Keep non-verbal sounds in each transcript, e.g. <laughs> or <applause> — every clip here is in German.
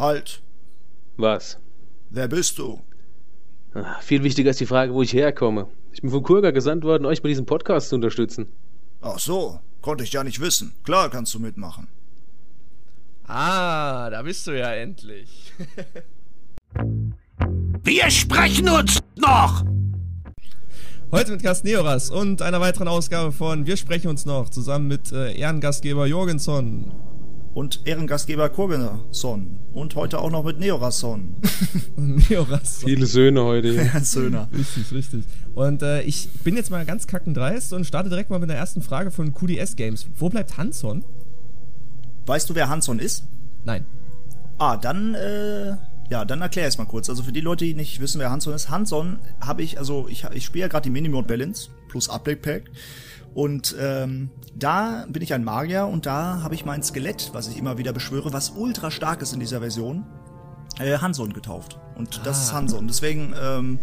Halt. Was? Wer bist du? Ach, viel wichtiger ist die Frage, wo ich herkomme. Ich bin von Kurga gesandt worden, euch bei diesem Podcast zu unterstützen. Ach so, konnte ich ja nicht wissen. Klar kannst du mitmachen. Ah, da bist du ja endlich. <laughs> Wir sprechen uns noch! Heute mit Gast Neoras und einer weiteren Ausgabe von Wir sprechen uns noch, zusammen mit äh, Ehrengastgeber Jorgenson. Und Ehrengastgeber Kurgenerson. Und heute auch noch mit Neorasson. <laughs> Neoras. Viele Söhne heute. Herr <laughs> Söhner. Richtig, richtig. Und äh, ich bin jetzt mal ganz kackendreist und starte direkt mal mit der ersten Frage von QDS Games. Wo bleibt Hanson? Weißt du, wer Hanson ist? Nein. Ah, dann, äh, ja, dann erklär es mal kurz. Also für die Leute, die nicht wissen, wer Hanson ist. Hanson habe ich, also ich, ich spiele ja gerade die Minimode Balance plus Update Pack. Und ähm, da bin ich ein Magier und da habe ich mein Skelett, was ich immer wieder beschwöre, was ultra stark ist in dieser Version, äh, Hanson getauft. Und das Ah. ist Hanson. Deswegen, ähm,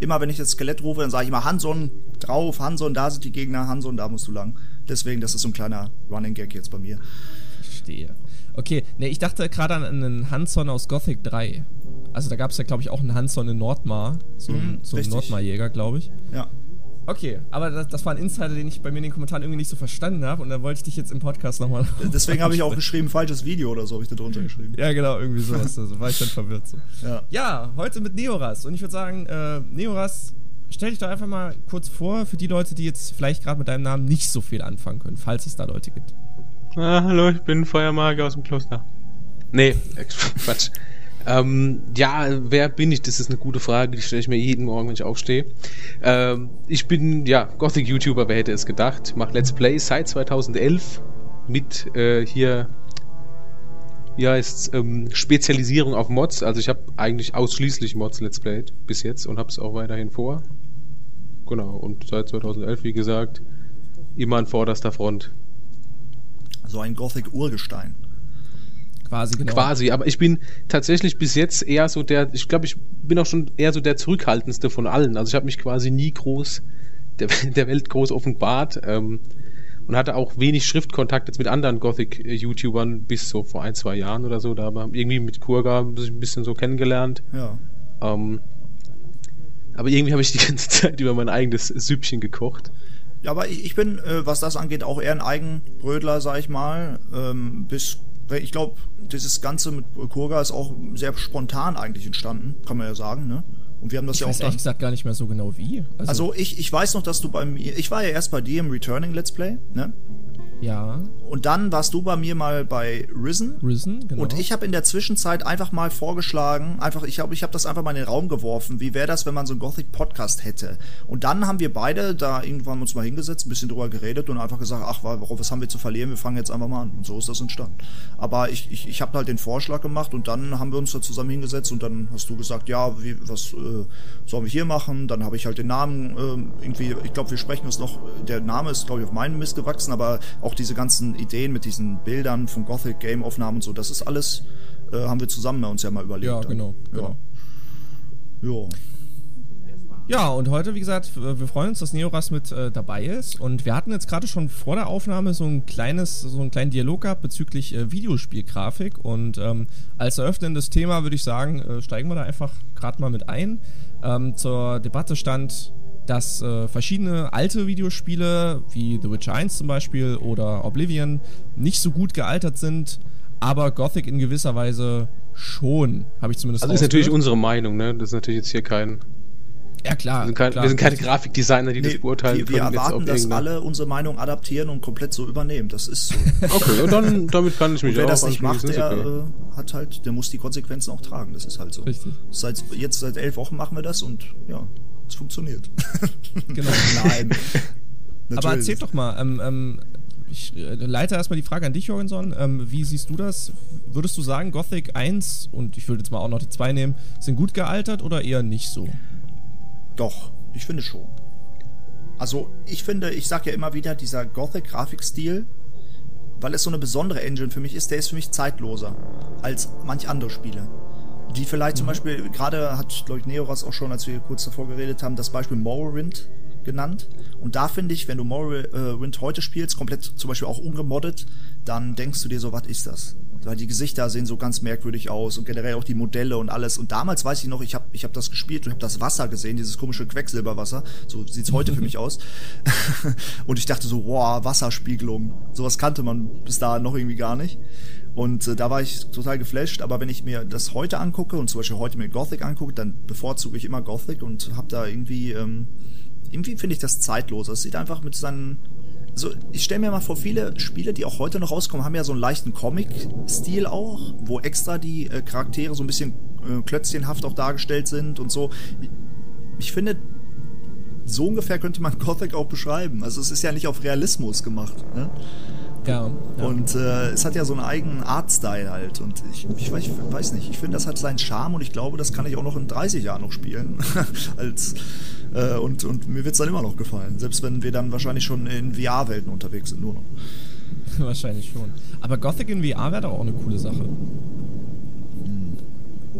immer wenn ich das Skelett rufe, dann sage ich immer Hanson drauf, Hanson, da sind die Gegner, Hanson, da musst du lang. Deswegen, das ist so ein kleiner Running Gag jetzt bei mir. Verstehe. Okay, ne, ich dachte gerade an einen Hanson aus Gothic 3. Also da gab es ja, glaube ich, auch einen Hanson in Nordmar. So ein, Mhm, so ein richtig. Nordmar-Jäger, glaube ich. Ja. Okay, aber das, das war ein Insider, den ich bei mir in den Kommentaren irgendwie nicht so verstanden habe und da wollte ich dich jetzt im Podcast nochmal. <laughs> Deswegen habe ich auch geschrieben, falsches Video oder so habe ich da drunter geschrieben. Ja, genau, irgendwie sowas. Also war ich dann verwirrt. So. Ja. Ja, heute mit Neoras. Und ich würde sagen, äh, Neoras, stell dich doch einfach mal kurz vor für die Leute, die jetzt vielleicht gerade mit deinem Namen nicht so viel anfangen können, falls es da Leute gibt. Ah, hallo, ich bin Feuermagier aus dem Kloster. Nee, <laughs> Quatsch. Ähm, ja, wer bin ich? Das ist eine gute Frage, die stelle ich mir jeden Morgen, wenn ich aufstehe. Ähm, ich bin, ja, Gothic-YouTuber, wer hätte es gedacht. Mach Let's Play seit 2011 mit äh, hier, wie heißt's, ähm, Spezialisierung auf Mods. Also ich habe eigentlich ausschließlich Mods Let's Played bis jetzt und habe es auch weiterhin vor. Genau, und seit 2011, wie gesagt, immer an vorderster Front. So ein Gothic-Urgestein. Quasi, genau. Quasi, aber ich bin tatsächlich bis jetzt eher so der, ich glaube, ich bin auch schon eher so der zurückhaltendste von allen. Also ich habe mich quasi nie groß der, <laughs> der Welt groß offenbart ähm, und hatte auch wenig Schriftkontakt jetzt mit anderen Gothic-YouTubern bis so vor ein, zwei Jahren oder so. Da haben wir irgendwie mit Kurga ein bisschen so kennengelernt. Ja. Ähm, aber irgendwie habe ich die <laughs> ganze Zeit über mein eigenes Süppchen gekocht. Ja, aber ich, ich bin, äh, was das angeht, auch eher ein Eigenbrödler, sag ich mal. Ähm, bis, weil ich glaube, dieses Ganze mit Kurga ist auch sehr spontan eigentlich entstanden, kann man ja sagen, ne? Und wir haben das Ich ja auch weiß dann. ehrlich gesagt gar nicht mehr so genau wie. Also ich, ich weiß noch, dass du bei mir. Ich war ja erst bei dir im Returning Let's Play, ne? ja, Und dann warst du bei mir mal bei Risen. Risen, genau. Und ich habe in der Zwischenzeit einfach mal vorgeschlagen, einfach, ich habe ich hab das einfach mal in den Raum geworfen, wie wäre das, wenn man so einen Gothic-Podcast hätte. Und dann haben wir beide da irgendwann uns mal hingesetzt, ein bisschen drüber geredet und einfach gesagt, ach, was haben wir zu verlieren, wir fangen jetzt einfach mal an. Und so ist das entstanden. Aber ich, ich, ich habe halt den Vorschlag gemacht und dann haben wir uns da zusammen hingesetzt und dann hast du gesagt, ja, wie, was äh, sollen wir hier machen? Dann habe ich halt den Namen ähm, irgendwie, ich glaube, wir sprechen uns noch, der Name ist, glaube ich, auf meinen Mist gewachsen, aber auch diese ganzen Ideen mit diesen Bildern von Gothic, Game-Aufnahmen und so, das ist alles, äh, haben wir zusammen uns ja mal überlegt. ja, dann. genau, genau. Ja. Ja, und heute, wie gesagt, wir freuen uns, dass Neoras mit äh, dabei ist. Und wir hatten jetzt gerade schon vor der Aufnahme so ein kleines, so einen kleinen Dialog gehabt bezüglich äh, Videospielgrafik. Und ähm, als eröffnendes Thema würde ich sagen, äh, steigen wir da einfach gerade mal mit ein. Ähm, zur Debatte stand, dass äh, verschiedene alte Videospiele, wie The Witcher 1 zum Beispiel oder Oblivion, nicht so gut gealtert sind, aber Gothic in gewisser Weise schon, habe ich zumindest Also ist natürlich unsere Meinung, ne? Das ist natürlich jetzt hier kein. Ja, klar. Wir sind, kein, klar. wir sind keine Grafikdesigner, die das Nee, beurteilen wir, wir können. jetzt erwarten, dass irgendeine- alle unsere Meinung adaptieren und komplett so übernehmen. Das ist so. <laughs> Okay, und dann, damit kann ich mich Und wer auch das nicht macht, der okay. äh, hat halt, der muss die Konsequenzen auch tragen. Das ist halt so. Richtig. Seit jetzt seit elf Wochen machen wir das und ja, es funktioniert. <laughs> Genau. Nein. <laughs> Aber erzähl doch mal, ähm, ähm, ich äh, leite erstmal die Frage an dich, Jorgenson. Ähm, wie siehst du das? Würdest du sagen, Gothic 1 und ich würde jetzt mal auch noch die 2 nehmen, sind gut gealtert oder eher nicht so? Doch, ich finde schon. Also, ich finde, ich sag ja immer wieder, dieser Gothic-Grafikstil, weil es so eine besondere Engine für mich ist, der ist für mich zeitloser als manch andere Spiele. Die vielleicht zum Beispiel, gerade hat, glaube ich, Neoras auch schon, als wir kurz davor geredet haben, das Beispiel Morrowind genannt. Und da finde ich, wenn du Morrowind heute spielst, komplett zum Beispiel auch ungemoddet, dann denkst du dir so, was ist das? weil die Gesichter sehen so ganz merkwürdig aus und generell auch die Modelle und alles. Und damals weiß ich noch, ich habe ich hab das gespielt und habe das Wasser gesehen, dieses komische Quecksilberwasser. So sieht's heute für <laughs> mich aus. <laughs> und ich dachte so, wow, Wasserspiegelung. Sowas kannte man bis dahin noch irgendwie gar nicht. Und äh, da war ich total geflasht, aber wenn ich mir das heute angucke und zum Beispiel heute mir Gothic angucke, dann bevorzuge ich immer Gothic und habe da irgendwie, ähm, irgendwie finde ich das zeitlos. Es sieht einfach mit seinen, also ich stelle mir mal vor, viele Spiele, die auch heute noch rauskommen, haben ja so einen leichten Comic-Stil auch, wo extra die äh, Charaktere so ein bisschen äh, klötzchenhaft auch dargestellt sind und so. Ich finde, so ungefähr könnte man <laughs> Gothic auch beschreiben. Also es ist ja nicht auf Realismus gemacht. Ne? Ja, ja. Und äh, es hat ja so einen eigenen Artstyle halt. Und ich, ich, weiß, ich weiß nicht, ich finde, das hat seinen Charme und ich glaube, das kann ich auch noch in 30 Jahren noch spielen. <laughs> Als, äh, und, und mir wird es dann immer noch gefallen. Selbst wenn wir dann wahrscheinlich schon in VR-Welten unterwegs sind, nur noch. <laughs> Wahrscheinlich schon. Aber Gothic in VR wäre doch auch eine coole Sache.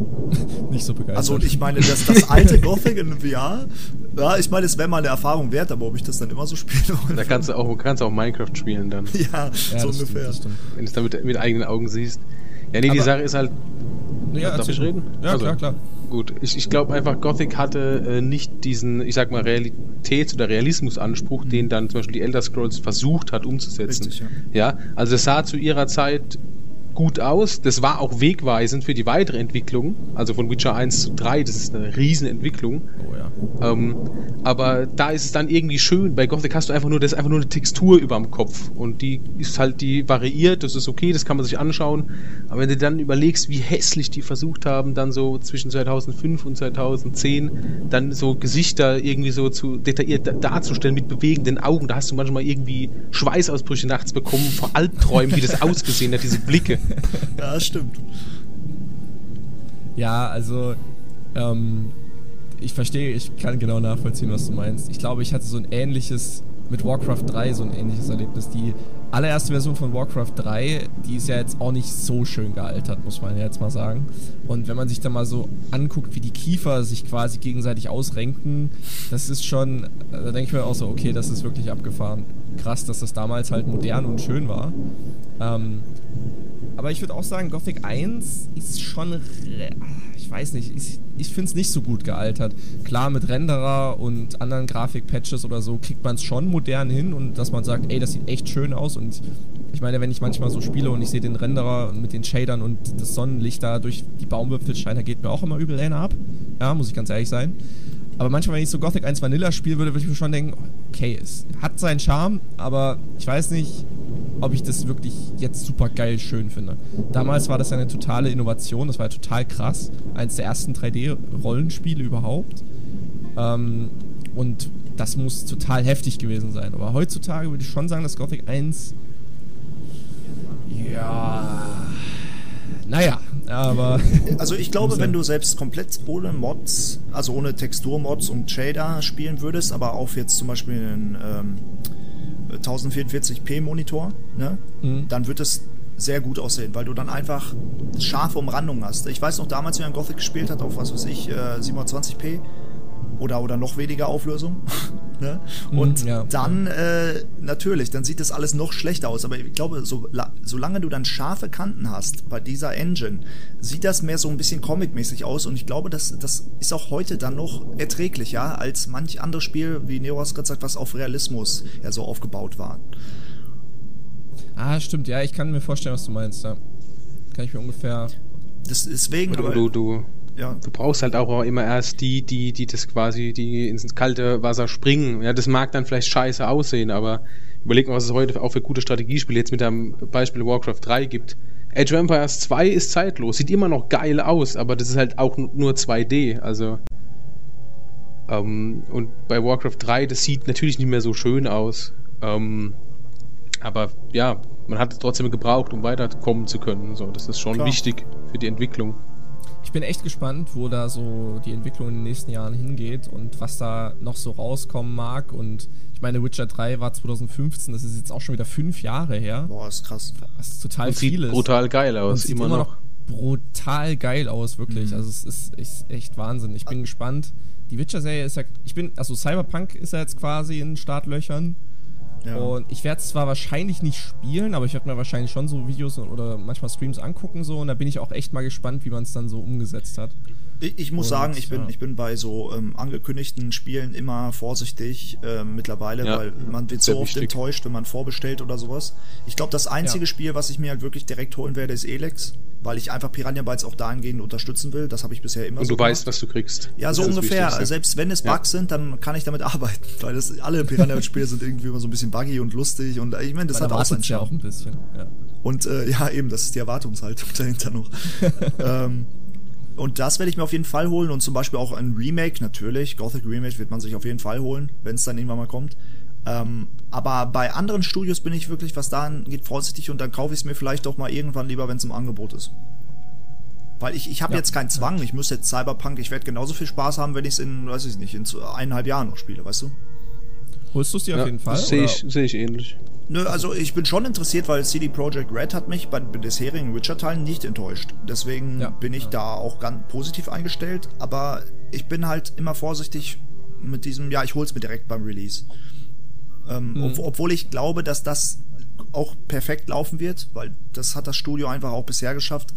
<laughs> Nicht so begeistert. Also ich meine, das, das alte <laughs> Gothic in VR, ja, ich meine, es wäre mal eine Erfahrung wert, aber ob ich das dann immer so spiele. <laughs> Da kannst du auch, kannst du auch Minecraft spielen dann. Ja, ja so das ungefähr. Stimmt, stimmt. Wenn du es dann mit, mit eigenen Augen siehst. Ja, nee, die Aber- Sache ist halt. Ja, Darf ich reden? Ja, Also, klar, klar. Gut, ich, ich glaube einfach, Gothic hatte äh, nicht diesen, ich sag mal, Realitäts- oder Realismusanspruch, den dann zum Beispiel die Elder Scrolls versucht hat umzusetzen. Richtig, ja. ja, also es sah zu ihrer Zeit gut aus. Das war auch wegweisend für die weitere Entwicklung. Also von Witcher 1 zu 3, das ist eine Riesenentwicklung. Oh ja. Ähm, aber da ist es dann irgendwie schön. Bei Gothic hast du einfach nur das ist einfach nur eine Textur überm Kopf und die ist halt die variiert. Das ist okay, das kann man sich anschauen. Aber wenn du dann überlegst, wie hässlich die versucht haben, dann so zwischen 2005 und 2010 dann so Gesichter irgendwie so zu detailliert da- darzustellen mit bewegenden Augen, da hast du manchmal irgendwie Schweißausbrüche nachts bekommen vor Albträumen, wie das <laughs> ausgesehen hat, diese Blicke. <laughs> Ja, stimmt. Ja, also ähm, ich verstehe, ich kann genau nachvollziehen, was du meinst. Ich glaube, ich hatte so ein ähnliches mit Warcraft 3, so ein ähnliches Erlebnis. Die allererste Version von Warcraft 3, die ist ja jetzt auch nicht so schön gealtert, muss man jetzt mal sagen. Und wenn man sich da mal so anguckt, wie die Kiefer sich quasi gegenseitig ausrenken, das ist schon, da denke ich mir auch so, okay, das ist wirklich abgefahren. Krass, dass das damals halt modern und schön war. Ähm, aber ich würde auch sagen, Gothic 1 ist schon. re- Ich weiß nicht, ich, ich finde es nicht so gut gealtert. Klar, mit Renderer und anderen Grafikpatches oder so kriegt man es schon modern hin und dass man sagt, ey, das sieht echt schön aus. Und ich meine, wenn ich manchmal so spiele und ich sehe den Renderer mit den Shadern und das Sonnenlicht da durch die Baumwipfel scheint, da geht mir auch immer übel einer ab. Ja, muss ich ganz ehrlich sein. Aber manchmal, wenn ich so Gothic 1 Vanilla spielen würde, würde ich mir schon denken, okay, es hat seinen Charme, aber ich weiß nicht, ob ich das wirklich jetzt super geil schön finde. Damals war das eine totale Innovation, das war ja total krass. Eines der ersten 3D-Rollenspiele überhaupt. Ähm, und das muss total heftig gewesen sein. Aber heutzutage würde ich schon sagen, dass Gothic 1. Ja. Naja, aber. <laughs> Also ich glaube, wenn du selbst komplett ohne Mods, also ohne Texturmods und Shader spielen würdest, aber auf jetzt zum Beispiel einen ähm, 1044p Monitor, ne, Mhm. dann wird es sehr gut aussehen, weil du dann einfach scharfe Umrandungen hast. Ich weiß noch damals, wie man Gothic gespielt hat, auf was weiß ich, äh, 720p oder, oder noch weniger Auflösung. <laughs> ne? Und Mhm, ja. dann, äh, natürlich, dann sieht das alles noch schlechter aus. Aber ich glaube, so, la- solange du dann scharfe Kanten hast bei dieser Engine, sieht das mehr so ein bisschen comic-mäßig aus. Und ich glaube, das, das ist auch heute dann noch erträglicher als manch anderes Spiel, wie Neo hast gerade gesagt, was auf Realismus ja so aufgebaut war. Ah, stimmt, ja, ich kann mir vorstellen, was du meinst, ja. Kann ich mir ungefähr. Das, deswegen, Du, aber, du, du, ja, Du brauchst halt auch immer erst die, die, die das quasi, die ins kalte Wasser springen. Ja, das mag dann vielleicht scheiße aussehen, aber überleg mal, was es heute auch für gute Strategiespiele jetzt mit dem Beispiel Warcraft 3 gibt. Age of Empires 2 ist zeitlos, sieht immer noch geil aus, aber das ist halt auch nur 2D, also. Ähm, und bei Warcraft 3, das sieht natürlich nicht mehr so schön aus. Ähm, aber ja, man hat es trotzdem gebraucht, um weiterkommen zu können. So, das ist schon Klar. wichtig für die Entwicklung. Ich bin echt gespannt, wo da so die Entwicklung in den nächsten Jahren hingeht und was da noch so rauskommen mag. Und ich meine, Witcher 3 war 2015, das ist jetzt auch schon wieder fünf Jahre her. boah, ist krass. Was total Und sieht viel ist. brutal geil und aus, sieht immer noch. brutal geil aus, wirklich. Mhm. Also es ist, ist echt Wahnsinn. Ich bin gespannt. Die Witcher-Serie ist ja, ich bin, also Cyberpunk ist ja jetzt quasi in Startlöchern. Ja. Und ich werde es zwar wahrscheinlich nicht spielen, aber ich werde mir wahrscheinlich schon so Videos oder manchmal Streams angucken so und da bin ich auch echt mal gespannt, wie man es dann so umgesetzt hat. Ich, ich muss und, sagen, ich bin, ja. ich bin bei so ähm, angekündigten Spielen immer vorsichtig äh, mittlerweile, ja, weil man wird so oft wichtig. enttäuscht, wenn man vorbestellt oder sowas. Ich glaube, das einzige ja. Spiel, was ich mir halt wirklich direkt holen werde, ist Elex, weil ich einfach Piranha Bytes auch dahingehend unterstützen will. Das habe ich bisher immer Und so du gemacht. weißt, was du kriegst. Ja, so ungefähr. Selbst wenn es Bugs sind, dann kann ich damit <laughs> arbeiten, weil das, alle Piranha Bytes Spiele sind irgendwie immer so ein bisschen buggy und lustig und ich meine, das hat auch sein ja auch ein bisschen. Und äh, ja, eben, das ist die Erwartungshaltung <laughs> dahinter noch. <laughs> ähm, und das werde ich mir auf jeden Fall holen und zum Beispiel auch ein Remake natürlich. Gothic Remake wird man sich auf jeden Fall holen, wenn es dann irgendwann mal kommt. Ähm, aber bei anderen Studios bin ich wirklich, was da angeht, vorsichtig und dann kaufe ich es mir vielleicht doch mal irgendwann lieber, wenn es im Angebot ist. Weil ich, ich habe ja. jetzt keinen Zwang, ich muss jetzt Cyberpunk, ich werde genauso viel Spaß haben, wenn ich es in, weiß ich nicht, in eineinhalb Jahren noch spiele, weißt du? Holst du es dir ja, auf jeden Fall? Sehe ich, seh ich ähnlich. Nö, also ich bin schon interessiert, weil CD Projekt Red hat mich bei den bisherigen Witcher-Teilen nicht enttäuscht. Deswegen ja, bin ich ja. da auch ganz positiv eingestellt. Aber ich bin halt immer vorsichtig mit diesem, ja, ich hol's mir direkt beim Release. Ähm, mhm. ob, obwohl ich glaube, dass das auch perfekt laufen wird, weil das hat das Studio einfach auch bisher geschafft.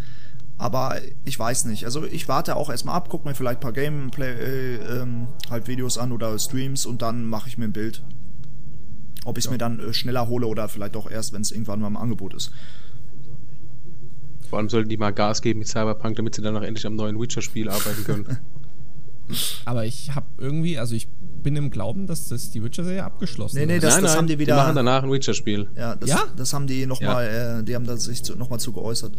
Aber ich weiß nicht. Also ich warte auch erstmal ab, guck mir vielleicht ein paar Gameplay, äh, ähm, halt Videos an oder Streams und dann mache ich mir ein Bild ob ich es ja. mir dann äh, schneller hole oder vielleicht auch erst, wenn es irgendwann mal im Angebot ist. Vor allem sollten die mal Gas geben mit Cyberpunk, damit sie dann auch endlich am neuen Witcher-Spiel arbeiten können. <laughs> Aber ich habe irgendwie, also ich bin im Glauben, dass das die Witcher-Serie abgeschlossen ist. Nee, nee, das, nein, das nein, haben die wieder. Die machen danach ein Witcher-Spiel. Ja, das, ja? das haben die nochmal, ja. äh, die haben da sich nochmal zu geäußert.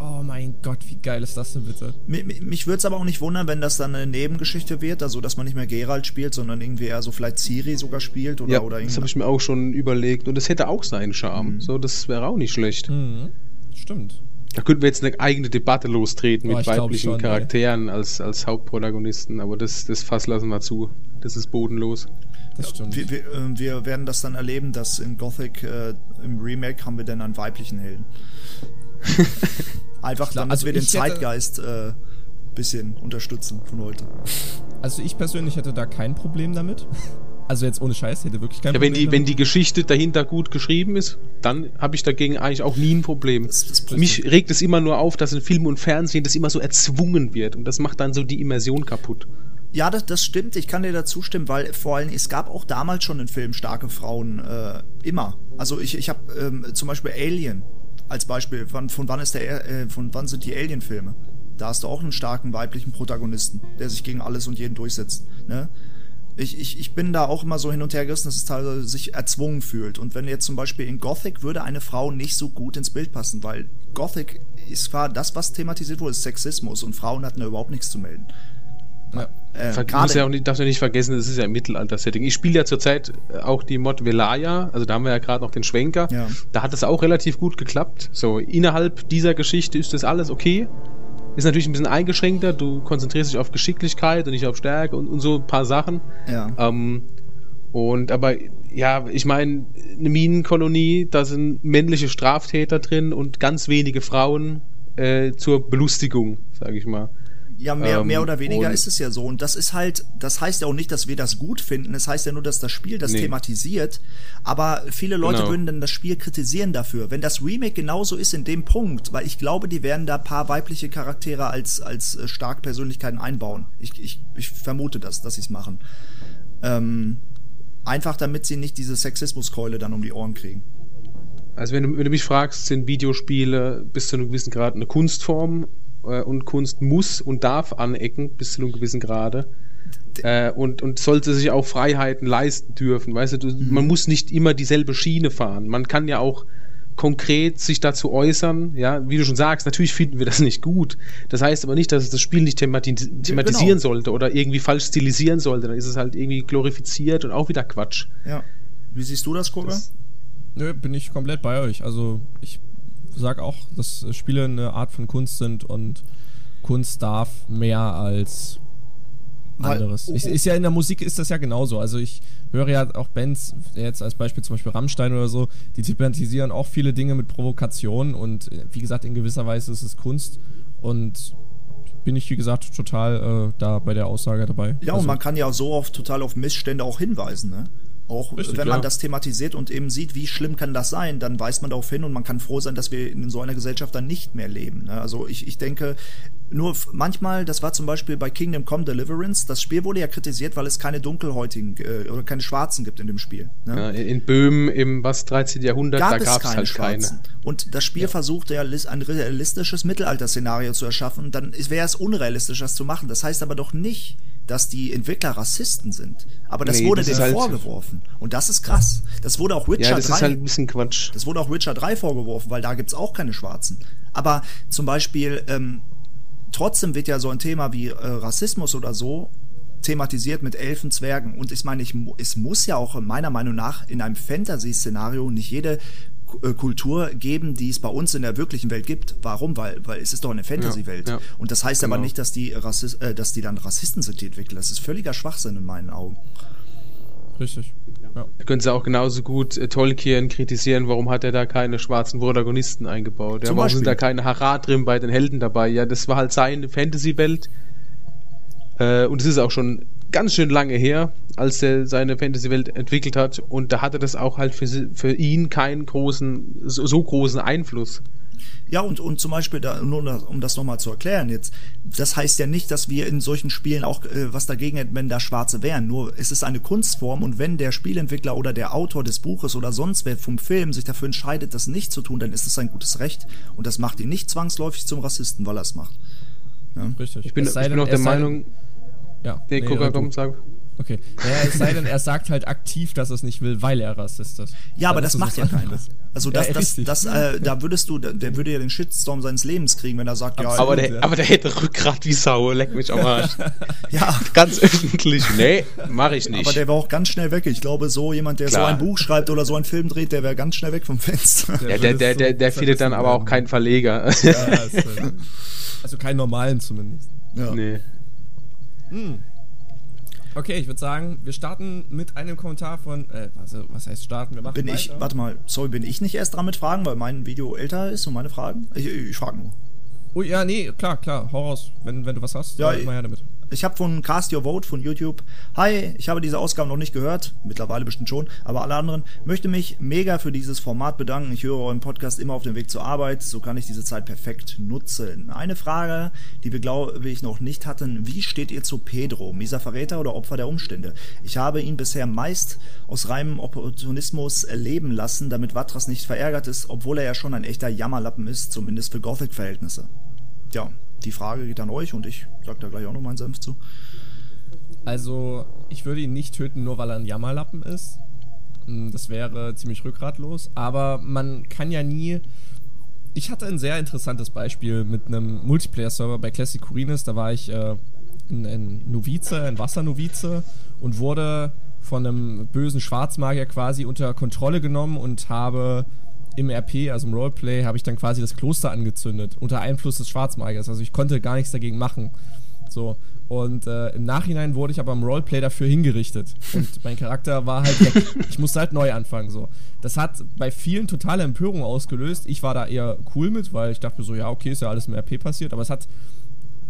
Oh mein Gott, wie geil ist das denn bitte? Mich, mich würde es aber auch nicht wundern, wenn das dann eine Nebengeschichte wird, also dass man nicht mehr Geralt spielt, sondern irgendwie eher so vielleicht Ciri sogar spielt oder ja, oder Das habe ich mir auch schon überlegt und das hätte auch seinen Charme. Mhm. So, das wäre auch nicht schlecht. Mhm. Stimmt. Da könnten wir jetzt eine eigene Debatte lostreten oh, mit weiblichen schon, Charakteren als, als Hauptprotagonisten, aber das, das Fass lassen wir zu. Das ist bodenlos. Das stimmt. Wir, wir, äh, wir werden das dann erleben, dass in Gothic äh, im Remake haben wir dann einen weiblichen Helden. <laughs> Einfach damit also wir den Zeitgeist äh, bisschen unterstützen von heute. Also ich persönlich hätte da kein Problem damit. Also jetzt ohne Scheiß hätte wirklich kein ja, Problem. Wenn die, damit. wenn die Geschichte dahinter gut geschrieben ist, dann habe ich dagegen eigentlich auch nie ein Problem. Das, das Mich regt es immer nur auf, dass in Film und Fernsehen das immer so erzwungen wird und das macht dann so die Immersion kaputt. Ja, das, das stimmt. Ich kann dir dazu stimmen, weil vor allem es gab auch damals schon in Filmen starke Frauen äh, immer. Also ich, ich habe ähm, zum Beispiel Alien als Beispiel, von, von wann ist der, äh, von wann sind die Alien-Filme? Da hast du auch einen starken weiblichen Protagonisten, der sich gegen alles und jeden durchsetzt. Ne? Ich, ich, ich bin da auch immer so hin und her gerissen, dass es teilweise sich erzwungen fühlt. Und wenn jetzt zum Beispiel in Gothic würde eine Frau nicht so gut ins Bild passen, weil Gothic ist zwar das, was thematisiert wurde, ist Sexismus und Frauen hatten da überhaupt nichts zu melden. Ja. Äh, muss ja auch nicht, darfst du nicht vergessen, das ist ja ein Mittelalter-Setting. Ich spiele ja zurzeit auch die Mod Velaya, also da haben wir ja gerade noch den Schwenker. Ja. Da hat es auch relativ gut geklappt. So, innerhalb dieser Geschichte ist das alles okay. Ist natürlich ein bisschen eingeschränkter, du konzentrierst dich auf Geschicklichkeit und nicht auf Stärke und, und so ein paar Sachen. Ja. Ähm, und aber ja, ich meine, eine Minenkolonie, da sind männliche Straftäter drin und ganz wenige Frauen äh, zur Belustigung, sage ich mal. Ja, mehr, ähm, mehr oder weniger ist es ja so. Und das ist halt, das heißt ja auch nicht, dass wir das gut finden. Es das heißt ja nur, dass das Spiel das nee. thematisiert. Aber viele Leute genau. würden dann das Spiel kritisieren dafür. Wenn das Remake genauso ist in dem Punkt, weil ich glaube, die werden da paar weibliche Charaktere als, als äh, stark Persönlichkeiten einbauen. Ich, ich, ich vermute das, dass sie es machen. Ähm, einfach damit sie nicht diese Sexismuskeule dann um die Ohren kriegen. Also wenn du, wenn du mich fragst, sind Videospiele bis zu einem gewissen Grad eine Kunstform und Kunst muss und darf anecken bis zu einem gewissen Grade. Äh, und, und sollte sich auch Freiheiten leisten dürfen. Weißt du, du mhm. man muss nicht immer dieselbe Schiene fahren. Man kann ja auch konkret sich dazu äußern, ja, wie du schon sagst, natürlich finden wir das nicht gut. Das heißt aber nicht, dass es das Spiel nicht themati thematisieren genau. sollte oder irgendwie falsch stilisieren sollte. Dann ist es halt irgendwie glorifiziert und auch wieder Quatsch. Ja. Wie siehst du das, Koga? Nö, bin ich komplett bei euch. Also ich sage auch, dass Spiele eine Art von Kunst sind und Kunst darf mehr als anderes. Ich, ist ja in der Musik ist das ja genauso. Also ich höre ja auch Bands, jetzt als Beispiel zum Beispiel Rammstein oder so, die thematisieren auch viele Dinge mit Provokation und äh, wie gesagt, in gewisser Weise ist es Kunst und bin ich, wie gesagt, total äh, da bei der Aussage dabei. Ja, also, und man kann ja so oft total auf Missstände auch hinweisen, ne? Auch Richtig, wenn man das thematisiert und eben sieht, wie schlimm kann das sein, dann weist man darauf hin und man kann froh sein, dass wir in so einer Gesellschaft dann nicht mehr leben. Ne? Also ich, ich denke, nur manchmal, das war zum Beispiel bei Kingdom Come Deliverance, das Spiel wurde ja kritisiert, weil es keine dunkelhäutigen äh, oder keine Schwarzen gibt in dem Spiel. Ne? Ja, in Böhmen im was 13. Jahrhundert, gab da es gab es keine halt Schwarzen. keine. Und das Spiel ja lis- ein realistisches Mittelalter-Szenario zu erschaffen. Dann wäre es unrealistisch, das zu machen. Das heißt aber doch nicht, dass die Entwickler Rassisten sind. Aber das Nee, wurde das denen halt- vorgeworfen. Und das ist krass. Das wurde auch Witcher Ja, das 3. ist halt ein bisschen Quatsch. Das wurde auch Witcher 3 vorgeworfen, weil da gibt's auch keine Schwarzen. Aber zum Beispiel, ähm, trotzdem wird ja so ein Thema wie äh, Rassismus oder so thematisiert mit Elfen, Zwergen. Und ich meine, ich, es muss ja auch meiner Meinung nach in einem Fantasy-Szenario nicht jede äh, Kultur geben, die es bei uns in der wirklichen Welt gibt. Warum? Weil, weil es ist doch eine Fantasy-Welt. Ja, ja. Und das heißt aber Genau. nicht, dass die, äh, dass die dann Rassisten sind, die Entwickler. Das ist völliger Schwachsinn in meinen Augen. Richtig. Ja. Da können sie auch genauso gut äh, Tolkien kritisieren, warum hat er da keine schwarzen Protagonisten eingebaut? Ja, warum Beispiel. sind da keine Harar drin bei den Helden dabei? Ja, das war halt seine Fantasy-Welt. Äh, und es ist auch schon ganz schön lange her, als er seine Fantasy-Welt entwickelt hat. Und da hatte das auch halt für, für ihn keinen großen, so, so großen Einfluss. Ja, und, und zum Beispiel, da, nur das- um das nochmal zu erklären jetzt, das heißt ja nicht, dass wir in solchen Spielen auch äh, was dagegen hätten, wenn da Schwarze wären. Nur es ist eine Kunstform und wenn der Spielentwickler oder der Autor des Buches oder sonst wer vom Film sich dafür entscheidet, das nicht zu tun, dann ist es sein gutes Recht. Und das macht ihn nicht zwangsläufig zum Rassisten, weil er es macht. Richtig. Ich bin, ich bin denn- auch der Meinung, Ja. nee, nee, guck, äh, komm, sag. Okay. Naja, es sei denn, er sagt halt aktiv, dass er es nicht will, weil er Rassist ist. Ja, aber das ist macht ja was keiner. Also Ja, das, das, das, äh, da würdest du, der, der würde ja den Shitstorm seines Lebens kriegen, wenn er sagt, ja, Aber der, ja. aber der hätte Rückgrat wie Sau, leck mich am Arsch. <laughs> ja, Ganz öffentlich. Nee, mach ich nicht. aber der war auch ganz schnell weg. Ich glaube, so jemand, der Klar. so ein Buch schreibt oder so einen Film dreht, der wäre ganz schnell weg vom Fenster. ja, der, der, der, der findet dann aber auch keinen Verleger. Ja, ist, äh, <laughs> also keinen normalen zumindest. Ja. nee. Okay, ich würde sagen, wir starten mit einem Kommentar von. Äh, also, was heißt starten? Wir machen Bin ich, warte mal, sorry, bin ich nicht erst dran mit Fragen, weil mein Video älter ist und meine Fragen? Ich, ich frage nur. Oh ja, nee, klar, klar. Hau raus, wenn, wenn du was hast. Ja, ich- immer her damit. Ich habe von Cast Your Vote von YouTube. Hi, ich habe diese Ausgabe noch nicht gehört, mittlerweile bestimmt schon, aber alle anderen möchte mich mega für dieses Format bedanken. Ich höre euren Podcast immer auf dem Weg zur Arbeit, so kann ich diese Zeit perfekt nutzen. Eine Frage, die wir glaube ich noch nicht hatten: Wie steht ihr zu Pedro, mieser Verräter oder Opfer der Umstände? Ich habe ihn bisher meist aus reinem Opportunismus leben lassen, damit Vatras nicht verärgert ist, obwohl er ja schon ein echter Jammerlappen ist, zumindest für Gothic-Verhältnisse. Ja, die Frage geht an euch und ich sag da gleich auch noch meinen Senf zu. Also, ich würde ihn nicht töten, nur weil er ein Jammerlappen ist. Mm, Das wäre ziemlich rückgratlos. Aber man kann ja nie. Ich hatte ein sehr interessantes Beispiel mit einem Multiplayer-Server bei Classic Curinis. Da war ich äh, ein, ein Novize, ein Wassernovize und wurde von einem bösen Schwarzmagier quasi unter Kontrolle genommen und habe im RP, also im Roleplay, habe ich dann quasi das Kloster angezündet unter Einfluss des Schwarzmagiers. Also ich konnte gar nichts dagegen machen. So. Und äh, im Nachhinein wurde ich aber im Roleplay dafür hingerichtet. Und mein Charakter war halt weg. Ich musste halt neu anfangen. So. Das hat bei vielen totale Empörung ausgelöst. Ich war da eher cool mit, weil ich dachte so, ja, okay, ist ja alles im RP passiert. Aber es hat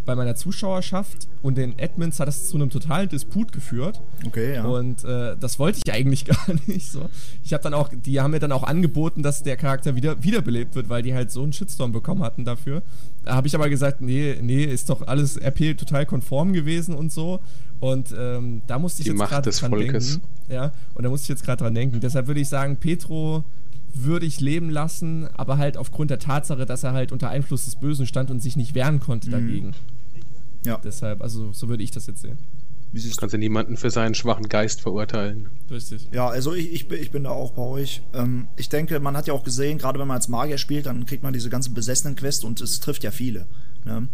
bei meiner Zuschauerschaft und den Admins hat es zu einem totalen Disput geführt. Okay, ja. Und äh, das wollte ich eigentlich <laughs> gar nicht so. Ich habe dann auch, die haben mir dann auch angeboten, dass der Charakter wieder wiederbelebt wird, weil die halt so einen Shitstorm bekommen hatten dafür. Da habe ich aber gesagt, nee, nee, ist doch alles RP total konform gewesen und so. Und ähm, da musste ich Die jetzt Macht gerade des dran Volkes. denken. Ja, und da musste ich jetzt gerade dran denken. Deshalb würde ich sagen, Petro würde ich leben lassen, aber halt aufgrund der Tatsache, dass er halt unter Einfluss des Bösen stand und sich nicht wehren konnte dagegen. Ja. Deshalb, also so würde ich das jetzt sehen. Wie Du du? kannst ja niemanden für seinen schwachen Geist verurteilen. Richtig. Ja, also ich, ich, bin, ich bin da auch bei euch. Ähm, ich denke, man hat ja auch gesehen, gerade wenn man als Magier spielt, dann kriegt man diese ganzen besessenen Quests und es trifft ja viele. Ne?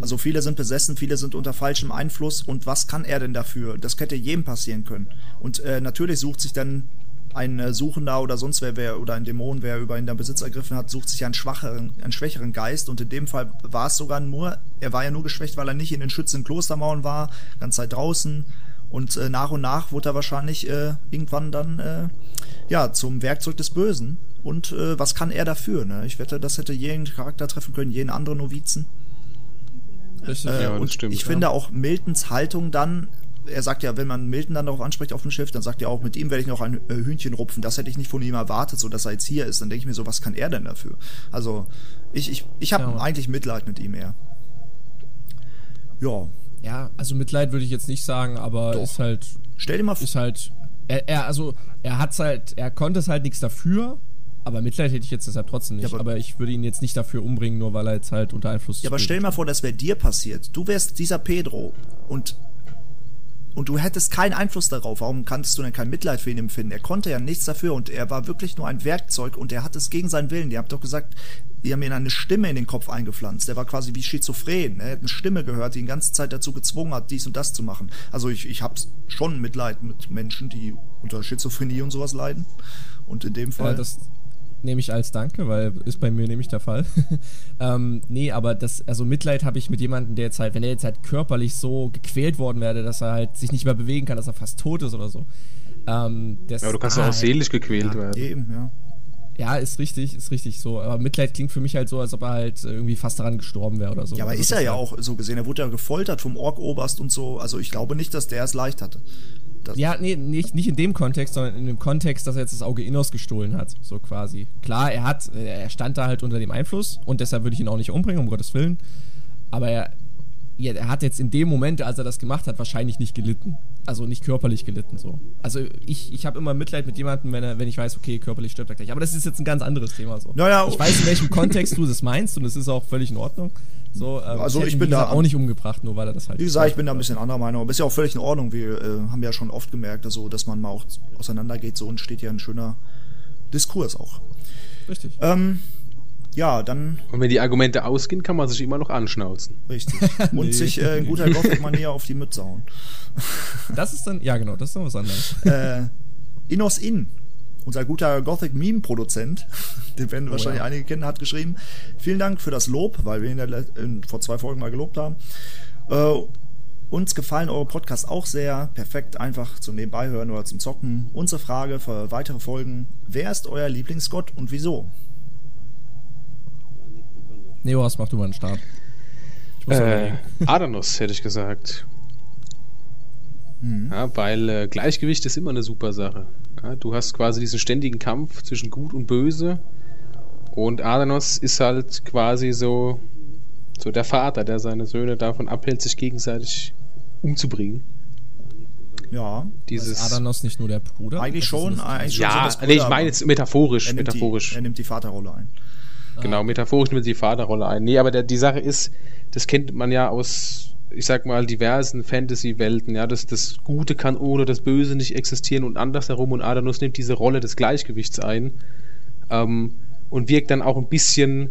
Also viele sind besessen, viele sind unter falschem Einfluss und was kann er denn dafür? Das hätte jedem passieren können. Und äh, natürlich sucht sich dann ein äh, Suchender oder sonst wer, wer oder ein Dämon, wer über ihn dann Besitz ergriffen hat, sucht sich einen schwacheren, einen schwächeren Geist und in dem Fall war es sogar nur, er war ja nur geschwächt, weil er nicht in den schützenden Klostermauern war, ganze Zeit draußen und äh, nach und nach wurde er wahrscheinlich äh, irgendwann dann äh, ja zum Werkzeug des Bösen. Und äh, was kann er dafür? Ne? Ich wette, das hätte jeden Charakter treffen können, jeden anderen Novizen. Richtig. Äh, Ja, und stimmt, ich ja. finde auch Miltons Haltung dann er sagt ja, wenn man Milton dann darauf anspricht auf dem Schiff, dann sagt er auch, mit ihm werde ich noch ein äh, Hühnchen rupfen. Das hätte ich nicht von ihm erwartet, so dass er jetzt hier ist. Dann denke ich mir so, was kann er denn dafür? Also, ich, ich, ich habe Ja. eigentlich Mitleid mit ihm eher. Ja, Ja, also Mitleid würde ich jetzt nicht sagen, aber Doch. ist halt, stell dir mal vor, ist halt, er, er also, er hat's halt, er konnte es halt nichts dafür, aber Mitleid hätte ich jetzt deshalb trotzdem nicht. Ja, aber, aber- ich würde ihn jetzt nicht dafür umbringen, nur weil er jetzt halt unter Einfluss Ja, aber stell dir mal vor, das wäre dir passiert. Du wärst dieser Pedro und und du hättest keinen Einfluss darauf. Warum kannst du denn kein Mitleid für ihn empfinden? Er konnte ja nichts dafür und er war wirklich nur ein Werkzeug und er hat es gegen seinen Willen. Ihr habt doch gesagt, ihr haben ihm eine Stimme in den Kopf eingepflanzt. Der war quasi wie schizophren. Er hat eine Stimme gehört, die ihn die ganze Zeit dazu gezwungen hat, dies und das zu machen. Also ich, ich habe schon Mitleid mit Menschen, die unter Schizophrenie und sowas leiden. Und in dem Fall. Ja, das nehme ich als Danke, weil ist bei mir nämlich der Fall. <laughs> ähm, nee, aber das, also Mitleid habe ich mit jemandem, der jetzt halt, wenn er jetzt halt körperlich so gequält worden wäre, dass er halt sich nicht mehr bewegen kann, dass er fast tot ist oder so. Ähm, das, Ja, aber du kannst ah, doch auch seelisch gequält werden. eben, ja. Ja, ist richtig, ist richtig so. Aber Mitleid klingt für mich halt so, als ob er halt irgendwie fast daran gestorben wäre oder so. Ja, aber Also ist er ja halt- auch so gesehen. Er wurde ja gefoltert vom Ork-Oberst und so. Also ich glaube nicht, dass der es leicht hatte. Das, Ja, nee, nicht, nicht in dem Kontext, sondern in dem Kontext, dass er jetzt das Auge Innos gestohlen hat, so quasi. Klar, er hat, er stand da halt unter dem Einfluss und deshalb würde ich ihn auch nicht umbringen, um Gottes Willen. Aber er, ja, er hat jetzt in dem Moment, als er das gemacht hat, wahrscheinlich nicht gelitten. Also nicht körperlich gelitten, so. Also ich, ich habe immer Mitleid mit jemandem, wenn, er, wenn ich weiß, okay, körperlich stirbt er gleich. Aber das ist jetzt ein ganz anderes Thema, so. Naja, ich weiß, in welchem Kontext du das meinst und es ist auch völlig in Ordnung. So, ähm, Also ich bin da- auch nicht umgebracht, nur weil er das halt. Wie gesagt, ich bin da ein bisschen anderer Meinung. Aber ist ja auch völlig in Ordnung. Wir äh, haben ja schon oft gemerkt, also, dass man mal auch auseinandergeht. So entsteht ja ein schöner Diskurs auch. Richtig. Ähm, ja, dann Und wenn die Argumente ausgehen, kann man sich immer noch anschnauzen. richtig. <laughs> Und Nee. sich äh, in guter Gothic-Manier auf die Mütze hauen. Das ist dann, ja genau, das ist dann was anderes. Äh, Innos In, unser guter Gothic-Meme-Produzent, <laughs> den werden wahrscheinlich ja. einige kennen, hat geschrieben, vielen Dank für das Lob, weil wir ihn ja vor zwei Folgen mal gelobt haben. Äh, uns gefallen eure Podcasts auch sehr. Perfekt, einfach zum Nebenbeihören oder zum Zocken. Unsere Frage für weitere Folgen. Wer ist euer Lieblingsgott und wieso? Neos, mach du mal einen Start. Äh. Adanos, hätte ich gesagt. Ja, weil äh, Gleichgewicht ist immer eine super Sache. Ja, du hast quasi diesen ständigen Kampf zwischen Gut und Böse. Und Adanos ist halt quasi so, so der Vater, der seine Söhne davon abhält, sich gegenseitig umzubringen. Ja, Dieses. ist Adanos nicht nur der Bruder? eigentlich schon. Eigentlich schon ja, so nee, ich meine jetzt metaphorisch. er nimmt, metaphorisch. Die, er nimmt die Vaterrolle ein. Genau, metaphorisch nimmt die Vaterrolle ein. Nee, aber der, die Sache ist, das kennt man ja aus, ich sag mal, diversen Fantasy-Welten, ja, dass das Gute kann ohne das Böse nicht existieren und andersherum und Adanus nimmt diese Rolle des Gleichgewichts ein ähm, und wirkt dann auch ein bisschen,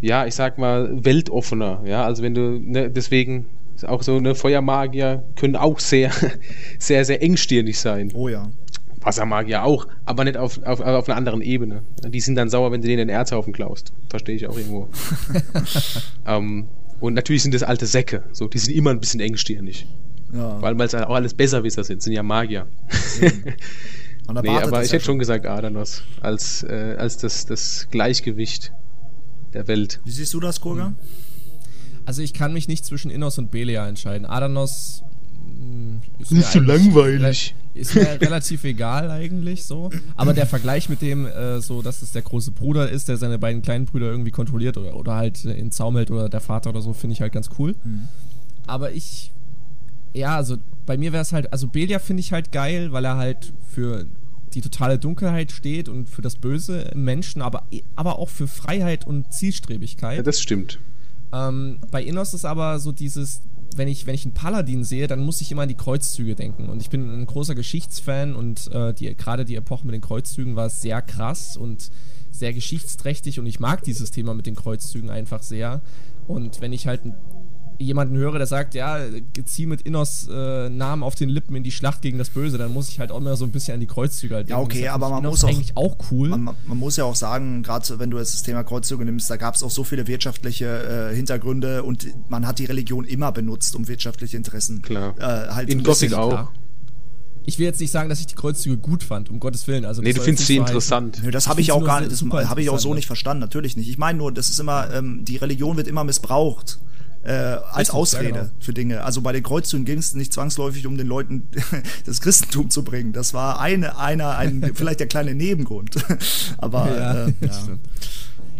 ja, ich sag mal, weltoffener, ja, also wenn du, ne, deswegen auch so, ne, Feuermagier können auch sehr, <laughs> sehr, sehr engstirnig sein. Oh ja. Wassermagier auch, aber nicht auf, auf, auf einer anderen Ebene. Die sind dann sauer, wenn du denen den Erzhaufen klaust. Verstehe ich auch irgendwo. <laughs> ähm, und natürlich sind das alte Säcke. So, die sind immer ein bisschen engstirnig. ja. Weil es auch alles Besserwisser sind, sind ja Magier. Man <laughs> nee, aber ich ja hätte schon gesagt Adanos als, äh, als das, das Gleichgewicht der Welt. Wie siehst du das, Kurga? Also ich kann mich nicht zwischen Innos und Belia entscheiden. Adanos mh, ist, Ist so langweilig. Ist mir <laughs> relativ egal eigentlich so. Aber der Vergleich mit dem, äh, so dass es der große Bruder ist, der seine beiden kleinen Brüder irgendwie kontrolliert oder, oder halt in Zaum hält oder der Vater oder so, finde ich halt ganz cool. Aber ich, ja, also bei mir wäre es halt, also Belia finde ich halt geil, weil er halt für die totale Dunkelheit steht und für das Böse im Menschen, aber, aber auch für Freiheit und Zielstrebigkeit. Ja, das stimmt. Ähm, bei Innos ist aber so dieses, wenn ich, wenn ich einen Paladin sehe, dann muss ich immer an die Kreuzzüge denken. Und ich bin ein großer Geschichtsfan und äh, die, gerade die Epoche mit den Kreuzzügen war sehr krass und sehr geschichtsträchtig und ich mag dieses Thema mit den Kreuzzügen einfach sehr. Und wenn ich halt n- jemanden höre, der sagt, ja, zieh mit Innos äh, Namen auf den Lippen in die Schlacht gegen das Böse, dann muss ich halt auch immer so ein bisschen an die Kreuzzüge halt Ja, denken. okay, aber man Innos muss auch- eigentlich auch cool. Man, man muss ja auch sagen, gerade wenn du jetzt das Thema Kreuzzüge nimmst, da gab es auch so viele wirtschaftliche äh, Hintergründe und man hat die Religion immer benutzt, um wirtschaftliche Interessen Klar. äh, halt In Gothic auch. Klar. Ich will jetzt nicht sagen, dass ich die Kreuzzüge gut fand, um Gottes Willen. Also Nee, du findest sie so interessant. Nö, das habe ich auch gar nicht, das habe ich auch so nicht verstanden, natürlich nicht. Ich meine nur, das ist immer, ähm, die Religion wird immer missbraucht äh, als Ausrede ja, genau. für Dinge. Also bei den Kreuzzügen ging es nicht zwangsläufig um den Leuten <laughs> das Christentum zu bringen. Das war eine, einer, ein, <laughs> vielleicht der kleine Nebengrund. <laughs> Aber ja, äh, ja.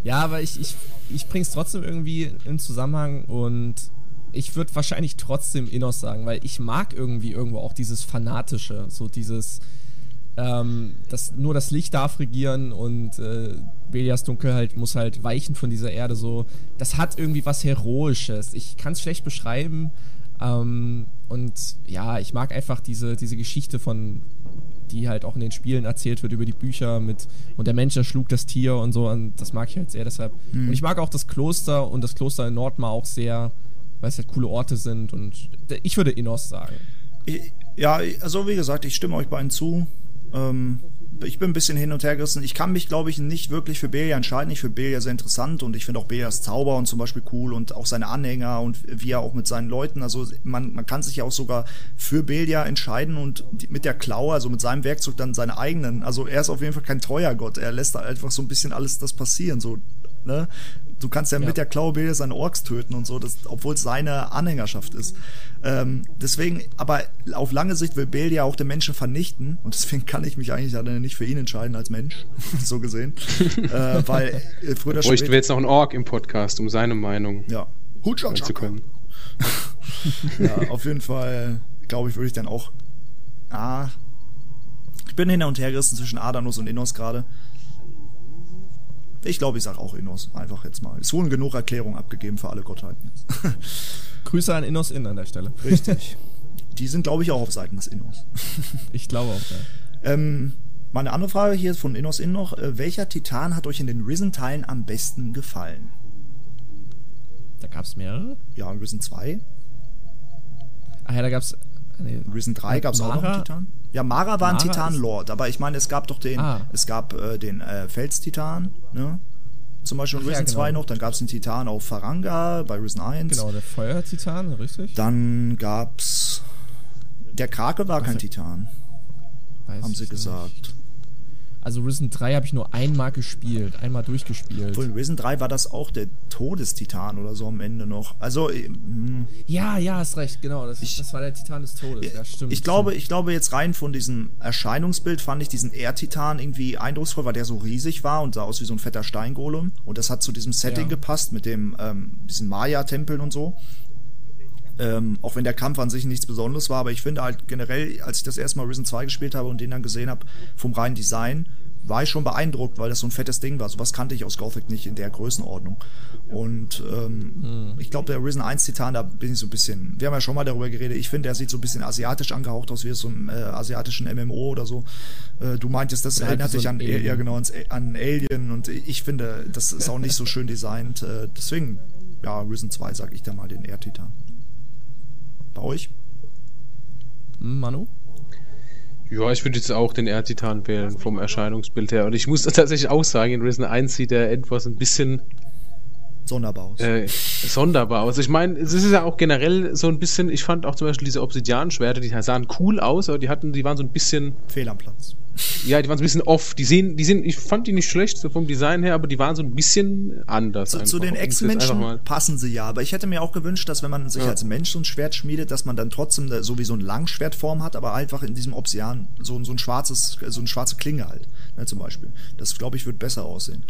Ja, aber ich, ich, ich bring's trotzdem irgendwie in Zusammenhang und ich würde wahrscheinlich trotzdem Innos sagen, weil ich mag irgendwie irgendwo auch dieses Fanatische, so dieses, ähm, das, nur das Licht darf regieren und äh, Belias Dunkelheit muss halt weichen von dieser Erde, so, das hat irgendwie was Heroisches. Ich kann es schlecht beschreiben ähm, und ja, ich mag einfach diese, diese Geschichte von, die halt auch in den Spielen erzählt wird über die Bücher mit und der Mensch erschlug das Tier und so und das mag ich halt sehr deshalb. Und ich mag auch das Kloster und das Kloster in Nordmar auch sehr, weil es halt coole Orte sind und ich würde Innos sagen. Ich, ja, also wie gesagt, ich stimme euch beiden zu. Ähm, ich bin ein bisschen hin und her gerissen. Ich kann mich, glaube ich, nicht wirklich für Belia entscheiden. Ich finde Belia sehr interessant und ich finde auch Belias Zauber und zum Beispiel cool und auch seine Anhänger und wie er auch mit seinen Leuten, also man, man kann sich ja auch sogar für Belia entscheiden und die, mit der Klaue, also mit seinem Werkzeug dann seine eigenen, also er ist auf jeden Fall kein treuer Gott. Er lässt da einfach so ein bisschen alles das passieren, so, ne? Du kannst ja, Ja. mit der Klaue seine Orks töten und so, das, obwohl es seine Anhängerschaft ist. Ähm, deswegen, aber auf lange Sicht will Bale ja auch den Menschen vernichten und deswegen kann ich mich eigentlich dann nicht für ihn entscheiden als Mensch, <laughs> so gesehen. äh, weil äh, früher oder wir später. jetzt noch einen Ork im Podcast, um seine Meinung Ja. hören zu können. <laughs> ja, auf jeden Fall, glaube ich, würde ich dann auch. Ah. Ich bin hin und her gerissen zwischen Adanus und Innos gerade. Ich glaube, ich sage auch Innos. Einfach jetzt mal. Es wurden genug Erklärungen abgegeben für alle Gottheiten. <laughs> Grüße an Innos In an der Stelle. Richtig. <laughs> Die sind, glaube ich, auch auf Seiten des Innos. <laughs> Ich glaube auch, ja. Ähm, meine andere Frage hier von Innos In noch. Äh, welcher Titan hat euch in den Risen-Teilen am besten gefallen? Da gab es mehrere. Ja, Risen 2. Ah ja, da gab es. Nee, Risen 3 gab es auch noch einen? Titan. Ja, Mara war ein Mara Titan-Lord, aber ich meine, es gab doch den, Ah. es gab äh, den äh, Felstitan, ne? Zum Beispiel in Ach ja, Risen genau. 2 noch, dann gab es den Titan auf Faranga bei Risen 1. Genau, der Feuertitan, richtig? Dann gab's der Krake war kein Was- Titan, Weiß haben sie ich nicht. Also Risen 3 habe ich nur einmal gespielt, einmal durchgespielt. Obwohl in Risen 3 war das auch der Todestitan oder so am Ende noch. Also, äh, hm, Ja, ja, hast recht, genau. Das, Ich- das war der Titan des Todes. Ja, stimmt. Ich glaube, stimmt. ich glaube jetzt rein von diesem Erscheinungsbild fand ich diesen Erdtitan irgendwie eindrucksvoll, weil der so riesig war und sah aus wie so ein fetter Steingolem. Und das hat zu diesem Setting Ja. gepasst mit dem ähm, diesen Maya-Tempeln und so. Ähm, auch wenn der Kampf an sich nichts Besonderes war, aber ich finde halt generell, als ich das erste Mal Risen 2 gespielt habe und den dann gesehen habe, vom reinen Design, war ich schon beeindruckt, weil das so ein fettes Ding war. Sowas kannte ich aus Gothic nicht in der Größenordnung. Und ähm, ich glaube, der Risen 1 Titan, da bin ich so ein bisschen, wir haben ja schon mal darüber geredet, ich finde, der sieht so ein bisschen asiatisch angehaucht aus, wie so einem äh, asiatischen MMO oder so. Äh, du meintest, das Ja, erinnert so dich ein an, Alien. ja, genau, ans, an Alien und ich finde, das ist auch nicht so schön designt. Äh, deswegen, ja, Risen 2 sag ich da mal den Erdtitan. Bei euch? Hm, Manu? Ja, ich würde jetzt auch den Erdtitan wählen vom Erscheinungsbild her. Und ich muss <laughs> tatsächlich auch sagen, in Risen 1 sieht er etwas ein bisschen Sonderbar aus. äh, sonderbar aus. Ich meine, es ist ja auch generell so ein bisschen, ich fand auch zum Beispiel diese Obsidian-Schwerter, die sahen cool aus, aber die hatten, die waren so ein bisschen, Fehl am Platz. Ja, die waren so ein bisschen off. Die sehen, die sind, ich fand die nicht schlecht so vom Design her, aber die waren so ein bisschen anders. Zu, zu den Ex-Menschen passen sie ja, aber ich hätte mir auch gewünscht, dass wenn man sich Ja. als Mensch so ein Schwert schmiedet, dass man dann trotzdem da so wie so ein Langschwertform hat, aber einfach in diesem Obsidian so, so ein schwarzes, so eine schwarze Klinge halt, ne, zum Beispiel. Das glaube ich wird besser aussehen.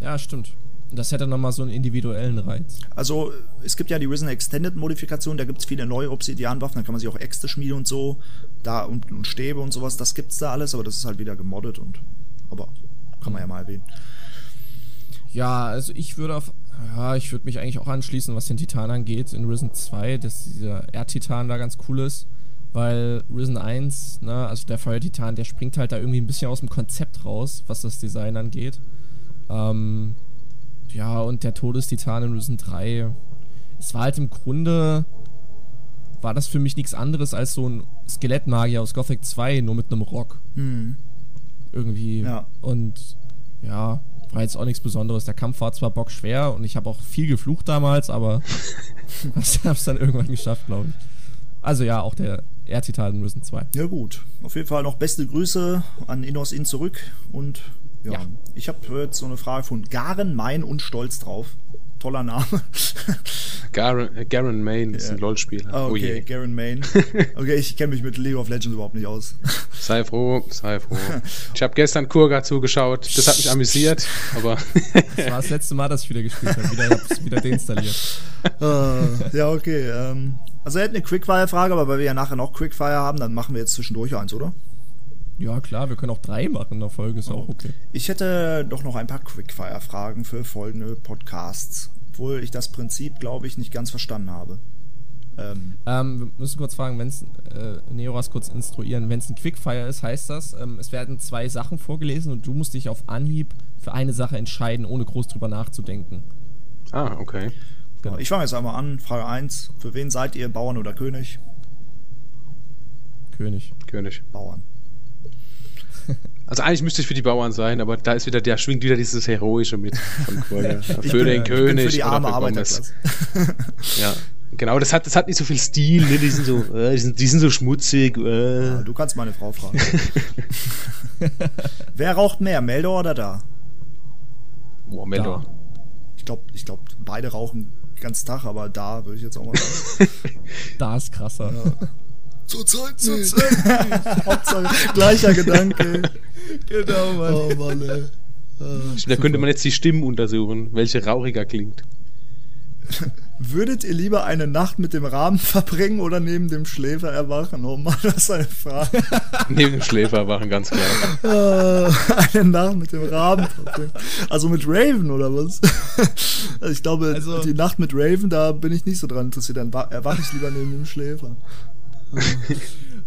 Ja, stimmt. Das hätte nochmal so einen individuellen Reiz. Also es gibt ja die Risen Extended Modifikation, da gibt es viele neue Obsidian-Waffen, da kann man sich auch Äxte schmieden und so, da und, und Stäbe und sowas, das gibt's da alles, aber das ist halt wieder gemoddet und aber kann man ja mal erwähnen. Ja, also ich würde auf. Ja, ich würde mich eigentlich auch anschließen, was den Titan angeht, in Risen 2, dass dieser Erdtitan da ganz cool ist. Weil Risen 1, ne, also der Feuertitan, der springt halt da irgendwie ein bisschen aus dem Konzept raus, was das Design angeht. Ähm, ja, und der Todestitan in Risen 3, es war halt im Grunde, war das für mich nichts anderes als so ein Skelettmagier aus Gothic 2, nur mit einem Rock Hm. irgendwie. Ja. Und ja, war jetzt auch nichts Besonderes. Der Kampf war zwar bockschwer und ich habe auch viel geflucht damals, aber <laughs> <laughs> ich habe es dann irgendwann geschafft, glaube ich. Also ja, auch der Erdtitan in Risen 2. Ja gut, auf jeden Fall noch beste Grüße an Innos In zurück und ja, Ja. ich habe jetzt so eine Frage von Garen, Mein und Stolz drauf. Toller Name. <laughs> Garen, äh, Garen Main ist ein LOL-Spieler. Ah, Oh okay, je. Garen Main. <laughs> Okay, ich kenne mich mit League of Legends überhaupt nicht aus. Sei froh, sei froh. <laughs> Ich habe gestern Kurga zugeschaut. Das hat mich amüsiert, aber Das war das letzte Mal, dass ich wieder gespielt habe. Wieder, hab's wieder deinstalliert. Äh, ja, okay. Ähm, also er hat eine Quickfire-Frage, aber weil wir ja nachher noch Quickfire haben, dann machen wir jetzt zwischendurch eins, oder? Ja, klar, wir können auch drei machen in der Folge, ist auch okay. Ich hätte doch noch ein paar Quickfire-Fragen für folgende Podcasts. Obwohl ich das Prinzip, glaube ich, nicht ganz verstanden habe. Ähm, Ähm, wir müssen kurz fragen, wenn es äh, Neoras kurz instruieren, wenn es ein Quickfire ist, heißt das, ähm, es werden zwei Sachen vorgelesen und du musst dich auf Anhieb für eine Sache entscheiden, ohne groß drüber nachzudenken. ah, okay. Genau. Ich fange jetzt einmal an. Frage 1. Für wen seid ihr, Bauern oder König? König. König. Bauern. Also eigentlich müsste ich für die Bauern sein, aber da ist wieder, der schwingt wieder dieses Heroische mit von. Ja, <laughs> Ich für bin- den ich bin König. für die oder arme. Arbeiterklasse. <laughs> Ja. Genau, das hat, das hat nicht so viel Stil, ne? Die sind so, äh, die, sind, die sind so schmutzig. Äh. Ja, du kannst meine Frau fragen. <laughs> Wer raucht mehr, Meldor oder da? Boah, Meldor. Da. Ich glaube, ich glaub, beide rauchen den ganzen Tag, aber da würde ich jetzt auch mal sagen. Da ist krasser. Zurzeit nicht. <laughs> Hauptsache, gleicher Gedanke. <laughs> Genau, Mann. Oh Mann, ey. Da könnte man jetzt die Stimmen untersuchen, welche rauchiger klingt. <laughs> Würdet ihr lieber eine Nacht mit dem Rahmen verbringen oder neben dem Schläfer erwachen? Oh Mann, das ist eine Frage. Neben dem Schläfer waren ganz klar. Äh, eine Nacht mit dem Rahmen verbringen. Also mit Raven oder was? Also ich glaube, Also- die Nacht mit Raven, da bin ich nicht so dran interessiert. Dann wa- erwache ich lieber neben dem Schläfer. <laughs>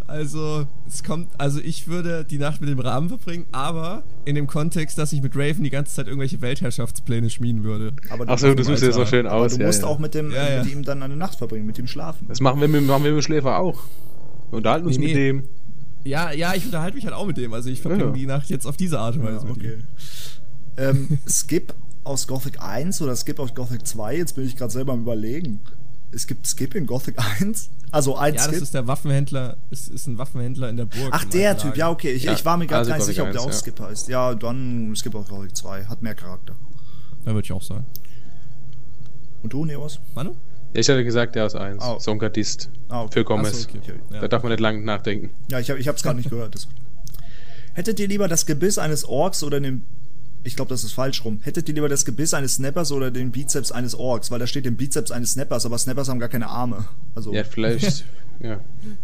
Also, es kommt, also ich würde die Nacht mit dem Rahmen verbringen, aber in dem Kontext, dass ich mit Raven die ganze Zeit irgendwelche Weltherrschaftspläne schmieden würde. Aber Ach so, du suchst dir so schön aber aus. Du ja, musst ja. auch mit, dem, Ja, ja. mit ihm dann eine Nacht verbringen, mit ihm schlafen. Das machen wir mit, machen wir mit dem Schläfer auch. Wir unterhalten uns Nee, mit nee. dem. Ja, ja, ich unterhalte mich halt auch mit dem. Also ich verbringe Ja. die Nacht jetzt auf diese Art und Weise Ja, okay. ähm, <laughs> Skip aus Gothic 1 oder Skip aus Gothic 2? Jetzt bin ich gerade selber am überlegen. Es gibt Skip in Gothic 1? Also ein Ja, das Skip? ist der Waffenhändler, ist, ist ein Waffenhändler in der Burg. Ach, der alten Typ, ja, okay. Ich, Ja, ich war mir gerade also gar nicht sicher, ob der 1, auch ja. Skip heißt. Ja, dann Skip aus Gothic 2. Hat mehr Charakter. Ja, würde ich auch sagen. Und du, Neos? Manu? Ja, ich hatte gesagt, der ist eins. Oh. Sonkadist. Ah, okay. Für Gomez. So, okay. Ja. Da darf man nicht lange nachdenken. Ja, ich habe es gerade nicht gehört. Das Hättet ihr lieber das Gebiss eines Orks oder den. Ich glaube, das ist falsch rum. Hättet ihr lieber das Gebiss eines Snappers oder den Bizeps eines Orks? Weil da steht den Bizeps eines Snappers, aber Snappers haben gar keine Arme. Also, Ja, vielleicht. <laughs> ja.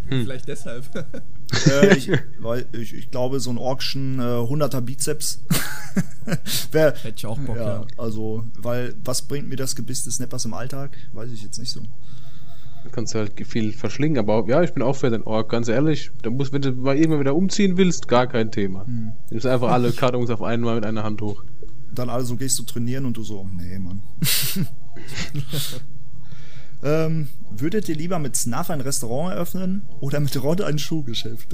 Vielleicht deshalb. äh, ich, weil ich, ich glaube, so ein Orkschen äh, 100er Bizeps. <laughs> Wär, Hätte ich auch Bock, ja, ja. also, weil, was bringt mir das Gebiss des Snappers im Alltag? Weiß ich jetzt nicht so. Kannst du halt viel verschlingen, aber ja, ich bin auch für den Ork, ganz ehrlich. Da musst, wenn du mal irgendwann wieder umziehen willst, gar kein Thema. Hm. Nimmst einfach alle <laughs> Kartons auf einmal mit einer Hand hoch. dann alle so gehst du trainieren und du so, nee, Mann. <laughs> ähm, würdet ihr lieber mit Snuff ein Restaurant eröffnen oder mit Rod ein Schuhgeschäft? <laughs>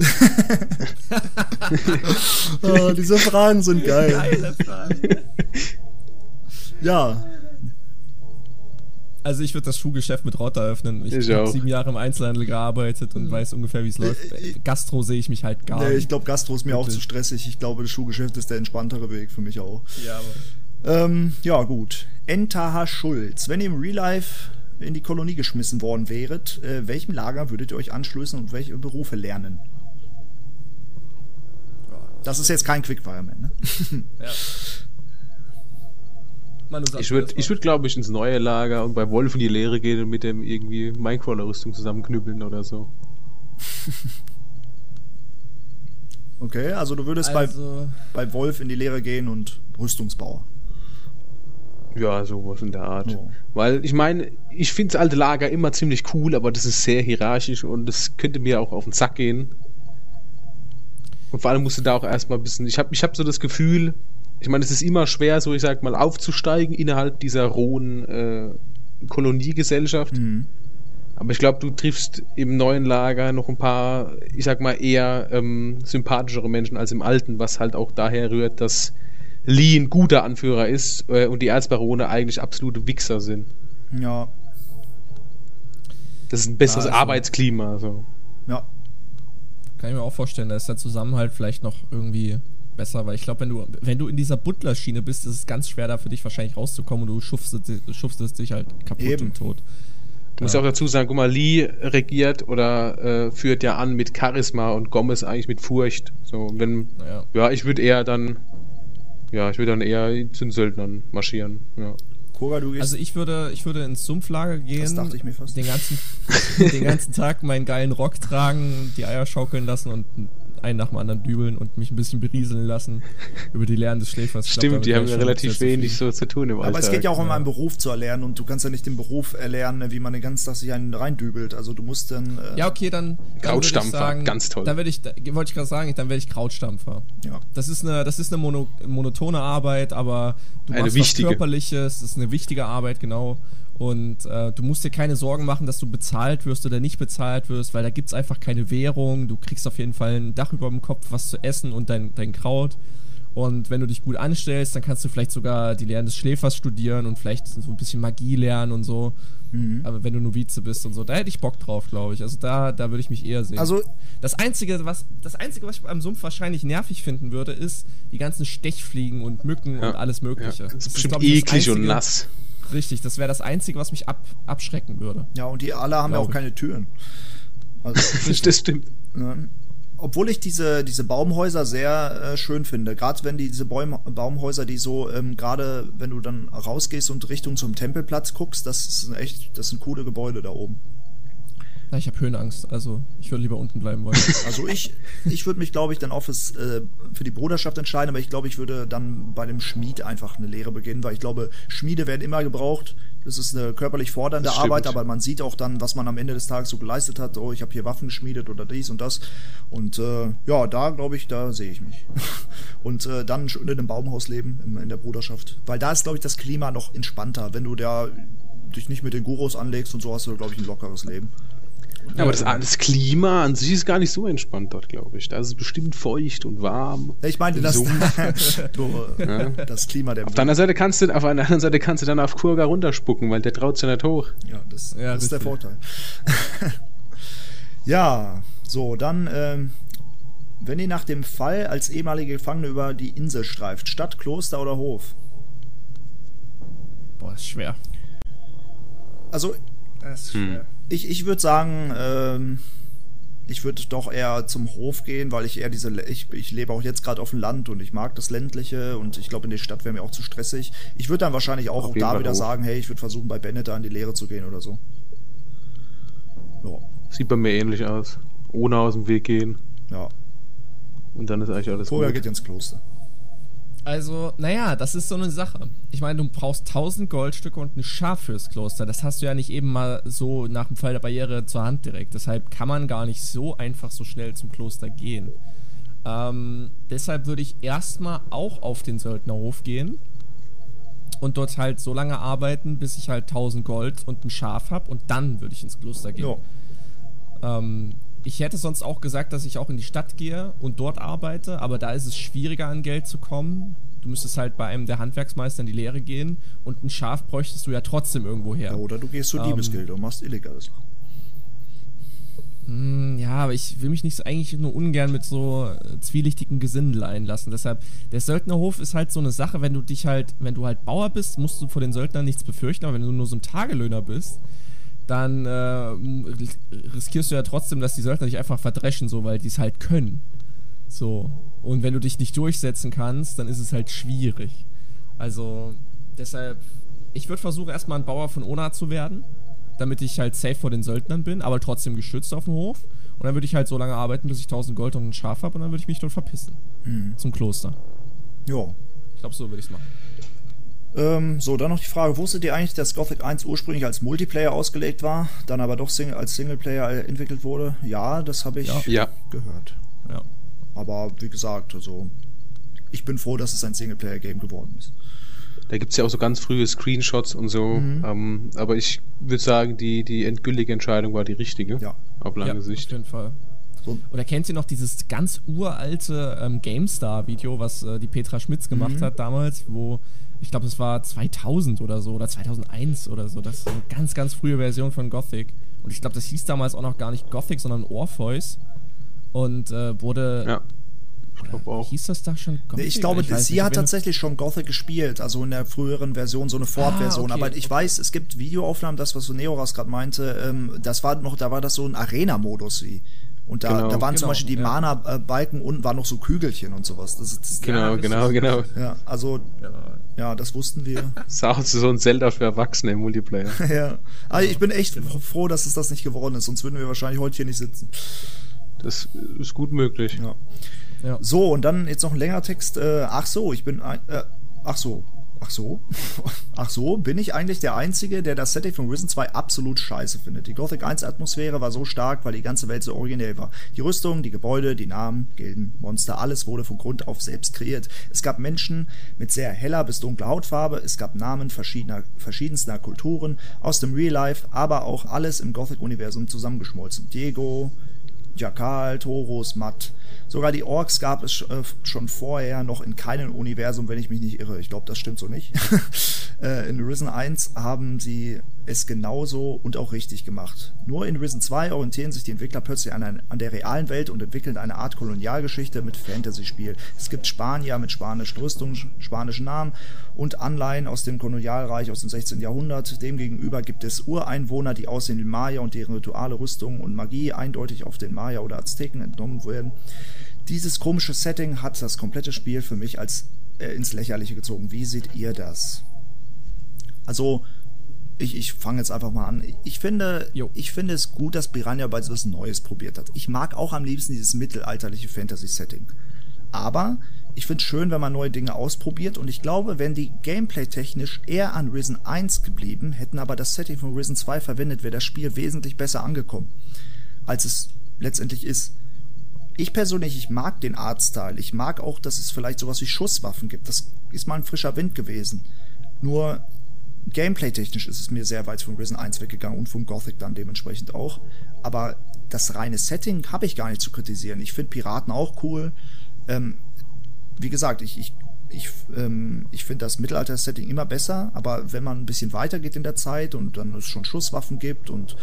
oh, diese Fragen sind geil. Geile Frage. Ja, Also ich würde das Schuhgeschäft mit Rotter öffnen. Ich, Ich habe auch. sieben Jahre im Einzelhandel gearbeitet und weiß ungefähr, wie es läuft. äh, Gastro sehe ich mich halt gar nee, nicht. ich glaube, Gastro ist mir auch Bitte. zu stressig. Ich glaube, das Schuhgeschäft ist der entspanntere Weg für mich auch. Ja, aber Ähm, ja, gut. Entaha Schulz. Wenn ihr im Real Life in die Kolonie geschmissen worden wäret, äh, welchem Lager würdet ihr euch anschließen und welche Berufe lernen? Das ist jetzt kein Quickfire mehr, ne? ja. <laughs> Manu, sag Ich würde, ich glaube ich, ins neue Lager und bei Wolf in die Lehre gehen und mit dem irgendwie Minecrawler-Rüstung zusammenknüppeln oder so. <laughs> Okay, also du würdest also, bei, bei Wolf in die Lehre gehen und Rüstungsbauer. Ja, sowas in der Art. Ja. Weil ich meine, ich finde das alte Lager immer ziemlich cool, aber das ist sehr hierarchisch und das könnte mir auch auf den Sack gehen. Und vor allem musst du da auch erstmal ein bisschen. Ich habe ich hab so das Gefühl, ich meine, es ist immer schwer, so ich sag mal, aufzusteigen innerhalb dieser rohen äh, Koloniegesellschaft. Mhm. Aber ich glaube, du triffst im neuen Lager noch ein paar, ich sag mal, eher ähm, sympathischere Menschen als im alten, was halt auch daher rührt, dass Lee ein guter Anführer ist äh, und die Erzbarone eigentlich absolute Wichser sind. Ja, Das ist ein besseres Also- Arbeitsklima. So. ja. kann ich mir auch vorstellen, da ist der Zusammenhalt vielleicht noch irgendwie besser, weil ich glaube, wenn du, wenn du in dieser Butler-Schiene bist, ist es ganz schwer da für dich wahrscheinlich rauszukommen und du schufstest, schufstest dich halt kaputt Eben. und tot. Du musst auch dazu sagen, guck mal, Lee regiert oder äh, führt ja an mit Charisma und Gomez eigentlich mit Furcht. So, wenn, Naja. ja, ich würde eher dann, ja, ich würde dann eher zu den Söldnern marschieren. Ja. Koga, du gehst. Also ich würde, ich würde ins Sumpflager gehen. Das dachte ich mir fast. Den ganzen, <laughs> den ganzen Tag meinen geilen Rock tragen, die Eier schaukeln lassen und einen nach dem anderen dübeln und mich ein bisschen berieseln lassen <laughs> über die Lehren des Schläfers. Glaub, Stimmt, damit die haben ja relativ wenig so zu tun im aber es geht ja auch um ja. einen Beruf zu erlernen und du kannst ja nicht den Beruf erlernen, wie man den ganzen Tag sich einen reindübelt. Also du musst dann. Äh, Ja, okay, dann. dann Krautstampfer, sagen, ganz toll. Dann werde ich, da, wollte ich gerade sagen, dann werde ich Krautstampfer. ja. Das ist eine, das ist eine mono, monotone Arbeit, aber du Eine machst wichtige. was Körperliches, das ist eine wichtige Arbeit, genau. Und äh, du musst dir keine Sorgen machen, dass du bezahlt wirst oder nicht bezahlt wirst, weil da gibt es einfach keine Währung. Du kriegst auf jeden Fall ein Dach über dem Kopf, was zu essen und dein, dein Kraut. Und wenn du dich gut anstellst, dann kannst du vielleicht sogar die Lehren des Schläfers studieren und vielleicht so ein bisschen Magie lernen und so. Aber wenn du Novize bist und so, da hätte ich Bock drauf, glaube ich. Also da, da würde ich mich eher sehen. Also Das Einzige, was, das Einzige, was ich am Sumpf wahrscheinlich nervig finden würde, ist die ganzen Stechfliegen und Mücken Ja. und alles Mögliche. Ja, das ist bestimmt glaub ich, das eklig und nass. Richtig, das wäre das Einzige, was mich ab, abschrecken würde. Ja, und die alle haben ja auch ich. keine Türen. Also, <laughs> Das stimmt. ne? Obwohl ich diese, diese Baumhäuser sehr äh, schön finde. Gerade wenn die, diese Bäum, Baumhäuser, die so, ähm, gerade wenn du dann rausgehst und Richtung zum Tempelplatz guckst, das ist echt, das sind coole Gebäude da oben. Na, ich habe Höhenangst, also ich würde lieber unten bleiben wollen. <laughs> Also ich, ich würde mich, glaube ich, dann auch fürs, äh, für die Bruderschaft entscheiden, aber ich glaube, ich würde dann bei dem Schmied einfach eine Lehre beginnen, weil ich glaube, Schmiede werden immer gebraucht. Das ist eine körperlich fordernde. Arbeit, aber man sieht auch dann, was man am Ende des Tages so geleistet hat. Oh, ich habe hier Waffen geschmiedet oder dies und das. Und äh, ja, da glaube ich, da sehe ich mich. <laughs> Und äh, dann schön in einem Baumhaus leben, in, in der Bruderschaft. Weil da ist, glaube ich, das Klima noch entspannter. Wenn du da dich nicht mit den Gurus anlegst und so, hast du, glaube ich, ein lockeres Leben. Ja, aber das, das Klima an sich ist gar nicht so entspannt dort, glaube ich. Da ist es bestimmt feucht und warm. Ich meinte das, du, <laughs> äh, das Klima der Auf der anderen Seite kannst du, auf einer anderen Seite kannst du dann auf Kurga runterspucken, weil der traut sich ja nicht hoch. Ja, das, Ja, das ist der. Vorteil. <laughs> ja, so, dann, ähm, wenn ihr nach dem Fall als ehemalige Gefangene über die Insel streift, Stadt, Kloster oder Hof? Boah, ist schwer. Also, Das ist schwer. Ich, ich würde sagen, ähm, ich würde doch eher zum Hof gehen, weil ich eher diese, ich, ich lebe auch jetzt gerade auf dem Land und ich mag das Ländliche und ich glaube, in der Stadt wäre mir auch zu stressig. Ich würde dann wahrscheinlich auch, auch da Fall wieder Hof. sagen, hey, ich würde versuchen, bei Bennett da in die Lehre zu gehen oder so. Ja, Sieht bei mir ähnlich aus. Ohne aus dem Weg gehen. ja. Und dann ist eigentlich alles Vorher gut. geht ihr ins Kloster. Also, naja, das ist so eine Sache. Ich meine, du brauchst 1000 Goldstücke und ein Schaf fürs Kloster. Das hast du ja nicht eben mal so nach dem Fall der Barriere zur Hand direkt. Deshalb kann man gar nicht so einfach so schnell zum Kloster gehen. Ähm, deshalb würde ich erstmal auch auf den Söldnerhof gehen und dort halt so lange arbeiten, bis ich halt 1000 Gold und ein Schaf habe und dann würde ich ins Kloster gehen. Ja. Ähm, ich hätte sonst auch gesagt, dass ich auch in die Stadt gehe und dort arbeite, aber da ist es schwieriger an Geld zu kommen. Du müsstest halt bei einem der Handwerksmeister in die Lehre gehen und ein Schaf bräuchtest du ja trotzdem irgendwo her. Ja, oder du gehst zur Ähm, Diebesgilde und machst Illegales. Hm, ja, aber ich will mich nicht eigentlich nur ungern mit so äh, zwielichtigen Gesindel einlassen. Deshalb, der Söldnerhof ist halt so eine Sache, wenn du dich halt, wenn du halt Bauer bist, musst du vor den Söldnern nichts befürchten, aber wenn du nur so ein Tagelöhner bist, dann äh, riskierst du ja trotzdem, dass die Söldner dich einfach verdreschen, so, weil die es halt können. So. Und wenn du dich nicht durchsetzen kannst, dann ist es halt schwierig. Also, deshalb, ich würde versuchen, erstmal ein Bauer von Ona zu werden, damit ich halt safe vor den Söldnern bin, aber trotzdem geschützt auf dem Hof. Und dann würde ich halt so lange arbeiten, bis ich 1000 Gold und ein Schaf habe und dann würde ich mich dort verpissen. Zum Kloster. Ja. Ich glaube, so würde ich es machen. Ähm, so, dann noch die Frage, wusstet ihr eigentlich, dass Gothic 1 ursprünglich als Multiplayer ausgelegt war, dann aber doch Sing als Singleplayer äh, entwickelt wurde? Ja, das habe ich Ja. Ja. gehört. Ja. Aber wie gesagt, also ich bin froh, dass es ein Singleplayer-Game geworden ist. Da gibt's ja auch so ganz frühe Screenshots und so. Mhm. Ähm, aber ich würde sagen, die, die endgültige Entscheidung war die richtige. Ja. Auf lange ja, Sicht. Auf jeden Fall. So, Oder kennt ihr noch dieses ganz uralte ähm, GameStar-Video, was äh, die Petra Schmitz gemacht Mhm. hat damals, wo ich glaube, es war 2000 oder so oder 2001 oder so. Das ist eine ganz, ganz frühe Version von Gothic. Und ich glaube, das hieß damals auch noch gar nicht Gothic, sondern Orpheus. Und äh, wurde Ja. Ich glaube auch. Hieß das da schon Gothic? Ich glaube, ich sie nicht, hat tatsächlich schon Gothic gespielt, also in der früheren Version, so eine Ford-Version. Ah, okay, aber ich okay. weiß, es gibt Videoaufnahmen, das, was so Neoras gerade meinte, ähm, das war noch, da war das so ein Arena-Modus wie. Und da, genau, da waren genau, zum Beispiel die ja. Mana-Balken unten waren noch so Kügelchen und sowas. Das, das, genau, genau, genau. Ja, also, ja, das wussten wir. das <laughs> ist auch so ein Zelda für Erwachsene im Multiplayer. <laughs> ja. Also ich bin echt genau. froh, dass es das nicht geworden ist, sonst würden wir wahrscheinlich heute hier nicht sitzen. Das ist gut möglich. Ja. ja. So, und dann jetzt noch ein längerer Text. Äh, ach so, ich bin. Äh, ach so. Ach so? <laughs> Ach so, bin ich eigentlich der Einzige, der das Setting von Risen 2 absolut scheiße findet. Die Gothic 1 Atmosphäre war so stark, weil die ganze Welt so originell war. Die Rüstung, die Gebäude, die Namen, Gilden, Monster, alles wurde von Grund auf selbst kreiert. Es gab Menschen mit sehr heller bis dunkler Hautfarbe, es gab Namen verschiedener, verschiedenster Kulturen aus dem Real Life, aber auch alles im Gothic-Universum zusammengeschmolzen. Diego, Jakal, Taurus, Matt. Sogar die Orks gab es äh, schon vorher noch in keinem Universum, wenn ich mich nicht irre. Ich glaube, das stimmt so nicht. <laughs> äh, in Risen 1 haben sie es genauso und auch richtig gemacht. Nur in Risen 2 orientieren sich die Entwickler plötzlich an, an der realen Welt und entwickeln eine Art Kolonialgeschichte mit Fantasy-Spiel. Es gibt Spanier mit spanischen Rüstungen, spanischen Namen und Anleihen aus dem Kolonialreich aus dem 16. Jahrhundert. Demgegenüber gibt es Ureinwohner, die aussehen wie Maya und deren Rituale, Rüstungen und Magie eindeutig auf den Maya oder Azteken entnommen werden. Dieses komische Setting hat das komplette Spiel für mich als äh, ins Lächerliche gezogen. Wie seht ihr das? Also, ich, ich fange jetzt einfach mal an. Ich finde, ich finde es gut, dass Piranha bei so was Neues probiert hat. Ich mag auch am liebsten dieses mittelalterliche Fantasy-Setting. Aber ich finde es schön, wenn man neue Dinge ausprobiert und ich glaube, wenn die gameplay-technisch eher an Risen 1 geblieben, hätten aber das Setting von Risen 2 verwendet, wäre das Spiel wesentlich besser angekommen, als es letztendlich ist. Ich persönlich, ich mag den Artstyle. Ich mag auch, dass es vielleicht sowas wie Schusswaffen gibt. Das ist mal ein frischer Wind gewesen. Nur Gameplay-technisch ist es mir sehr weit von Risen 1 weggegangen und vom Gothic dann dementsprechend auch. Aber das reine Setting habe ich gar nicht zu kritisieren. Ich finde Piraten auch cool. Ähm, wie gesagt, ich, ich, ich, ähm, ich finde das Mittelalter-Setting immer besser, aber wenn man ein bisschen weiter geht in der Zeit und dann es schon Schusswaffen gibt und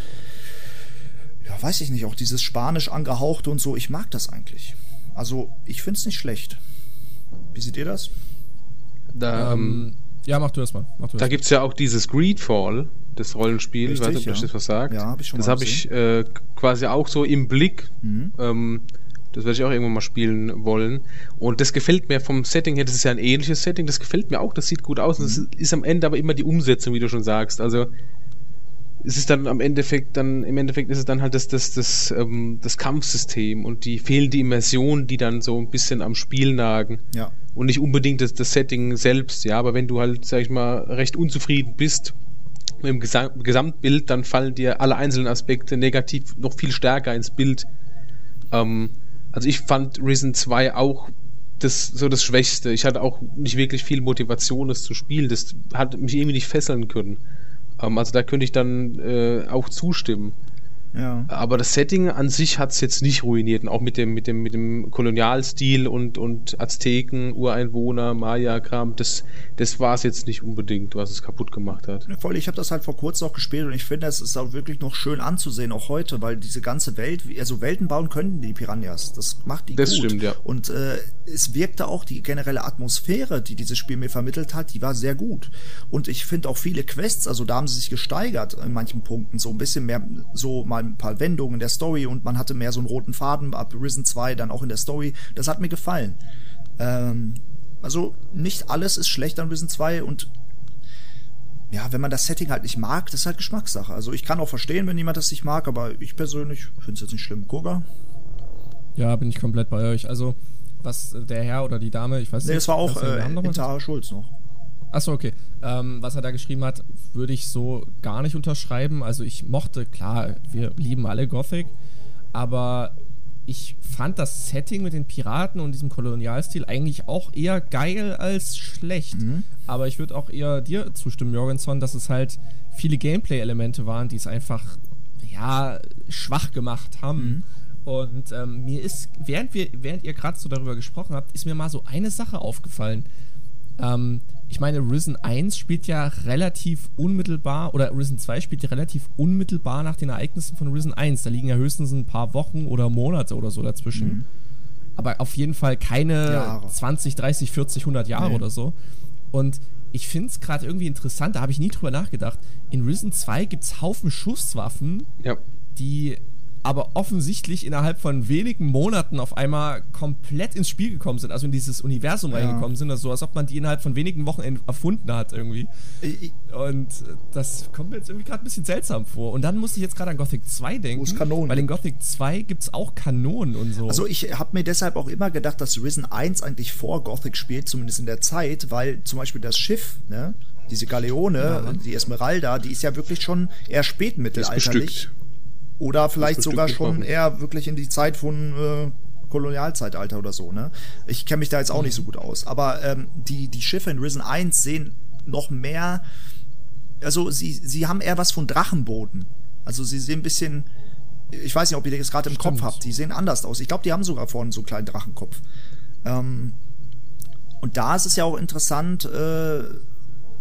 ja, weiß ich nicht, auch dieses Spanisch angehauchte und so, ich mag das eigentlich. Also, ich finde es nicht schlecht. Wie seht ihr das? Da, ähm, ähm ja, mach du das mal. Mach du da gibt es ja auch dieses Greedfall, das Rollenspiel, Richtig, ich weiß nicht, ob ja. das was sagt. Ja, hab ich schon Das habe ich äh, quasi auch so im Blick. Mhm. Ähm, das werde ich auch irgendwann mal spielen wollen. Und das gefällt mir vom Setting her, das ist ja ein ähnliches Setting, das gefällt mir auch, das sieht gut aus. Mhm. Das ist am Ende aber immer die Umsetzung, wie du schon sagst. Also es ist dann am Endeffekt dann, im Endeffekt ist es dann halt das, das, das, ähm, das Kampfsystem und die fehlende Immersion, die dann so ein bisschen am Spiel nagen. Ja. Und nicht unbedingt das, das Setting selbst, ja, aber wenn du halt, sag ich mal, recht unzufrieden bist mit dem Gesam Gesamtbild, dann fallen dir alle einzelnen Aspekte negativ noch viel stärker ins Bild. Ähm, also ich fand Risen 2 auch das so das Schwächste. Ich hatte auch nicht wirklich viel Motivation, das zu spielen. Das hat mich irgendwie nicht fesseln können. Ähm, also da könnte ich dann äh, auch zustimmen. Ja. Aber das Setting an sich hat es jetzt nicht ruiniert. Und auch mit dem, mit dem, mit dem Kolonialstil und, und Azteken, Ureinwohner, Maya-Kram, das, das war es jetzt nicht unbedingt, was es kaputt gemacht hat. Voll, ich habe das halt vor kurzem auch gespielt und ich finde, es ist auch wirklich noch schön anzusehen, auch heute, weil diese ganze Welt, also Welten bauen können die Piranhas. Das macht die das gut. Das stimmt, ja. Und äh, es wirkte auch die generelle Atmosphäre, die dieses Spiel mir vermittelt hat, die war sehr gut. Und ich finde auch viele Quests, also da haben sie sich gesteigert in manchen Punkten, so ein bisschen mehr, so mal ein paar Wendungen in der Story und man hatte mehr so einen roten Faden ab Risen 2 dann auch in der Story. Das hat mir gefallen. Ähm, also nicht alles ist schlecht an Risen 2 und ja, wenn man das Setting halt nicht mag, das ist halt Geschmackssache. Also ich kann auch verstehen, wenn jemand das nicht mag, aber ich persönlich finde es jetzt nicht schlimm. Koga? Ja, bin ich komplett bei euch. Also was der Herr oder die Dame, ich weiß nee, nicht. Nee, es war auch äh, Schulz noch. Achso, okay. Ähm, was er da geschrieben hat, würde ich so gar nicht unterschreiben. Also ich mochte, klar, wir lieben alle Gothic, aber ich fand das Setting mit den Piraten und diesem Kolonialstil eigentlich auch eher geil als schlecht. Mhm. Aber ich würde auch eher dir zustimmen, Jorgenson, dass es halt viele Gameplay-Elemente waren, die es einfach, ja, schwach gemacht haben. Mhm. Und ähm, mir ist, während, wir, während ihr gerade so darüber gesprochen habt, ist mir mal so eine Sache aufgefallen. Ähm, ich meine, Risen 1 spielt ja relativ unmittelbar, oder Risen 2 spielt ja relativ unmittelbar nach den Ereignissen von Risen 1. Da liegen ja höchstens ein paar Wochen oder Monate oder so dazwischen. Mhm. aber auf jeden Fall keine Jahre. 20, 30, 40, 100 Jahre Nee. oder so. Und ich finde es gerade irgendwie interessant, da habe ich nie drüber nachgedacht. In Risen 2 gibt es Haufen Schusswaffen, Ja. die aber offensichtlich innerhalb von wenigen Monaten auf einmal komplett ins Spiel gekommen sind, also in dieses Universum Ja. reingekommen sind, also so als ob man die innerhalb von wenigen Wochen en- erfunden hat irgendwie. Und äh, das kommt mir jetzt irgendwie gerade ein bisschen seltsam vor. Und dann musste ich jetzt gerade an Gothic 2 denken, Wo es Kanonen weil in. Gothic 2 gibt es auch Kanonen und so. Also ich habe mir deshalb auch immer gedacht, dass Risen 1 eigentlich vor Gothic spielt, zumindest in der Zeit, weil zum Beispiel das Schiff, ne, diese Galeone, die Esmeralda, die ist ja wirklich schon eher spätmittelalterlich. Oder vielleicht sogar schon eher wirklich in die Zeit von äh, Kolonialzeitalter oder so, ne? Ich kenne mich da jetzt auch nicht so gut aus. Aber ähm, die, die Schiffe in Risen 1 sehen noch mehr. Also sie, sie haben eher was von Drachenboden. Also sie sehen ein bisschen. Ich weiß nicht, ob ihr das gerade im Kopf Stimmt. habt. Die sehen anders aus. Ich glaube, die haben sogar vorne so einen kleinen Drachenkopf. Ähm, und da ist es ja auch interessant, äh,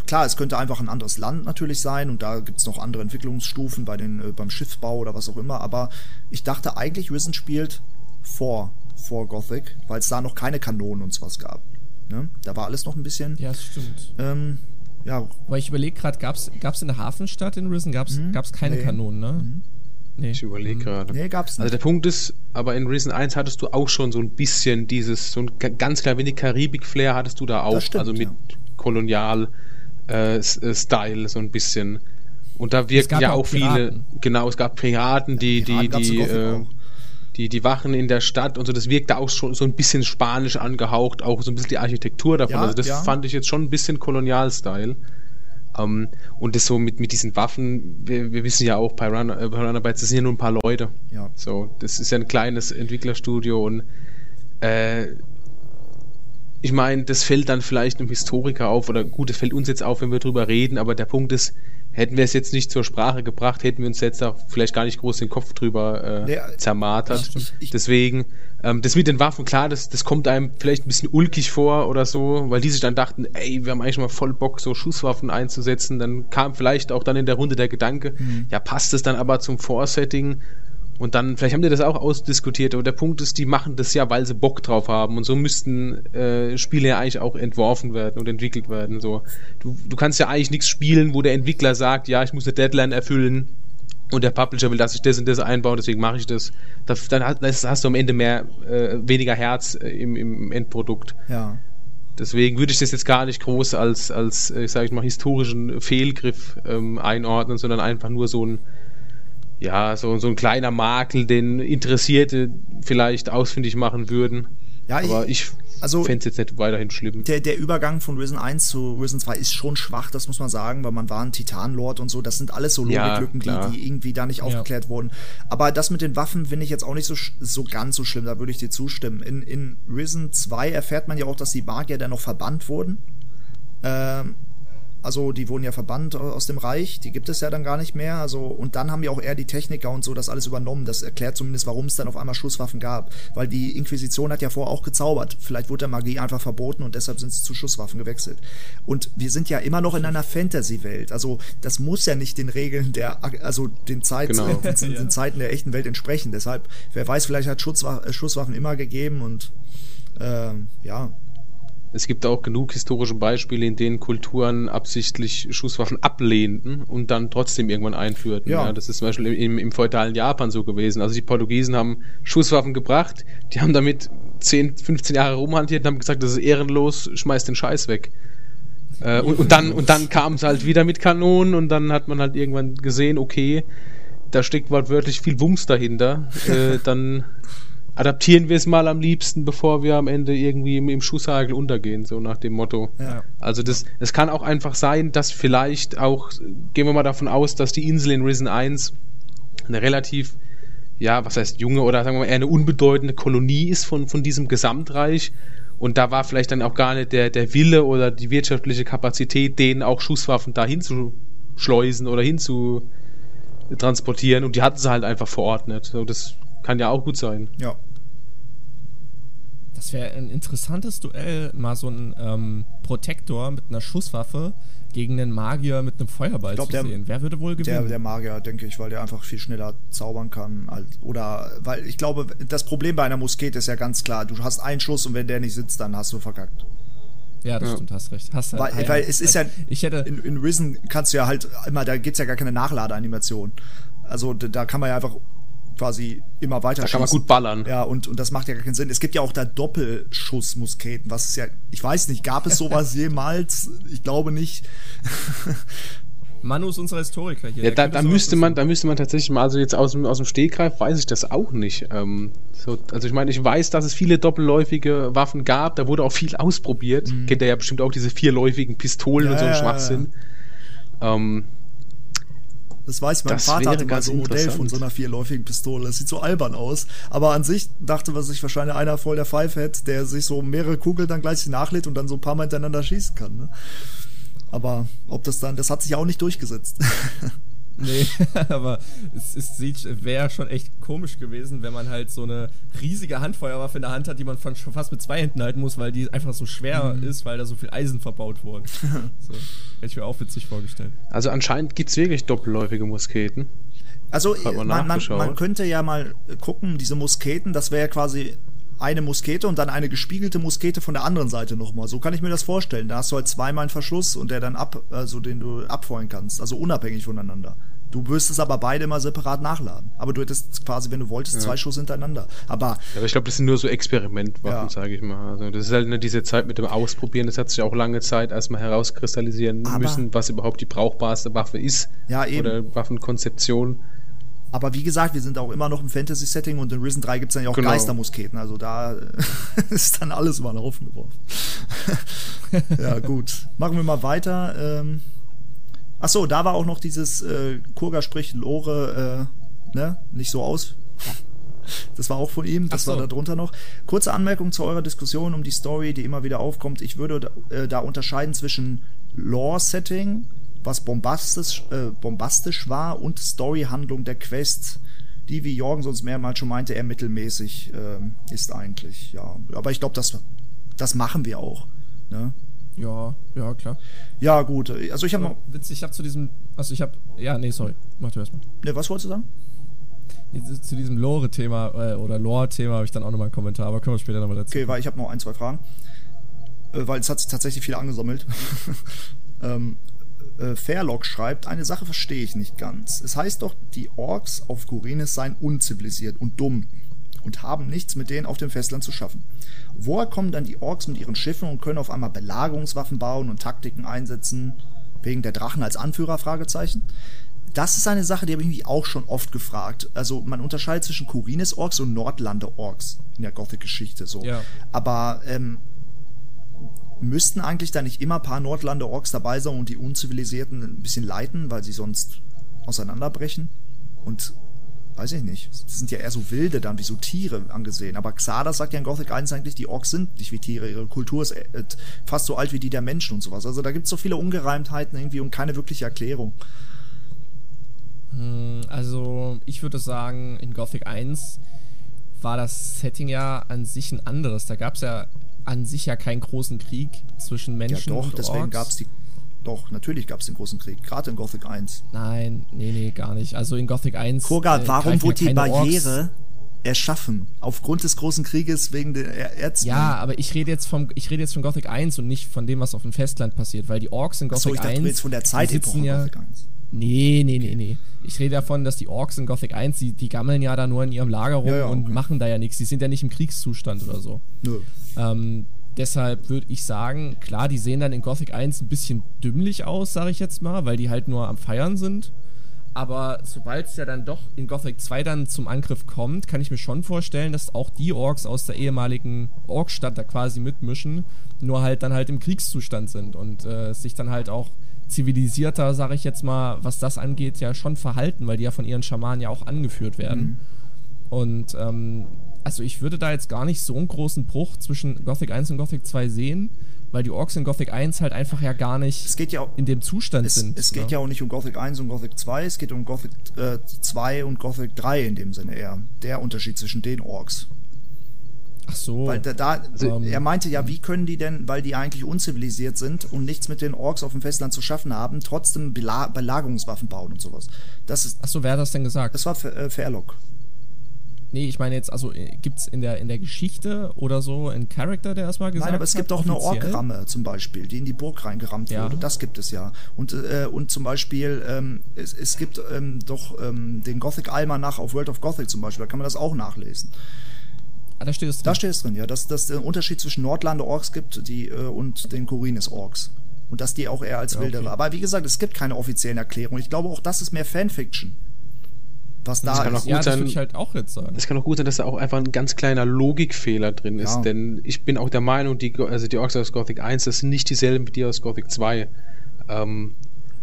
klar, es könnte einfach ein anderes Land natürlich sein und da gibt's noch andere Entwicklungsstufen bei den, äh, beim Schiffsbau oder was auch immer, aber ich dachte eigentlich, Risen spielt vor, vor Gothic, weil es da noch keine Kanonen und sowas gab. Ne? Da war alles noch ein bisschen, ja, das stimmt. ähm, ja, Weil ich überlege gerade, gab es in der Hafenstadt in Risen, gab es keine Nee. Kanonen, ne? Nee. Ich überlege gerade. nee, gab's Also nicht. der Punkt ist, aber in Risen 1 hattest du auch schon so ein bisschen dieses, so ein ga- ganz klein wenig Karibik-Flair hattest du da auch. Das stimmt, also mit ja. Kolonial-Style so ein bisschen. Und da wirken ja auch auch viele, genau, es gab Piraten, die, Piraten die, die, äh, die, die Wachen in der Stadt und so, das wirkte auch schon so ein bisschen spanisch angehaucht, auch so ein bisschen die Architektur davon. Ja, also das ja. fand ich jetzt schon ein bisschen Kolonial-Style. Ähm, und das so mit, mit diesen Waffen, wir, wir wissen ja auch bei, Run, äh, bei Runabout, das sind ja nur ein paar Leute. Ja. So, das ist ja ein kleines Entwicklerstudio und äh, ich meine, das fällt dann vielleicht einem Historiker auf oder gut, das fällt uns jetzt auf, wenn wir drüber reden, aber der Punkt ist, hätten wir es jetzt nicht zur Sprache gebracht, hätten wir uns jetzt auch vielleicht gar nicht groß den Kopf drüber äh, Nee, zermartert. ich- Deswegen, ähm, das mit den Waffen, klar, das, das kommt einem vielleicht ein bisschen ulkig vor oder so, weil die sich dann dachten, ey, wir haben eigentlich mal voll Bock, so Schusswaffen einzusetzen. Dann kam vielleicht auch dann in der Runde der Gedanke, ja, passt es dann aber zum Vorsetting? Und dann, vielleicht haben die das auch ausdiskutiert, aber der Punkt ist, die machen das ja, weil sie Bock drauf haben. Und so müssten äh, Spiele ja eigentlich auch entworfen werden und entwickelt werden. So, du, du kannst ja eigentlich nichts spielen, wo der Entwickler sagt, ja, ich muss eine Deadline erfüllen und der Publisher will, dass ich das und das einbaue, deswegen mache ich das. Da, dann hast, hast du am Ende mehr, äh, weniger Herz äh, im, im Endprodukt. Ja. Deswegen würde ich das jetzt gar nicht groß als, als äh, sage ich mal, historischen Fehlgriff ähm, einordnen, sondern einfach nur so ein, ja, so, so ein kleiner Makel, den Interessierte vielleicht ausfindig machen würden. Ja, ich- Aber ich also- fände es jetzt nicht weiterhin schlimm. Der, der Übergang von Risen 1 zu Risen 2 ist schon schwach, das muss man sagen, weil man war ein Titanlord und so. Das sind alles so Ja, Logiklücken, klar. die, die irgendwie da nicht aufgeklärt wurden. Aber das mit den Waffen finde ich jetzt auch nicht so, sch- so ganz so schlimm, da würde ich dir zustimmen. In, in Risen 2 erfährt man ja auch, dass die Magier dann noch verbannt wurden. Ähm, also die wurden ja verbannt aus dem Reich, die gibt es ja dann gar nicht mehr. Also und dann haben ja auch eher die Techniker und so das alles übernommen. Das erklärt zumindest, warum es dann auf einmal Schusswaffen gab, weil die Inquisition hat ja vorher auch gezaubert. Vielleicht wurde der Magie einfach verboten und deshalb sind sie zu Schusswaffen gewechselt. Und wir sind ja immer noch in einer Fantasy-Welt. Also das muss ja nicht den Regeln der, also den, Zeit, Genau. äh, <laughs> den, den Zeiten der echten Welt entsprechen. Deshalb, wer weiß, vielleicht hat äh, Schusswaffen immer gegeben und ähm, ja, Es gibt auch genug historische Beispiele, in denen Kulturen absichtlich Schusswaffen ablehnten und dann trotzdem irgendwann einführten. Ja. Ja. das ist zum Beispiel im, im feudalen Japan so gewesen. Also die Portugiesen haben Schusswaffen gebracht, die haben damit 10, 15 Jahre rumhantiert und haben gesagt, das ist ehrenlos, schmeißt den Scheiß weg. Äh, und, und dann, und dann kam es halt wieder mit Kanonen und dann hat man halt irgendwann gesehen, okay, da steckt wortwörtlich viel Wumms dahinter. Äh, dann adaptieren wir es mal am liebsten, bevor wir am Ende irgendwie im, im Schusshagel untergehen, so nach dem Motto. Ja. Also das, es kann auch einfach sein, dass vielleicht auch, gehen wir mal davon aus, dass die Insel in Risen 1 eine relativ, ja, was heißt junge oder sagen wir mal eher eine unbedeutende Kolonie ist von, von diesem Gesamtreich. Und da war vielleicht dann auch gar nicht der, der Wille oder die wirtschaftliche Kapazität, denen auch Schusswaffen dahin zu schleusen oder hin zu transportieren. Und die hatten sie halt einfach verordnet. So, das kann ja auch gut sein. ja. Das wäre ein interessantes Duell, mal so ein ähm, Protektor mit einer Schusswaffe gegen einen Magier mit einem Feuerball glaub, zu der- sehen. Wer würde wohl Der, gewinnen? der Magier, denke ich, weil der einfach viel schneller zaubern kann. Als, oder, weil ich glaube, das Problem bei einer Muskete ist ja ganz klar, du hast einen Schuss und wenn der nicht sitzt, dann hast du verkackt. ja, das Ja. stimmt, hast recht. Hast halt, Weil, weil es ist ja, Ich hätte. in, in Risen kannst du ja halt immer, da gibt's ja gar keine Nachladeanimation. Also da kann man ja einfach quasi immer weiter Da kann man gut ballern. Ja, und, und das macht ja gar keinen Sinn. Es gibt ja auch da Doppelschussmusketen, was ist ja, ich weiß nicht, gab es sowas <laughs> jemals? Ich glaube nicht. Manu ist unser Historiker hier. Ja, da, da müsste man, da müsste man tatsächlich mal, also jetzt aus dem, aus dem Stegreif weiß ich das auch nicht. Ähm, so, also ich meine, ich weiß, dass es viele doppelläufige Waffen gab, da wurde auch viel ausprobiert. Kennt ihr ja bestimmt auch diese vierläufigen Pistolen Mhm. Ja, und so ein ja, ja. Schwachsinn. Ähm, Das weiß mein Das Vater hatte mal so ein Modell von so einer vierläufigen Pistole. Das sieht so albern aus. Aber an sich dachte man sich wahrscheinlich einer voll der Pfeifhead, der sich so mehrere Kugeln dann gleich nachlädt und dann so ein paar Mal hintereinander schießen kann. Ne? Aber ob das dann, das hat sich ja auch nicht durchgesetzt. <laughs> Nee, <laughs> aber es, es wäre schon echt komisch gewesen, wenn man halt so eine riesige Handfeuerwaffe in der Hand hat, die man von, schon fast mit zwei Händen halten muss, weil die einfach so schwer Mhm. ist, weil da so viel Eisen verbaut wurde. <laughs> so, hätte ich mir auch witzig vorgestellt. also anscheinend gibt's wirklich doppelläufige Musketen. Also man man, man könnte ja mal gucken, diese Musketen, das wäre ja quasi eine Muskete und dann eine gespiegelte Muskete von der anderen Seite nochmal. So kann ich mir das vorstellen. Da hast du halt zweimal einen Verschluss und der dann ab, also den du abfeuern kannst, also unabhängig voneinander. Du müsstest aber beide immer separat nachladen. Aber du hättest quasi, wenn du wolltest, zwei Schuss hintereinander. Aber Ja, Aber ich glaube, das sind nur so Experimentwaffen, Ja. sage ich mal. Also das ist halt ne, diese Zeit mit dem Ausprobieren, das hat sich auch lange Zeit erstmal herauskristallisieren Aber- müssen, was überhaupt die brauchbarste Waffe ist. Ja, eben. Oder Waffenkonzeption. Aber wie gesagt, wir sind auch immer noch im Fantasy-Setting und in Risen 3 gibt's dann ja auch Genau. Geistermusketen. Also da <laughs> ist dann alles über den Haufen geworfen. <laughs> ja, gut. Machen wir mal weiter. Ähm, ach so, da war auch noch dieses äh, Kurga spricht Lore, äh, ne? Nicht so aus. Das war auch von ihm, das so. war da drunter noch. Kurze Anmerkung zu eurer Diskussion um die Story, die immer wieder aufkommt. Ich würde da, äh, da unterscheiden zwischen Lore-Setting, was bombastisch, äh, bombastisch war, und Story-Handlung der Quest, die, wie Jorgen sonst mehrmals schon meinte, eher mittelmäßig ähm, ist eigentlich. Ja, aber ich glaube, das, das machen wir auch. Ne? Ja, ja, klar. Ja, gut. Also ich habe noch. Witzig, ich habe zu diesem, also ich habe, ja, nee, sorry, mach du erstmal. Ne, was wolltest du sagen? Zu- diesem Lore-Thema äh, oder Lore-Thema habe ich dann auch nochmal einen Kommentar, aber können wir später nochmal dazu. Okay, weil ich habe noch ein, zwei Fragen. Äh, weil es hat sich tatsächlich viel angesammelt. <laughs> ähm, äh, Fairlock schreibt, eine Sache verstehe ich nicht ganz. Es heißt doch, die Orks auf Gurinis seien unzivilisiert und dumm und haben nichts mit denen auf dem Festland zu schaffen. Woher kommen dann die Orks mit ihren Schiffen und können auf einmal Belagerungswaffen bauen und Taktiken einsetzen? Wegen der Drachen als Anführer? Fragezeichen. Das ist eine Sache, die habe ich mich auch schon oft gefragt. Also man unterscheidet zwischen Kurinis-Orks und Nordlande-Orks in der Gothic-Geschichte so. Ja. Aber ähm, müssten eigentlich da nicht immer ein paar Nordlande-Orks dabei sein und die Unzivilisierten ein bisschen leiten, weil sie sonst auseinanderbrechen? Und weiß ich nicht. Das sind ja eher so wilde dann, wie so Tiere angesehen. Aber Xardas sagt ja in Gothic 1 eigentlich, die Orks sind nicht wie Tiere. Ihre Kultur ist äh, fast so alt wie die der Menschen und sowas. Also da gibt es so viele Ungereimtheiten irgendwie und keine wirkliche Erklärung. Hm, Also, ich würde sagen, in Gothic 1 war das Setting ja an sich ein anderes. Da gab es ja an sich ja keinen großen Krieg zwischen Ja Menschen doch, und deswegen Orks. gab es die. Doch, natürlich gab es den großen Krieg. Gerade in Gothic 1. Nein, nee, nee, gar nicht. Also in Gothic 1. Kurgat, äh, warum wurde die ja Barriere Orks. erschaffen? Aufgrund des großen Krieges wegen der er Ärzte? Ja, aber ich rede jetzt vom ich rede jetzt von Gothic 1 und nicht von dem, was auf dem Festland passiert, weil die Orks in Gothic Achso, ich dachte, 1 du willst von der die Zeitepoche ja, Gothic 1. Nee, nee, nee, nee. Ich rede davon, dass die Orks in Gothic 1, die, die gammeln ja da nur in ihrem Lager rum Ja, ja, und okay. machen da ja nichts. Die sind ja nicht im Kriegszustand oder so. Nö. Ähm, deshalb würde ich sagen, klar, die sehen dann in Gothic 1 ein bisschen dümmlich aus, sage ich jetzt mal, weil die halt nur am Feiern sind. Aber sobald es ja dann doch in Gothic 2 dann zum Angriff kommt, kann ich mir schon vorstellen, dass auch die Orks aus der ehemaligen Orkstadt da quasi mitmischen, nur halt dann halt im Kriegszustand sind und äh, sich dann halt auch zivilisierter, sage ich jetzt mal, was das angeht, ja schon verhalten, weil die ja von ihren Schamanen ja auch angeführt werden. Und ähm, also ich würde da jetzt gar nicht so einen großen Bruch zwischen Gothic 1 und Gothic 2 sehen, weil die Orks in Gothic 1 halt einfach ja gar nicht Es geht ja auch. in dem Zustand Es, sind. es geht ne? ja auch nicht um Gothic 1 und Gothic 2, es geht um Gothic äh, 2 und Gothic 3 in dem Sinne eher. Der Unterschied zwischen den Orks. Ach so. Weil da, da Also, er meinte ja, wie können die denn, weil die eigentlich unzivilisiert sind und nichts mit den Orks auf dem Festland zu schaffen haben, trotzdem Bela Belagerungswaffen bauen und sowas. Das ist, Ach so, wer hat das denn gesagt? das war äh, Fairlock. Nee, ich meine jetzt, also äh, gibt's in der, in der Geschichte oder so einen Charakter, der das mal gesagt hat? Nein, aber es gibt auch eine offiziell? Orkramme zum Beispiel, die in die Burg reingerammt Ja. wurde. Das gibt es ja. Und, äh, und zum Beispiel, ähm, es, es gibt ähm, doch ähm, den Gothic Almanach auf World of Gothic zum Beispiel, da kann man das auch nachlesen. Ah, da steht es drin. Da steht es drin, ja, dass dass es den Unterschied zwischen Nordlande-Orks gibt die, äh, und den Korinis-Orks. Und dass die auch eher als Ja, okay. wildere. Aber wie gesagt, es gibt keine offiziellen Erklärungen. Ich glaube, auch das ist mehr Fanfiction. Was da kann ist. auch ja, gut das sein- würde ich halt auch jetzt sagen. Es kann auch gut sein, dass da auch einfach ein ganz kleiner Logikfehler drin ist, Ja. denn ich bin auch der Meinung, die, also die Orks aus Gothic 1, das sind nicht dieselben wie die aus Gothic 2. Ähm,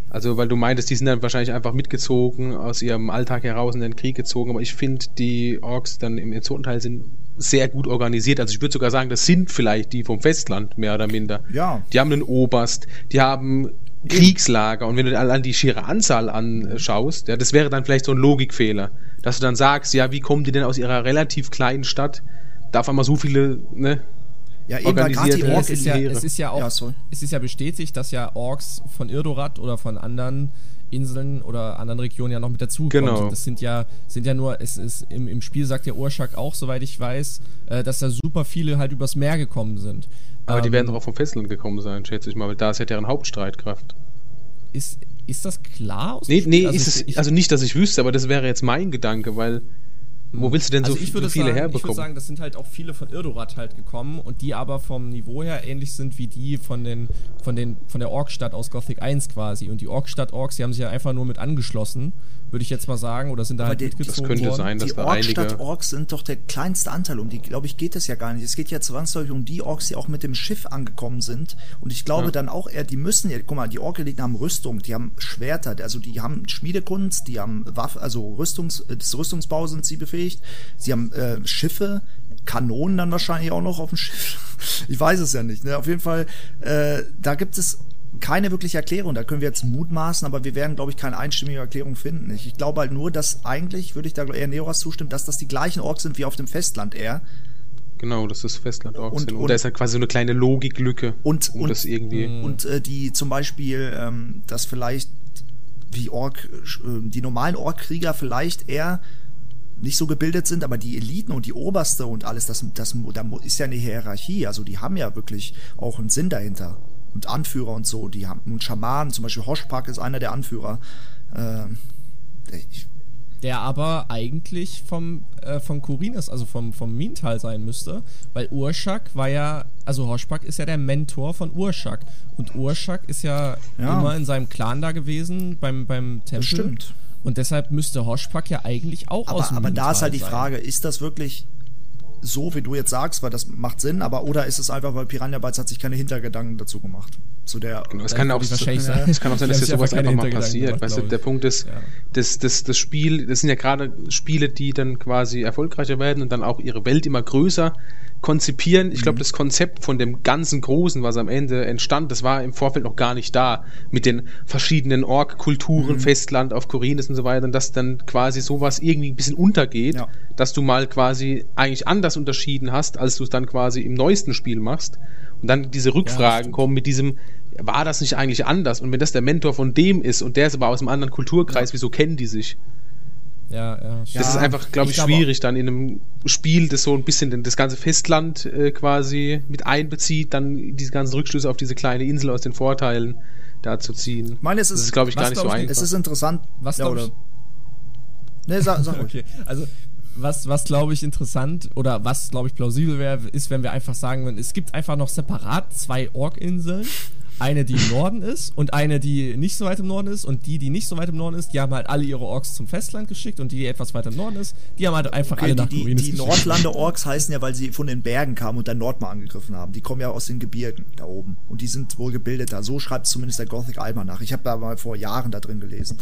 also, weil du meintest, die sind dann wahrscheinlich einfach mitgezogen, aus ihrem Alltag heraus in den Krieg gezogen, aber ich finde, die Orks dann im zweiten Teil sind sehr gut organisiert. Also ich würde sogar sagen, das sind vielleicht die vom Festland, mehr oder minder. Ja. Die haben einen Oberst, die haben Kriegslager. Und wenn du allein die schiere Anzahl anschaust, ja, das wäre dann vielleicht so ein Logikfehler, dass du dann sagst, ja, wie kommen die denn aus ihrer relativ kleinen Stadt, da auf einmal so viele, ne? Ja, eben weil gerade die Orks es, ist ja, es ist ja auch, Ja, es ist ja bestätigt, dass ja Orks von Irdorat oder von anderen Inseln oder anderen Regionen ja noch mit dazu Genau. Das sind ja, sind ja nur, es ist im, im Spiel sagt der Urschak auch, soweit ich weiß, äh, dass da super viele halt übers Meer gekommen sind. Aber die Ähm, werden doch auch vom Festland gekommen sein, schätze ich mal, weil da ist ja deren Hauptstreitkraft. Ist, ist das klar aus Nee, nee, Also ist es, ich- also nicht, dass ich wüsste, aber das wäre jetzt mein Gedanke, weil wo willst du denn also so, ich so viele sagen, Ich würde herbekommen? sagen, das sind halt auch viele von Irdorat halt gekommen und die aber vom Niveau her ähnlich sind wie die von den von den von der Orkstadt aus Gothic 1 quasi und die Orkstadt Orks, die haben sich ja einfach nur mit angeschlossen, würde ich jetzt mal sagen, oder sind da Aber halt die- das mitgezogen könnte worden. sein, dass die da Orkstadt einige. Orks sind doch der kleinste Anteil. Um die, glaube ich, geht es ja gar nicht. Es geht ja zwangsläufig um die Orks, die auch mit dem Schiff angekommen sind. Und ich glaube Ja. dann auch eher, die müssen ja, guck mal, die Orkeliten haben Rüstung, die haben Schwerter, also die haben Schmiedekunst, die haben Waffen, also Rüstungs, äh, des Rüstungsbau sind sie befähigt. Sie haben äh, Schiffe, Kanonen dann wahrscheinlich auch noch auf dem Schiff. <laughs> Ich weiß es ja nicht. Ne? Auf jeden Fall, äh, da gibt es keine wirkliche Erklärung. Da können wir jetzt mutmaßen, aber wir werden, glaube ich, keine einstimmige Erklärung finden. Ich, ich glaube halt nur, dass eigentlich, würde ich da eher Neoras zustimmen, dass das die gleichen Orks sind wie auf dem Festland eher. Genau, das ist Festland Orks Und- sind. Und, und- da ist halt quasi so eine kleine Logiklücke, Und- um und- das irgendwie. Und äh, die zum Beispiel, ähm, dass vielleicht wie Ork, äh, die normalen Orkkrieger vielleicht eher nicht so gebildet sind, aber die Eliten und die Oberste und alles, das, das da ist ja eine Hierarchie. Also die haben ja wirklich auch einen Sinn dahinter. Und Anführer und so, die haben und Schamanen, zum Beispiel Hoshpak ist einer der Anführer. Ähm, ich, der aber eigentlich vom, äh, vom Kurinis, also vom, vom Mintal sein müsste, weil Urshak war ja, also Hoshpak ist ja der Mentor von Urshak und Urshak ist ja, Ja. immer in seinem Clan da gewesen, beim, beim Tempel. stimmt. Und deshalb müsste Hoshpak ja eigentlich auch aus aber, dem aber da ist Mintal halt die sein. Frage, ist das wirklich so, wie du jetzt sagst, weil das macht Sinn, aber oder ist es einfach, weil Piranha Bytes hat sich keine Hintergedanken dazu gemacht? Zu der Genau, es kann auch, ich wahrscheinlich so- sagen, es kann auch sein, dass sich sowas einfach mal passiert. gemacht, Weißt du, der. Punkt ist, Ja. das, das, das Spiel, das sind ja gerade Spiele, die dann quasi erfolgreicher werden und dann auch ihre Welt immer größer konzipieren. Ich Mhm. glaube, das Konzept von dem ganzen Großen, was am Ende entstand, das war im Vorfeld noch gar nicht da. Mit den verschiedenen Mhm. Ork-Kulturen, Festland auf Korinis und so weiter, und dass dann quasi sowas irgendwie ein bisschen untergeht, Ja. dass du mal quasi eigentlich anders unterschieden hast, als du es dann quasi im neuesten Spiel machst. Und dann diese Rückfragen stimmt. kommen mit diesem, war das nicht eigentlich anders? Und wenn das der Mentor von dem ist und der ist aber aus einem anderen Kulturkreis, wieso kennen die sich? Ja, ja. Das Ja, ist einfach, glaube ich, ich glaube schwierig dann in einem Spiel, das so ein bisschen das ganze Festland äh, quasi mit einbezieht, dann diese ganzen Rückschlüsse auf diese kleine Insel aus den Vorteilen da zu ziehen. Ich meine, es das ist- ist, glaube ich, gar nicht so glaub einfach. Es ist interessant. Was ja, glaub oder? Nee, sag, sag. <laughs> Okay, also was, was glaube ich interessant oder was glaube ich plausibel wäre, ist, wenn wir einfach sagen würden, es gibt einfach noch separat zwei Ork-Inseln. Eine, die im Norden ist und eine, die nicht so weit im Norden ist. Und die, die nicht so weit im Norden ist, die haben halt alle ihre Orks zum Festland geschickt. Und die, die etwas weiter im Norden ist, die haben halt einfach Okay, alle die, nach die, die geschickt. Nordlande-Orks heißen ja, weil sie von den Bergen kamen und dann Nordmar angegriffen haben. Die kommen ja aus den Gebirgen da oben. Und die sind wohl gebildeter. So schreibt zumindest der Gothic Almanach. Ich habe da mal vor Jahren da drin gelesen.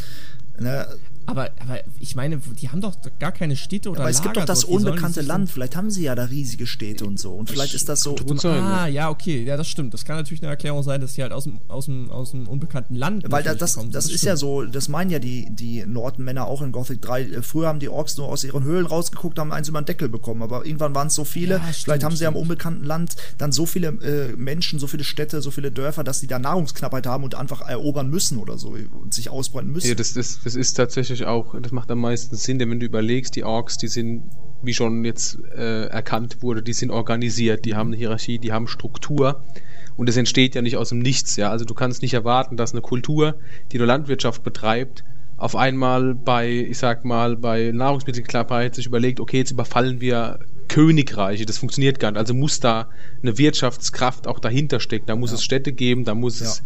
Ne? Aber, aber ich meine, die haben doch gar keine Städte oder Aber es gibt doch Lager das dort. Unbekannte Land. Vielleicht haben sie ja da riesige Städte und so. Und vielleicht ist das so. Sein. Ah, ja, okay, ja, das stimmt. Das kann natürlich eine Erklärung sein, dass die halt aus dem, aus dem, aus dem unbekannten Land. Weil das, kommen. das ist stimmt. ja so, das meinen ja die, die Nordenmänner auch in Gothic 3. Äh, Früher haben die Orks nur aus ihren Höhlen rausgeguckt, haben eins über den Deckel bekommen. Aber irgendwann waren es so viele. Ja, stimmt, Vielleicht haben sie am stimmt. unbekannten Land dann so viele äh, Menschen, so viele Städte, so viele Dörfer, dass sie da Nahrungsknappheit haben und einfach erobern müssen oder so und sich ausbreiten müssen. Ja, das, das, das ist tatsächlich auch, das macht am meisten Sinn, denn wenn du überlegst, die Orks, die sind, wie schon jetzt äh, erkannt wurde, die sind organisiert, die haben eine Hierarchie, die haben Struktur und es entsteht ja nicht aus dem Nichts, ja. Also du kannst nicht erwarten, dass eine Kultur, die nur Landwirtschaft betreibt, auf einmal bei, ich sag mal, bei Nahrungsmittelknappheit sich überlegt, okay, jetzt überfallen wir Königreiche, das funktioniert gar nicht. Also muss da eine Wirtschaftskraft auch dahinter stecken. Da muss Ja. es Städte geben, da muss Ja. es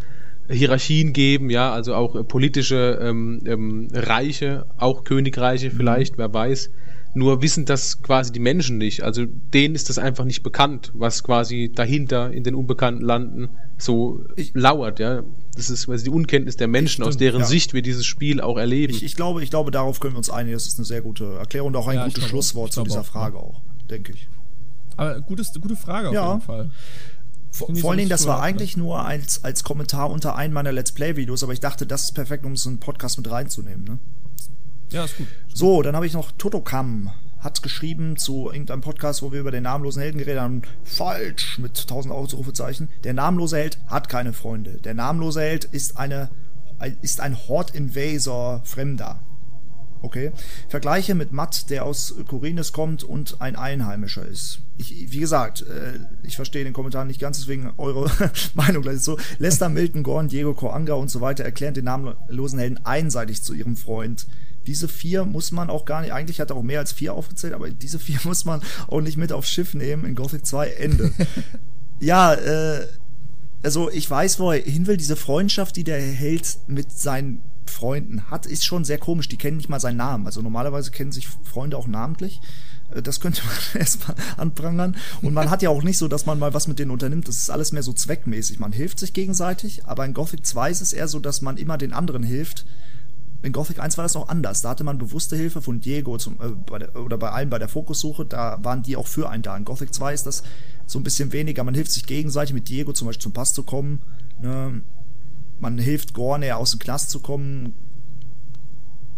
Hierarchien geben, ja, also auch äh, politische ähm, ähm, Reiche, auch Königreiche vielleicht, wer weiß. Nur wissen das quasi die Menschen nicht. Also denen ist das einfach nicht bekannt, was quasi dahinter in den unbekannten Landen so Ich- lauert, ja. Das ist quasi die Unkenntnis der Menschen, aus Stimmt, deren ja. Sicht wir dieses Spiel auch erleben. Ich, ich, glaube, ich glaube, darauf können wir uns einigen. Das ist eine sehr gute Erklärung und auch ein Ja, gutes. Schlusswort zu dieser auch, Frage auch, denke ich. Aber gutes, gute Frage auf Ja. jeden Fall. Vor, vor allen Dingen, das war so eigentlich nur als, als Kommentar unter einem meiner Let's Play-Videos, aber ich dachte, das ist perfekt, um so einen Podcast mit reinzunehmen. Ne? Ja, ist gut. So, dann habe ich noch Totokam. Hat geschrieben zu irgendeinem Podcast, wo wir über den namenlosen Helden geredet haben. Falsch mit 1000 Ausrufezeichen. Der namenlose Held hat keine Freunde. Der namenlose Held ist eine ist ein Horde Invaser Fremder. Okay. Vergleiche mit Matt, der aus Korines kommt und ein Einheimischer ist. Ich, wie gesagt, äh, ich verstehe den Kommentar nicht ganz, deswegen eure <laughs> Meinung gleich so. Lester, Milton, Gorn, Diego, Coanga und so weiter erklären den namenlosen Helden einseitig zu ihrem Freund. Diese vier muss man auch gar nicht, eigentlich hat er auch mehr als vier aufgezählt, aber diese vier <laughs> muss man auch nicht mit aufs Schiff nehmen in Gothic 2 Ende. <laughs> ja, äh, also ich weiß, wo er hin will. Diese Freundschaft, die der Held mit seinen Freunden hat, ist schon sehr komisch. Die kennen nicht mal seinen Namen. Also normalerweise kennen sich Freunde auch namentlich. Äh, Das könnte <laughs> man erstmal anprangern. Und man hat ja auch nicht so, dass man mal was mit denen unternimmt. Das ist alles mehr so zweckmäßig. Man hilft sich gegenseitig, aber in Gothic 2 ist es eher so, dass man immer den anderen hilft. In Gothic 1 war das noch anders. Da hatte man bewusste Hilfe von Diego zum, äh, bei der, oder bei allen bei der Fokussuche. Da waren die auch für einen da. In Gothic 2 ist das so ein bisschen weniger. Man hilft sich gegenseitig mit Diego zum Beispiel zum Pass zu kommen. Ne? Man hilft Gorn eher aus dem Knast zu kommen.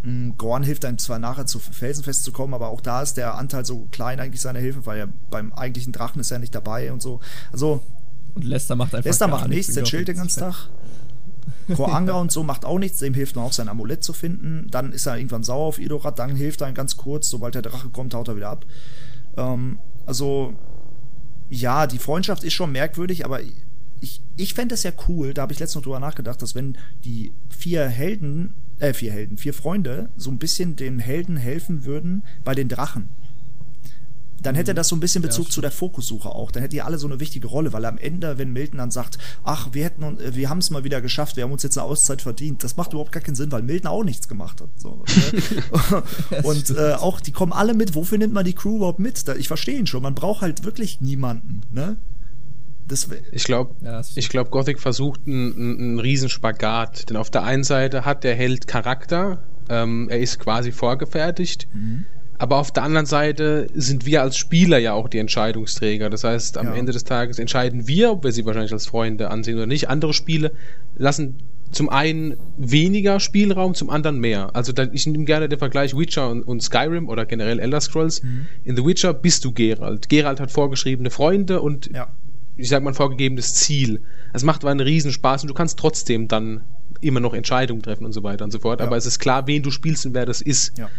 Mm, Gorn hilft einem zwar nachher zu Felsenfest zu kommen, aber auch da ist der Anteil so klein eigentlich seiner Hilfe, weil er beim eigentlichen Drachen ist er nicht dabei und so. Also Und Lester macht einfach Lester macht nichts, der chillt den ganzen Tag. Koanga und so macht auch nichts, dem hilft man auch sein Amulett zu finden. Dann ist er irgendwann sauer auf Idorat, dann hilft er ihm ganz kurz, sobald der Drache kommt, haut er wieder ab. Ähm, also, ja, die Freundschaft ist schon merkwürdig, aber ich, ich fände es ja cool, da habe ich letztens noch drüber nachgedacht, dass wenn die vier Helden, äh, vier Helden, vier Freunde so ein bisschen dem Helden helfen würden bei den Drachen. Dann hätte das so ein bisschen Bezug Ja, zu der Fokussuche auch. Dann hätte die alle so eine wichtige Rolle, weil am Ende, wenn Milton dann sagt, ach, wir hätten, uns- äh, wir haben es mal wieder geschafft, wir haben uns jetzt eine Auszeit verdient, das macht überhaupt gar keinen Sinn, weil Milton auch nichts gemacht hat. So, ne? <laughs> Und äh, auch, die kommen alle mit. Wofür nimmt man die Crew überhaupt mit? Da, ich verstehe ihn schon. Man braucht halt wirklich niemanden. Ne? Das, Ich glaube, Ja, ich glaube, Gothic versucht einen, einen, einen Riesenspagat. Denn auf der einen Seite hat der Held Charakter, ähm, er ist quasi vorgefertigt. Mhm. Aber auf der anderen Seite sind wir als Spieler ja auch die Entscheidungsträger. Das heißt, am Ja. Ende des Tages entscheiden wir, ob wir sie wahrscheinlich als Freunde ansehen oder nicht. Andere Spiele lassen zum einen weniger Spielraum, zum anderen mehr. Also da, ich nehme gerne den Vergleich Witcher und, und Skyrim oder generell Elder Scrolls. Mhm. In The Witcher bist du Geralt. Geralt hat vorgeschriebene Freunde und ja. Ich sag mal, ein vorgegebenes Ziel. Es macht aber einen Riesenspaß und du kannst trotzdem dann immer noch Entscheidungen treffen und so weiter und so fort. Ja. Aber es ist klar, wen du spielst und wer das ist. Ja.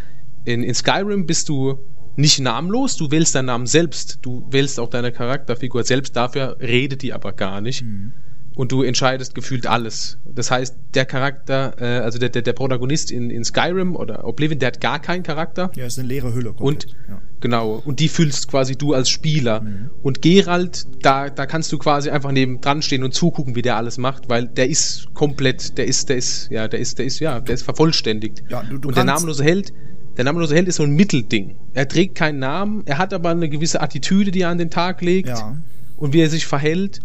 In, in Skyrim bist du nicht namenlos, du wählst deinen Namen selbst. Du wählst auch deine Charakterfigur selbst, dafür redet die aber gar nicht. Mhm. Und du entscheidest gefühlt alles. Das heißt, der Charakter, äh, also der, der, der Protagonist in, in Skyrim oder Oblivion, der hat gar keinen Charakter. Ja, ist eine leere Hülle. Und komplett. ja. Genau, und die fühlst quasi du als Spieler. Mhm. Und Geralt, da, da kannst du quasi einfach neben dran stehen und zugucken, wie der alles macht, weil der ist komplett, der ist, der ist, ja, der ist, der ist, ja, der ist vervollständigt. Ja, du- du und der namenlose Held, der namenlose Held ist so ein Mittelding. Er trägt keinen Namen, er hat aber eine gewisse Attitüde, die er an den Tag legt Ja. und wie er sich verhält.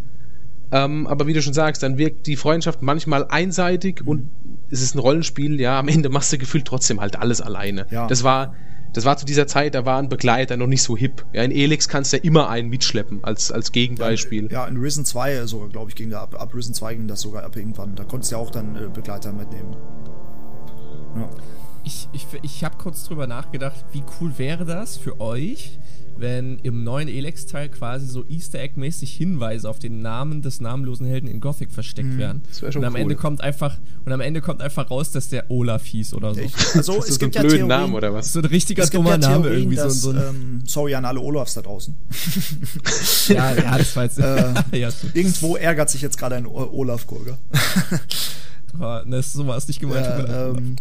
Ähm, aber wie du schon sagst, dann wirkt die Freundschaft manchmal einseitig und es ist ein Rollenspiel, ja, am Ende machst du gefühlt trotzdem halt alles alleine. Ja. Das war, das war zu dieser Zeit, da waren Begleiter noch nicht so hip. Ja, in Elix kannst du ja immer einen mitschleppen als, als Gegenbeispiel. Ja, in Risen 2 sogar, glaube ich, ging da ab, ab Risen 2 ging das sogar ab irgendwann. Da konntest du ja auch dann äh, Begleiter mitnehmen. Ja. Ich, ich, ich habe kurz drüber nachgedacht, wie cool wäre das für euch, wenn im neuen Elex-Teil quasi so Easter Egg-mäßig Hinweise auf den Namen des namenlosen Helden in Gothic versteckt werden. das schon und am cool. Ende kommt einfach und am Ende kommt einfach raus, dass der Olaf hieß oder so. Ich, <laughs> also es so ein gibt ja blöden Theorien, Namen oder was? So ein richtiger dummer ja Name Theorien, irgendwie dass, so, so ein, ähm, sorry an alle Olafs da draußen. <laughs> ja, ja, das war jetzt Äh, <laughs> ja, so- Irgendwo ärgert sich jetzt gerade ein Olaf Gurger. aber, ne, so war es nicht gemeint. Ja, ähm,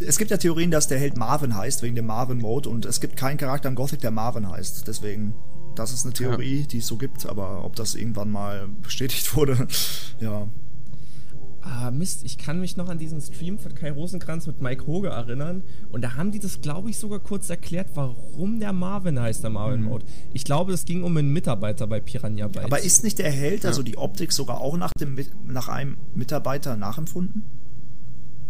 es gibt ja Theorien, dass der Held Marvin heißt, wegen dem Marvin-Mode. Und es gibt keinen Charakter in Gothic, der Marvin heißt. Deswegen, das ist eine Theorie, die es so gibt. Aber ob das irgendwann mal bestätigt wurde, <laughs> ja. Ah, Mist, ich kann mich noch an diesen Stream von Kai Rosenkranz mit Mike Hoge erinnern. Und da haben die das, glaube ich, sogar kurz erklärt, warum der Marvin heißt, der Marvin-Mode. Ich glaube, es ging um einen Mitarbeiter bei Piranha Bytes. Mhm. Aber ist nicht der Held, also die Optik, sogar auch nach, dem, nach einem Mitarbeiter nachempfunden?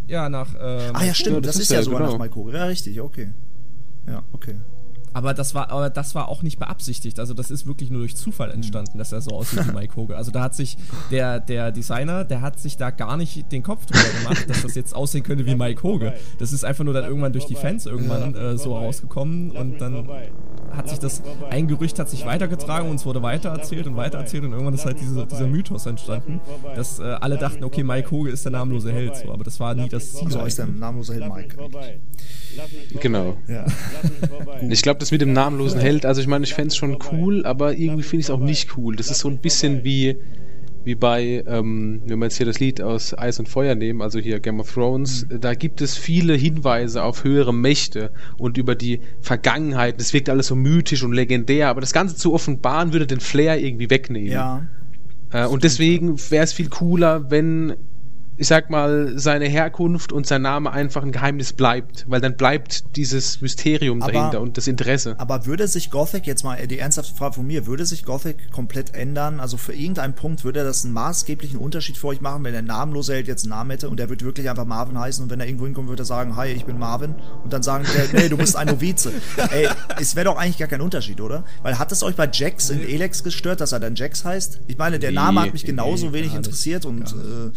Ja, nach. ähm, Ah ja, stimmt, Ja, das, das ist ist ja ja sogar genau. nach Mike Hoge. Ja, richtig, okay. Ja, okay. Aber das war, aber das war auch nicht beabsichtigt. Also das ist wirklich nur durch Zufall entstanden, dass er so aussieht wie Mike Hoge. Also da hat sich der, der Designer, der hat sich da gar nicht den Kopf drüber gemacht, dass das jetzt aussehen könnte wie Mike Hoge. Das ist einfach nur dann irgendwann durch die Fans irgendwann äh, so rausgekommen und dann hat sich das, ein Gerücht hat sich weitergetragen und es wurde weitererzählt und weitererzählt und irgendwann ist halt diese, dieser Mythos entstanden, dass äh, alle dachten, okay, Mike Hoge ist der namenlose Held, so, aber das war nie das Ziel. So heißt der namenlose Held Mike. Genau. Ja. Ich glaube, das mit dem namenlosen Held, also ich meine, ich fände es schon cool, aber irgendwie finde ich es auch nicht cool. Das ist so ein bisschen wie, wie bei, ähm, wenn wir jetzt hier das Lied aus Eis und Feuer nehmen, also hier Game of Thrones, da gibt es viele Hinweise auf höhere Mächte und über die Vergangenheit. Das wirkt alles so mythisch und legendär, aber das Ganze zu offenbaren würde den Flair irgendwie wegnehmen. ja. Äh, und deswegen wäre es viel cooler, wenn, ich sag mal, seine Herkunft und sein Name einfach ein Geheimnis bleibt, weil dann bleibt dieses Mysterium Aber- dahinter und das Interesse. Aber würde sich Gothic, jetzt mal die ernsthafte Frage von mir, würde sich Gothic komplett ändern? Also für irgendeinen Punkt würde das einen maßgeblichen Unterschied für euch machen, wenn der namenlose Held jetzt einen Namen hätte und der würde wirklich einfach Marvin heißen und wenn er irgendwo hinkommt, würde er sagen, hi, ich bin Marvin und dann sagen der, nee, du bist ein Novize. <laughs> Ey, es wäre doch eigentlich gar kein Unterschied, oder? Weil hat es euch bei Jax in Elex gestört, dass er dann Jax heißt? Ich meine, der Name hat mich genauso nee, wenig interessiert und äh,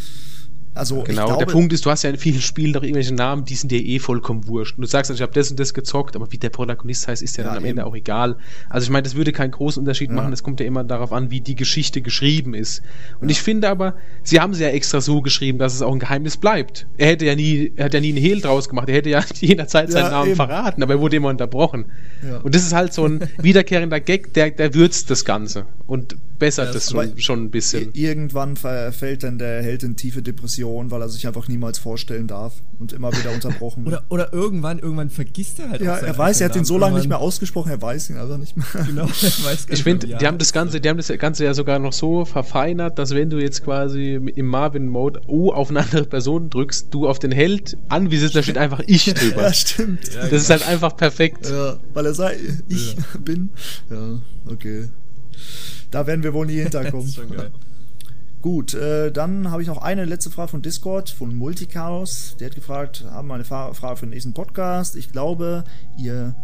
also Genau, glaube, der Punkt ist, du hast ja in vielen Spielen doch irgendwelche Namen, die sind dir eh vollkommen wurscht. Und du sagst, also, ich habe das und das gezockt, aber wie der Protagonist heißt, ist ja, Ja, dann am Ende eben. auch egal. Also ich meine, das würde keinen großen Unterschied machen, es kommt ja immer darauf an, wie die Geschichte geschrieben ist. Und ich finde aber, sie haben sie ja extra so geschrieben, dass es auch ein Geheimnis bleibt. Er hätte ja nie, er hat ja nie einen Hehl draus gemacht, er hätte ja <laughs> jederzeit seinen Ja, Namen eben. verraten, aber er wurde immer unterbrochen. Ja. Und das ist halt so ein wiederkehrender Gag, der, der würzt das Ganze und bessert Ja, das schon, schon ein bisschen. Irgendwann verfällt dann der Held in tiefe Depression, weil er sich einfach niemals vorstellen darf und immer wieder unterbrochen wird. Oder, oder irgendwann, irgendwann vergisst er halt ja, er weiß, er hat ihn so lange nicht mehr ausgesprochen, er weiß ihn also nicht mehr. Genau, er weiß gar Ich nicht finde, mehr, wie die haben das. Ganze, die haben das Ganze ja sogar noch so verfeinert, dass wenn du jetzt quasi im Marvin-Mode O auf eine andere Person drückst, du auf den Held anvisierst, da steht einfach ich <laughs> drüber. Ja, stimmt. das ist halt einfach perfekt. Ja, weil er sagt, ich bin. Ja, okay. Da werden wir wohl nie hinterkommen. <laughs> Gut, äh, dann habe ich noch eine letzte Frage von Discord, von Multichaos. Der hat gefragt, haben wir eine Fra Frage für den nächsten Podcast. Ich glaube, ihr.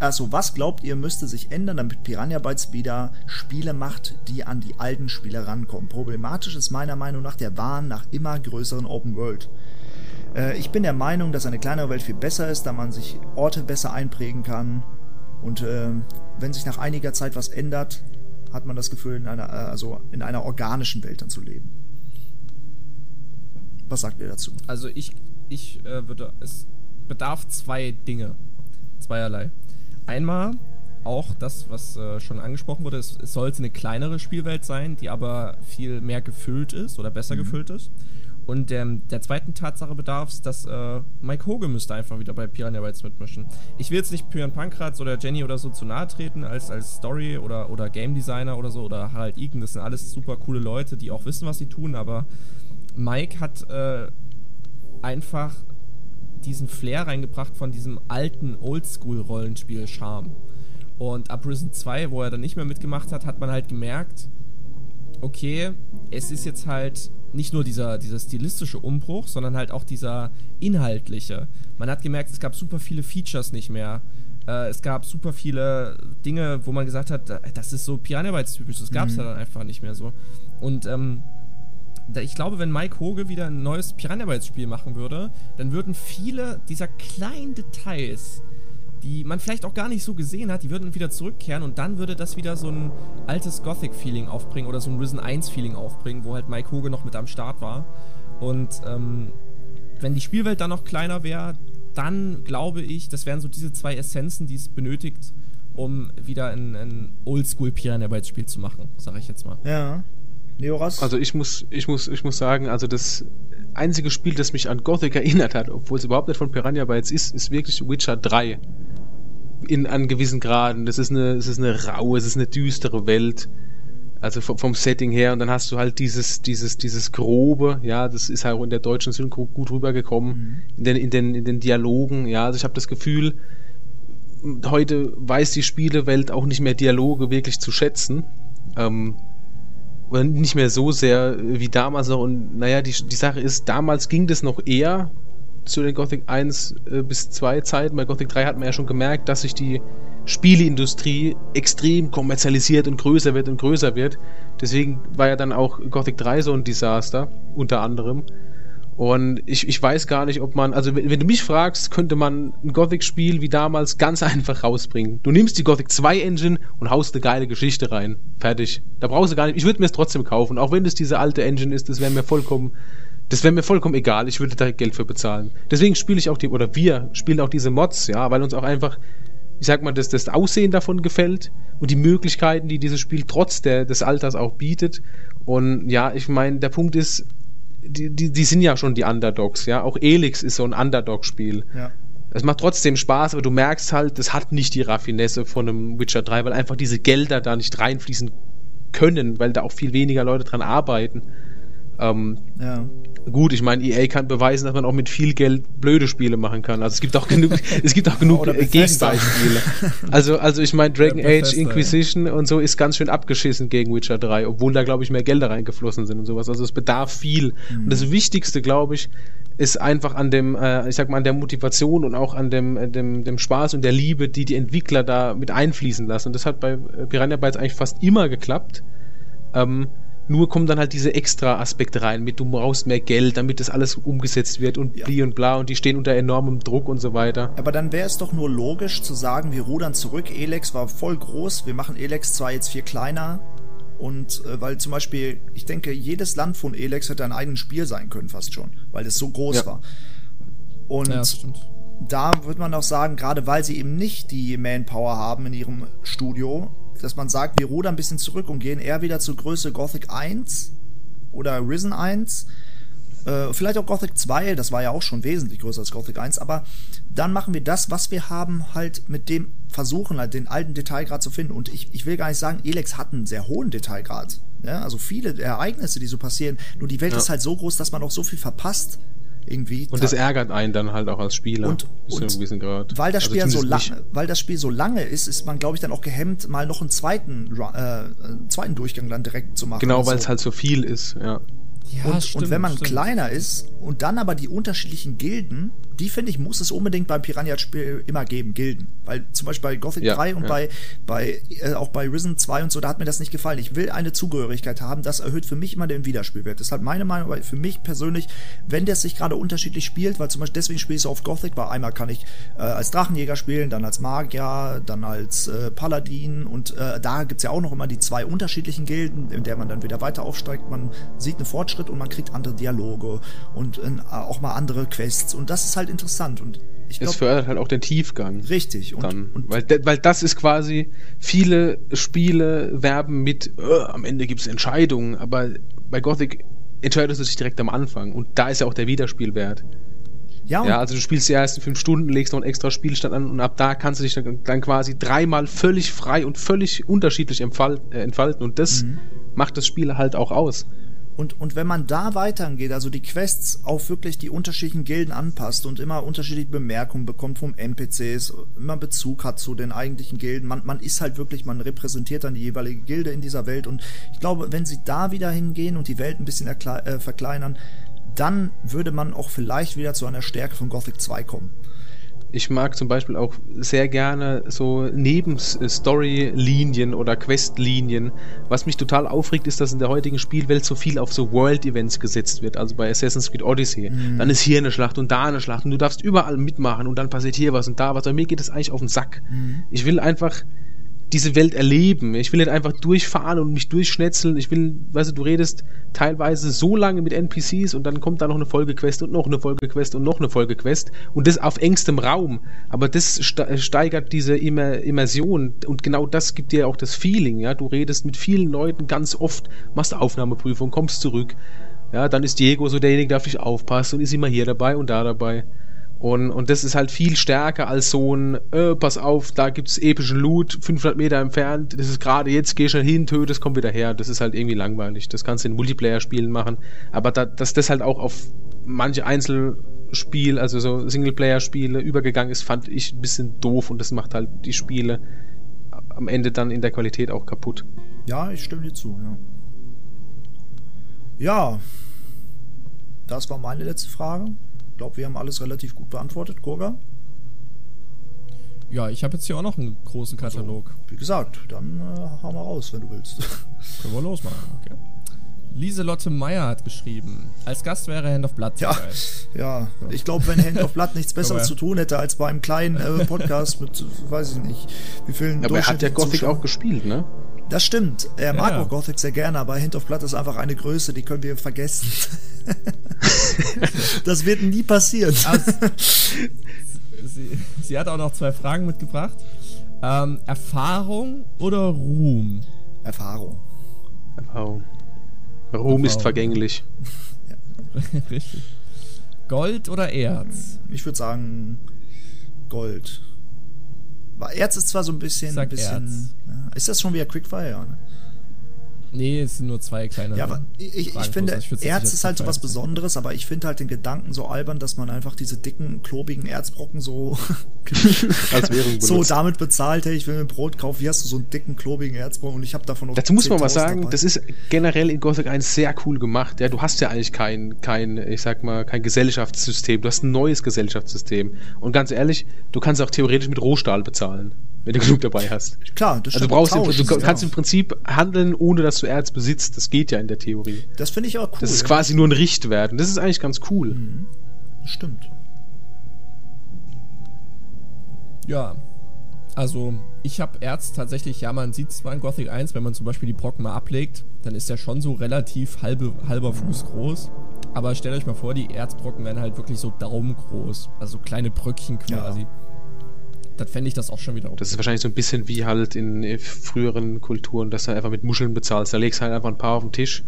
Also, was glaubt ihr, müsste sich ändern, damit Piranha Bytes wieder Spiele macht, die an die alten Spiele rankommen? Problematisch ist meiner Meinung nach der Wahn nach immer größeren Open World. Äh, ich bin der Meinung, dass eine kleinere Welt viel besser ist, da man sich Orte besser einprägen kann. Und äh, wenn sich nach einiger Zeit was ändert, hat man das Gefühl, in einer, äh, also in einer organischen Welt dann zu leben. Was sagt ihr dazu? Also ich, ich äh, würde, es bedarf zwei Dinge, zweierlei. Einmal auch das, was äh, schon angesprochen wurde, es, es sollte eine kleinere Spielwelt sein, die aber viel mehr gefüllt ist oder besser gefüllt ist. Und ähm, der zweiten Tatsache bedarf es, dass äh, Mike Hoge müsste einfach wieder bei Piranha Bytes mitmischen. Ich will jetzt nicht Björn Pankratz oder Jenny oder so zu nahe treten als, als Story- oder, oder Game Designer oder so oder Harald Egan. Das sind alles super coole Leute, die auch wissen, was sie tun, aber Mike hat äh, einfach diesen Flair reingebracht von diesem alten Oldschool-Rollenspiel-Charme. Und ab Risen 2, wo er dann nicht mehr mitgemacht hat, hat man halt gemerkt, okay, es ist jetzt halt nicht nur dieser, dieser stilistische Umbruch, sondern halt auch dieser inhaltliche. Man hat gemerkt, es gab super viele Features nicht mehr. Äh, es gab super viele Dinge, wo man gesagt hat, das ist so Piranha Bytes typisch, das gab es mhm. ja dann einfach nicht mehr so. Und ähm, ich glaube, wenn Mike Hoge wieder ein neues Piranha Bytes Spiel machen würde, dann würden viele dieser kleinen Details, die man vielleicht auch gar nicht so gesehen hat, die würden wieder zurückkehren und dann würde das wieder so ein altes Gothic-Feeling aufbringen oder so ein Risen 1-Feeling aufbringen, wo halt Mike Hoge noch mit am Start war. Und ähm, wenn die Spielwelt dann noch kleiner wäre, dann glaube ich, das wären so diese zwei Essenzen, die es benötigt, um wieder ein, ein Oldschool Piranha Bytes Spiel zu machen, sage ich jetzt mal. Ja. Neoras? Also ich muss, ich muss, ich muss sagen, also das einzige Spiel, das mich an Gothic erinnert hat, obwohl es überhaupt nicht von Piranha Bytes ist, ist wirklich Witcher 3 in an gewissen Graden. Das ist eine, es ist eine raue, es ist eine düstere Welt. Also vom, vom, Setting her und dann hast du halt dieses, dieses, dieses grobe, ja, das ist halt auch in der deutschen Synchro gut rübergekommen, mhm. in, den, in, den, in den Dialogen, ja, also ich habe das Gefühl, heute weiß die Spielewelt auch nicht mehr Dialoge wirklich zu schätzen. Ähm, oder nicht mehr so sehr wie damals noch. Und naja, die, die Sache ist, damals ging das noch eher, zu den Gothic 1 äh, bis 2 Zeiten. Bei Gothic 3 hat man ja schon gemerkt, dass sich die Spieleindustrie extrem kommerzialisiert und größer wird und größer wird. Deswegen war ja dann auch Gothic 3 so ein Desaster, unter anderem. Und ich, ich weiß gar nicht, ob man, also wenn, wenn du mich fragst, könnte man ein Gothic-Spiel wie damals ganz <laughs> einfach rausbringen. Du nimmst die Gothic 2 Engine und haust eine geile Geschichte rein. Fertig. Da brauchst du gar nicht, ich würde mir es trotzdem kaufen. Auch wenn das diese alte Engine ist, das wäre mir vollkommen das wäre mir vollkommen egal, ich würde da Geld für bezahlen. Deswegen spiele ich auch die, oder wir spielen auch diese Mods, ja, weil uns auch einfach, ich sag mal, das, das Aussehen davon gefällt und die Möglichkeiten, die dieses Spiel trotz der, des Alters auch bietet. Und ja, ich meine, der Punkt ist, die, die, die sind ja schon die Underdogs, ja. Auch Elix ist so ein Underdog-Spiel. Ja. Es macht trotzdem Spaß, aber du merkst halt, das hat nicht die Raffinesse von einem Witcher 3, weil einfach diese Gelder da nicht reinfließen können, weil da auch viel weniger Leute dran arbeiten. Ähm, ja. Gut, ich meine, EA kann beweisen, dass man auch mit viel Geld blöde Spiele machen kann. Also es gibt auch genug, <laughs> es gibt auch genug Gegenbeispiele. Also, also ich meine, Dragon Age Inquisition ja. und so ist ganz schön abgeschissen gegen Witcher 3, obwohl da, glaube ich, mehr Gelder reingeflossen sind und sowas. Also es bedarf viel. Mhm. Und das Wichtigste, glaube ich, ist einfach an dem, äh, ich sag mal, an der Motivation und auch an dem, äh, dem, dem Spaß und der Liebe, die die Entwickler da mit einfließen lassen. Und das hat bei äh, Piranha Bytes eigentlich fast immer geklappt. Ähm, nur kommen dann halt diese extra Aspekte rein, mit du brauchst mehr Geld, damit das alles umgesetzt wird und ja. bli und bla und die stehen unter enormem Druck und so weiter. Aber dann wäre es doch nur logisch zu sagen, wir rudern zurück, Elex war voll groß, wir machen Elex zwar jetzt viel kleiner und äh, weil zum Beispiel, ich denke, jedes Land von Elex hätte ein eigenes Spiel sein können fast schon, weil es so groß ja. war. Und ja, da würde man auch sagen, gerade weil sie eben nicht die Manpower haben in ihrem Studio, dass man sagt, wir rudern ein bisschen zurück und gehen eher wieder zur Größe Gothic 1 oder Risen 1. Äh, vielleicht auch Gothic 2, das war ja auch schon wesentlich größer als Gothic 1, aber dann machen wir das, was wir haben, halt mit dem versuchen, halt den alten Detailgrad zu finden. Und ich, ich will gar nicht sagen, Elex hat einen sehr hohen Detailgrad. Ja, also viele Ereignisse, die so passieren. Nur die Welt ja. ist halt so groß, dass man auch so viel verpasst irgendwie. Und das ärgert einen dann halt auch als Spieler. Und, und weil das also Spiel also so lange, weil das Spiel so lange ist, ist man glaube ich dann auch gehemmt, mal noch einen zweiten, äh, zweiten Durchgang dann direkt zu machen. Genau, weil so. es halt so viel ist. Ja. Ja, und, stimmt, und wenn man stimmt. kleiner ist und dann aber die unterschiedlichen Gilden die finde ich, muss es unbedingt beim Piranha-Spiel immer geben, Gilden. Weil zum Beispiel bei Gothic ja, 3 und ja. bei, bei äh, auch bei Risen 2 und so, da hat mir das nicht gefallen. Ich will eine Zugehörigkeit haben, das erhöht für mich immer den Wiederspielwert. Deshalb meine Meinung, weil für mich persönlich, wenn der sich gerade unterschiedlich spielt, weil zum Beispiel deswegen spiele ich so auf Gothic, weil einmal kann ich äh, als Drachenjäger spielen, dann als Magier, dann als äh, Paladin und äh, da gibt's ja auch noch immer die zwei unterschiedlichen Gilden, in der man dann wieder weiter aufsteigt. Man sieht einen Fortschritt und man kriegt andere Dialoge und äh, auch mal andere Quests und das ist halt halt interessant und ich glaub, es fördert halt auch den Tiefgang. Richtig. Und, dann, und weil, weil das ist quasi, viele Spiele werben mit, äh, am Ende gibt es Entscheidungen, aber bei Gothic entscheidest du dich direkt am Anfang und da ist ja auch der Wiederspielwert. Ja, ja, also du spielst die ersten fünf Stunden, legst noch einen extra Spielstand an und ab da kannst du dich dann, dann quasi dreimal völlig frei und völlig unterschiedlich entfalten, äh, entfalten und das mhm. macht das Spiel halt auch aus. Und, und wenn man da weitergeht, also die Quests auf wirklich die unterschiedlichen Gilden anpasst und immer unterschiedliche Bemerkungen bekommt vom NPCs, immer Bezug hat zu den eigentlichen Gilden, man, man ist halt wirklich, man repräsentiert dann die jeweilige Gilde in dieser Welt und ich glaube, wenn sie da wieder hingehen und die Welt ein bisschen äh, verkleinern, dann würde man auch vielleicht wieder zu einer Stärke von Gothic 2 kommen. Ich mag zum Beispiel auch sehr gerne so Nebenstory-Linien oder Quest-Linien. Was mich total aufregt, ist, dass in der heutigen Spielwelt so viel auf so World-Events gesetzt wird. Also bei Assassin's Creed Odyssey. Mhm. Dann ist hier eine Schlacht und da eine Schlacht und du darfst überall mitmachen und dann passiert hier was und da was. Bei mir geht es eigentlich auf den Sack. Mhm. Ich will einfach diese Welt erleben. Ich will nicht einfach durchfahren und mich durchschnetzeln. Ich will, weißt du, du redest teilweise so lange mit NPCs und dann kommt da noch eine Folgequest und noch eine Folgequest und noch eine Folgequest und das auf engstem Raum. Aber das steigert diese Immer Immersion und genau das gibt dir auch das Feeling, ja. Du redest mit vielen Leuten ganz oft, machst Aufnahmeprüfung, kommst zurück. Ja, dann ist Diego so derjenige, der auf dich aufpasst und ist immer hier dabei und da dabei. Und, und das ist halt viel stärker als so ein, äh, pass auf, da gibt's epischen Loot, 500 Meter entfernt, das ist gerade jetzt, geh schnell hin, tötest, komm wieder her. Das ist halt irgendwie langweilig. Das kannst du in Multiplayer-Spielen machen. Aber da, dass das halt auch auf manche Einzelspiel, also so Singleplayer-Spiele übergegangen ist, fand ich ein bisschen doof und das macht halt die Spiele am Ende dann in der Qualität auch kaputt. Ja, ich stimme dir zu, ja. Ja, das war meine letzte Frage glaube, wir haben alles relativ gut beantwortet. Kurga? Ja, ich habe jetzt hier auch noch einen großen Katalog. Also, wie gesagt, dann äh, hau mal raus, wenn du willst. <laughs> Können wir losmachen, okay. Lieselotte Meyer hat geschrieben, als Gast wäre Hand of Blood ja, <laughs> ja, ich glaube, wenn Hand of Blood nichts <laughs> Besseres zu tun hätte als bei einem kleinen äh, Podcast mit, weiß ich nicht, wie vielen Aber er hat ja Gothic auch gespielt, ne? Das stimmt. Er mag ja. auch Gothic sehr gerne, aber Hand of Blood ist einfach eine Größe, die können wir vergessen. <laughs> das wird nie passieren. Also, sie, sie, hat auch noch zwei Fragen mitgebracht. Ähm, Erfahrung oder Ruhm? Erfahrung. Erfahrung. Ruhm Erfahrung. ist vergänglich. Ja. <laughs> Richtig. Gold oder Erz? Ich würde sagen Gold. Erz ist zwar so ein bisschen. Sag ein bisschen ja, ist das schon wieder Quickfire? Ne? Nee, es sind nur zwei kleine. Ja, aber ich, ich finde, ich Erz ist halt so was Besonderes, aber ich finde halt den Gedanken so albern, dass man einfach diese dicken, klobigen Erzbrocken so, <laughs> Als Währung <laughs> so damit bezahlt, hey, ich will mir Brot kaufen, wie hast du so einen dicken, klobigen Erzbrocken und ich habe davon noch Dazu muss man mal sagen, dabei. das ist generell in Gothic 1 sehr cool gemacht. Ja, du hast ja eigentlich kein, kein, ich sag mal, kein Gesellschaftssystem, du hast ein neues Gesellschaftssystem. Und ganz ehrlich, du kannst auch theoretisch mit Rohstahl bezahlen wenn du genug dabei hast. Klar, das Also du brauchst Tausch, im, du kannst ja. im Prinzip handeln, ohne dass du Erz besitzt. Das geht ja in der Theorie. Das finde ich auch cool. Das ist quasi nur ein Richtwert. Und das ist eigentlich ganz cool. Mhm. Stimmt. Ja. Also, ich habe Erz tatsächlich, ja, man sieht zwar in Gothic 1, wenn man zum Beispiel die Brocken mal ablegt, dann ist der schon so relativ halbe, halber Fuß groß. Aber stellt euch mal vor, die Erzbrocken werden halt wirklich so daumengroß. Also kleine Bröckchen quasi. Ja dann fände ich das auch schon wieder okay. Das ist wahrscheinlich so ein bisschen wie halt in äh, früheren Kulturen, dass du einfach mit Muscheln bezahlst. Da legst du halt einfach ein paar auf den Tisch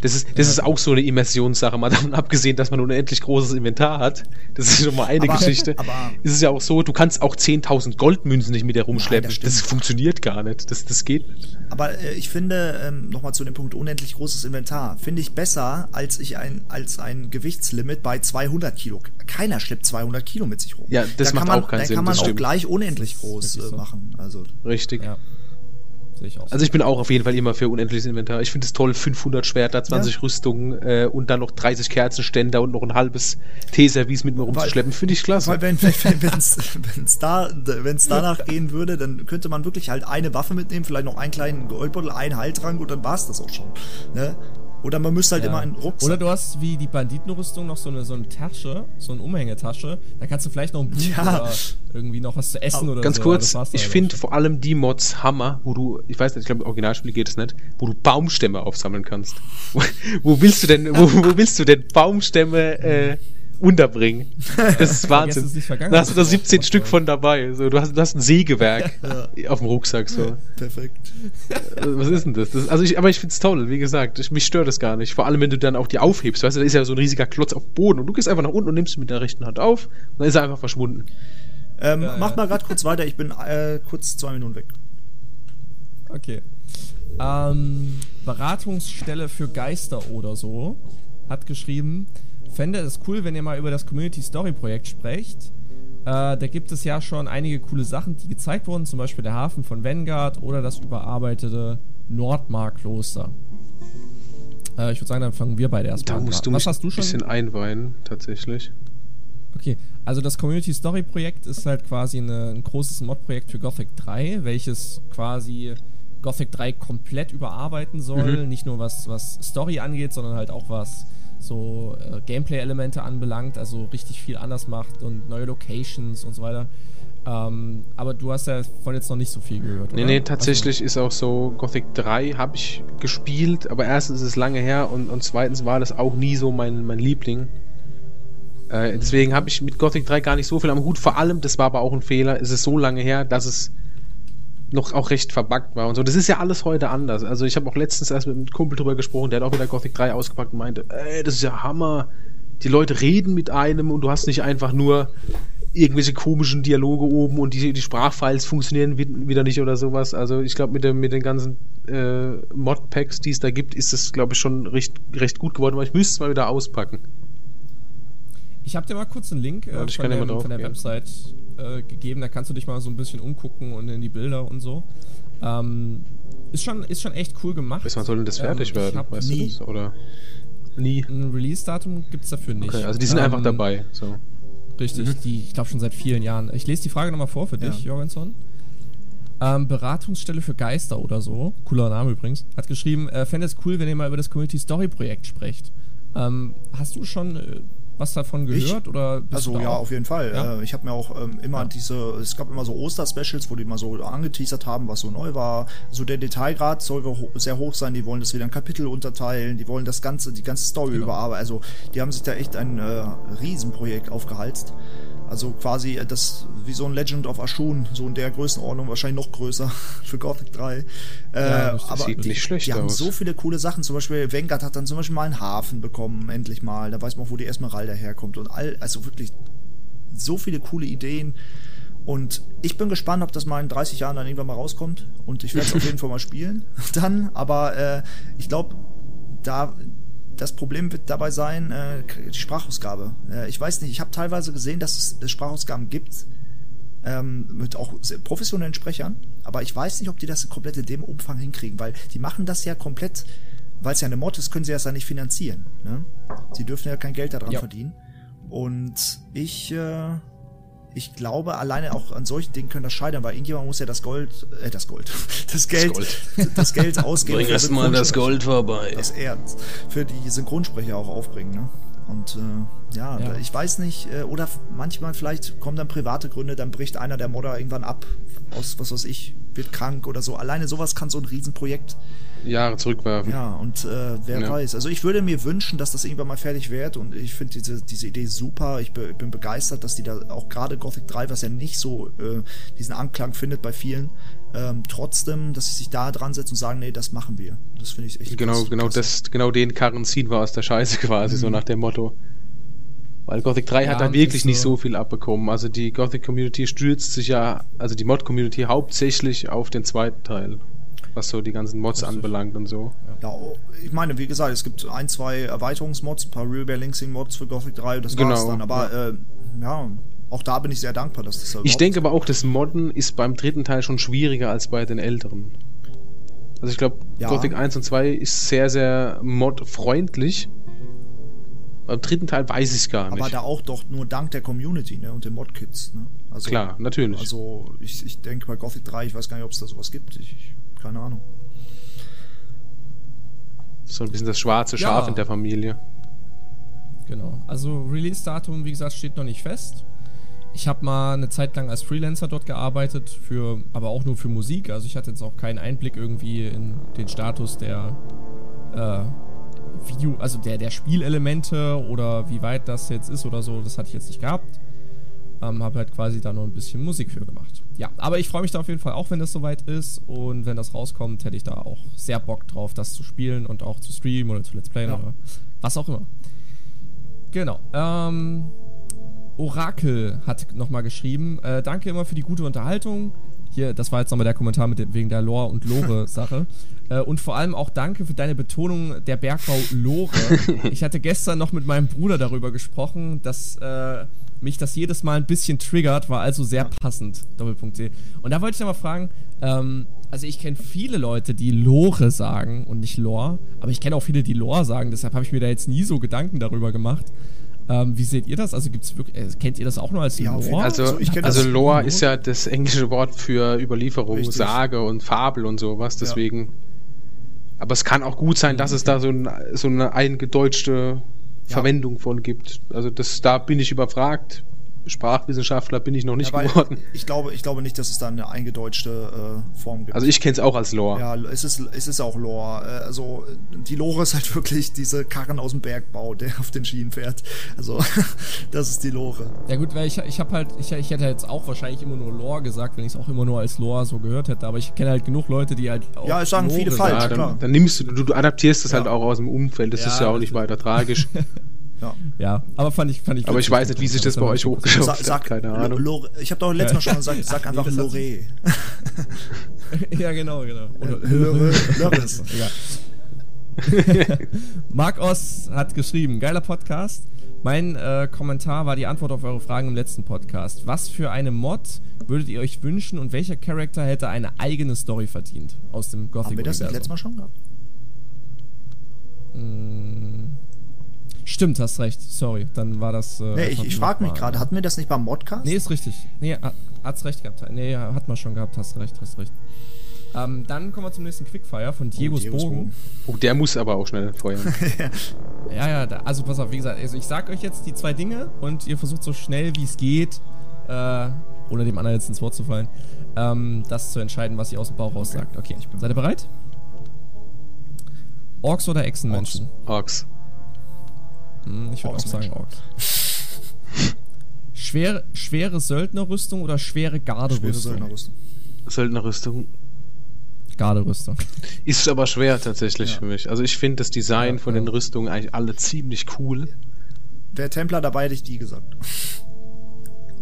das ist, das ja. ist auch so eine Immersionssache, mal <laughs> davon abgesehen, dass man unendlich großes Inventar hat. Das ist schon mal eine aber, Geschichte. Aber ist es ja auch so, du kannst auch 10.000 Goldmünzen nicht mit dir rumschleppen. Nein, das, das, funktioniert gar nicht. Das, das geht nicht. Aber äh, ich finde, ähm, nochmal zu dem Punkt unendlich großes Inventar, finde ich besser als ich ein, als ein Gewichtslimit bei 200 Kilo. Keiner schleppt 200 Kilo mit sich rum. Ja, das da macht man, auch keinen Sinn. Da kann man auch stimmt. gleich unendlich groß äh, machen. Also, Richtig. Ja. Sehe ich auch. Also ich bin auch auf jeden Fall immer für unendliches Inventar. Ich finde es toll, 500 Schwerter, 20 ja. Rüstungen äh, und dann noch 30 Kerzenständer und noch ein halbes Teeservice mit mir rumzuschleppen. Finde ich klasse. Weil wenn es wenn, <laughs> da, wenn's danach gehen würde, dann könnte man wirklich halt eine Waffe mitnehmen, vielleicht noch einen kleinen Goldbeutel, einen Heiltrank und dann war es das auch schon. Ne? Oder man müsste halt ja. immer einen Rucksack. Oder du hast wie die Banditenrüstung noch so eine, so eine Tasche, so eine Umhängetasche. Da kannst du vielleicht noch ein Buch ja. oder irgendwie noch was zu essen oder Ganz so. kurz, ich finde vor allem die Mods Hammer, wo du, ich weiß nicht, ich glaube im Originalspiel geht es nicht, wo du Baumstämme aufsammeln kannst. <laughs> wo, wo willst du denn, wo, wo willst du denn Baumstämme äh, unterbringen. Das ist <laughs> Wahnsinn. Da hast du da 17 Stück von dabei. So, du, hast, du hast ein Sägewerk <laughs> ja. auf dem Rucksack. So. Perfekt. Äh, was ist denn das? das also ich, aber ich find's toll, wie gesagt. Ich, mich stört das gar nicht. Vor allem, wenn du dann auch die aufhebst. Weißt du, da ist ja so ein riesiger Klotz auf dem Boden und du gehst einfach nach unten und nimmst ihn mit der rechten Hand auf und dann ist er einfach verschwunden. Ähm, ja, mach mal gerade kurz weiter. Ich bin äh, kurz zwei Minuten weg. Okay. Ähm, Beratungsstelle für Geister oder so hat geschrieben, fände es cool, wenn ihr mal über das Community Story Projekt sprecht. Äh, da gibt es ja schon einige coole Sachen, die gezeigt wurden, zum Beispiel der Hafen von Vanguard oder das überarbeitete Nordmar-Kloster. Äh, ich würde sagen, dann fangen wir beide erstmal an. Da musst du Was hast du schon? ein bisschen einweihen, tatsächlich. Okay, also das Community Story Projekt ist halt quasi eine, ein großes Mod-Projekt für Gothic 3, welches quasi Gothic 3 komplett überarbeiten soll. Mhm. Nicht nur was, was Story angeht, sondern halt auch was so äh, Gameplay-Elemente anbelangt, also richtig viel anders macht und neue Locations und so weiter. Ähm, aber du hast ja von jetzt noch nicht so viel gehört, oder? Nee, nee, tatsächlich also, ist auch so, Gothic 3 habe ich gespielt, aber erstens ist es lange her und, und zweitens war das auch nie so mein, mein Liebling. Äh, deswegen habe ich mit Gothic 3 gar nicht so viel am Hut. Vor allem, das war aber auch ein Fehler, es ist so lange her, dass es noch auch recht verbuggt war und so. Das ist ja alles heute anders. Also ich habe auch letztens erst mit einem Kumpel drüber gesprochen, der hat auch wieder Gothic 3 ausgepackt und meinte, ey, das ist ja Hammer. Die Leute reden mit einem und du hast nicht einfach nur irgendwelche komischen Dialoge oben und die, die Sprachfiles funktionieren wieder nicht oder sowas. Also ich glaube, mit, mit den ganzen äh, Modpacks, die es da gibt, ist es, glaube ich, schon recht, recht gut geworden, aber ich müsste es mal wieder auspacken. Ich habe dir mal kurz einen Link äh, von, dem, von, der Website äh, gegeben. Da kannst du dich mal so ein bisschen umgucken und in die Bilder und so. Ähm, ist, schon, ist schon echt cool gemacht. Bis wann soll denn das fertig ähm, werden? Weißt nie. du das? Oder? Nie. Ein Release-Datum gibt es dafür nicht. Okay, also die sind ähm, einfach dabei. So. Richtig, mhm. die, ich glaube schon seit vielen Jahren. Ich lese die Frage nochmal vor für dich, ja. Jorgenson. Ähm, Beratungsstelle für Geister oder so, cooler Name übrigens, hat geschrieben, äh, fände es cool, wenn ihr mal über das Community Story Projekt sprecht. Ähm, hast du schon äh, was davon gehört? Ich, oder also ja, auf jeden Fall. Ja? Äh, ich habe mir auch ähm, immer ja. diese, es gab immer so Oster-Specials, wo die mal so angeteasert haben, was so neu war. So der Detailgrad soll ho sehr hoch sein. Die wollen das wieder in Kapitel unterteilen. Die wollen das ganze, die ganze Story genau. überarbeiten. Also die haben sich da echt ein äh, Riesenprojekt aufgehalst. Also quasi äh, das wie so ein Legend of Ashun, so in der Größenordnung, wahrscheinlich noch größer <laughs> für Gothic 3. Äh, ja, das aber sieht nicht schlecht die aus. haben so viele coole Sachen. Zum Beispiel Vanguard hat dann zum Beispiel mal einen Hafen bekommen, endlich mal. Da weiß man auch, wo die Esmeralda herkommt und all, also wirklich so viele coole Ideen. Und ich bin gespannt, ob das mal in 30 Jahren dann irgendwann mal rauskommt. Und ich werde es auf <laughs> jeden Fall mal spielen <laughs> dann. Aber äh, ich glaube, da das Problem wird dabei sein, äh, die Sprachausgabe. Äh, ich weiß nicht, ich habe teilweise gesehen, dass es Sprachausgaben gibt, ähm, mit auch professionellen Sprechern, aber ich weiß nicht, ob die das komplett in dem Umfang hinkriegen, weil die machen das ja komplett, weil es ja eine Mod ist, können sie das ja nicht finanzieren. Ne? Sie dürfen ja kein Geld daran ja. verdienen. Und ich äh, ich glaube, alleine auch an solchen Dingen können das scheitern, weil irgendjemand muss ja das Gold, äh, das Gold, <laughs> das Geld, das, Gold. das Geld ausgeben. Bring erst mal das Gold vorbei. Das Ernst. Für die Synchronsprecher auch aufbringen, ne? Und äh, ja, ja, ich weiß nicht, äh, oder manchmal vielleicht kommen dann private Gründe, dann bricht einer der Modder irgendwann ab, aus was weiß ich, wird krank oder so. Alleine sowas kann so ein Riesenprojekt Jahre zurückwerfen. Ja, und äh, wer ja. weiß. Also ich würde mir wünschen, dass das irgendwann mal fertig wird und ich finde diese, diese Idee super. Ich be, bin begeistert, dass die da auch gerade Gothic 3, was ja nicht so äh, diesen Anklang findet bei vielen, ähm, trotzdem, dass sie sich da dran setzen und sagen, nee, das machen wir. Das finde ich echt Genau, krass, genau, das, genau den Karren ziehen wir aus der Scheiße <laughs> quasi, mhm. so nach dem Motto. Weil Gothic 3 ja, hat da wirklich so nicht so viel abbekommen. Also die Gothic Community stürzt sich ja, also die Mod Community hauptsächlich auf den zweiten Teil was so die ganzen Mods anbelangt und so. Ja, ich meine, wie gesagt, es gibt ein, zwei Erweiterungsmods, ein paar Real Balancing Mods für Gothic 3, das genau, war's dann. Aber ja. Äh, ja, auch da bin ich sehr dankbar, dass das da Ich denke aber auch, das Modden ist beim dritten Teil schon schwieriger als bei den älteren. Also ich glaube, ja. Gothic 1 und 2 ist sehr, sehr modfreundlich. Beim dritten Teil weiß ich es gar nicht. Aber da auch doch nur dank der Community ne, und den Modkits. Ne? Also, Klar, natürlich. Also ich, ich denke bei Gothic 3, ich weiß gar nicht, ob es da sowas gibt. Ich, keine Ahnung. So ein bisschen das schwarze Schaf ja. in der Familie. Genau. Also Release-Datum, wie gesagt, steht noch nicht fest. Ich habe mal eine Zeit lang als Freelancer dort gearbeitet, für, aber auch nur für Musik. Also ich hatte jetzt auch keinen Einblick irgendwie in den Status der äh, Video, also der, der Spielelemente oder wie weit das jetzt ist oder so. Das hatte ich jetzt nicht gehabt. Ähm, habe halt quasi da noch ein bisschen Musik für gemacht. Ja, aber ich freue mich da auf jeden Fall auch, wenn das soweit ist. Und wenn das rauskommt, hätte ich da auch sehr Bock drauf, das zu spielen und auch zu streamen oder zu Let's Playen ja. oder was auch immer. Genau. Ähm, Orakel hat nochmal geschrieben, äh, danke immer für die gute Unterhaltung. hier, das war jetzt nochmal der Kommentar mit dem, wegen der Lore- und Lore-Sache. <laughs> Äh, und vor allem auch danke für deine Betonung der Bergbau Lore. <laughs> ich hatte gestern noch mit meinem Bruder darüber gesprochen, dass äh, mich das jedes Mal ein bisschen triggert, war also sehr passend. Doppelpunkt C. Und da wollte ich nochmal fragen, ähm, also ich kenne viele Leute, die Lore sagen und nicht Lore, aber ich kenne auch viele, die Lore sagen, deshalb habe ich mir da jetzt nie so Gedanken darüber gemacht. Ähm, wie seht ihr das? Also gibt's wirklich, äh, kennt ihr das auch nur als Ja, Lore? Also, Also ich also das- Lore ist ja das englische Wort für Überlieferung, Richtig. Sage und Fabel und sowas, deswegen. Aber es kann auch gut sein, dass es da so, ein, so eine eingedeutschte Verwendung von gibt. Also das, da bin ich überfragt. Sprachwissenschaftler bin ich noch nicht Ja, geworden. ich glaube, ich glaube nicht, dass es da eine eingedeutschte äh, Form gibt. Also ich kenne es auch als Lore. ja, es ist, es ist auch Lore. Äh, Also die Lore ist halt <laughs> wirklich diese Karren aus dem Bergbau, der auf den Schienen fährt. Also <laughs> das ist die Lore. Ja gut, weil ich, ich habe halt, ich, ich hätte jetzt auch wahrscheinlich immer nur Lore gesagt, wenn ich es auch immer nur als Lore so gehört hätte, aber ich kenne halt genug Leute, die halt auch Ja, es sagen Lore viele falsch. Ja, klar. dann, dann nimmst du, du, du adaptierst das Ja. halt auch aus dem Umfeld, das Ja, ist ja auch nicht weiter tragisch. <laughs> Ja. Ja, aber fand ich, fand ich. Aber ich weiß nicht, wie sich das bei euch Sa hochgeschafft hat, sag, keine Ahnung. Lore, ich habe doch letztes Mal schon gesagt, sag Ach, einfach Lore. <laughs> ja, genau, genau. Oder Lore. <laughs> Lore. Egal. <laughs> Marc Oss hat geschrieben, geiler Podcast. Mein äh, Kommentar war die Antwort auf eure Fragen im letzten Podcast. Was für eine Mod würdet ihr euch wünschen und welcher Charakter hätte eine eigene Story verdient aus dem Gothic Haben wir das nicht letztes Mal schon gehabt? Stimmt, hast recht. Sorry, dann war das. Äh, Nee, ich, ich frage mich gerade, hatten wir das nicht beim Modcast? Nee, ist richtig. Nee, ha- hat's recht gehabt. Nee, ja, hat man schon gehabt, hast recht, hast recht. Ähm, dann kommen wir zum nächsten Quickfire von Diegos, Diegos Bogen. Bogen. Oh, der muss aber auch schnell feuern. <laughs> Ja, ja, da, also pass auf, wie gesagt, also ich sag euch jetzt die zwei Dinge und ihr versucht so schnell wie es geht, äh, ohne dem anderen jetzt ins Wort zu fallen, ähm, das zu entscheiden, was ihr aus dem Bauch raus sagt. Okay, ich bin seid ihr bereit? Orks oder Echsenmenschen? Orks. Hm, ich würde auch sagen. Orks. <laughs> schwere, schwere Söldnerrüstung oder schwere Schwere Garderüstung? Söldnerrüstung. Söldnerrüstung. Garderüstung. Ist aber schwer tatsächlich Ja. für mich. Also ich finde das Design Ja, von ja. den Rüstungen eigentlich alle ziemlich cool. Wäre Templar dabei, hätte ich die gesagt.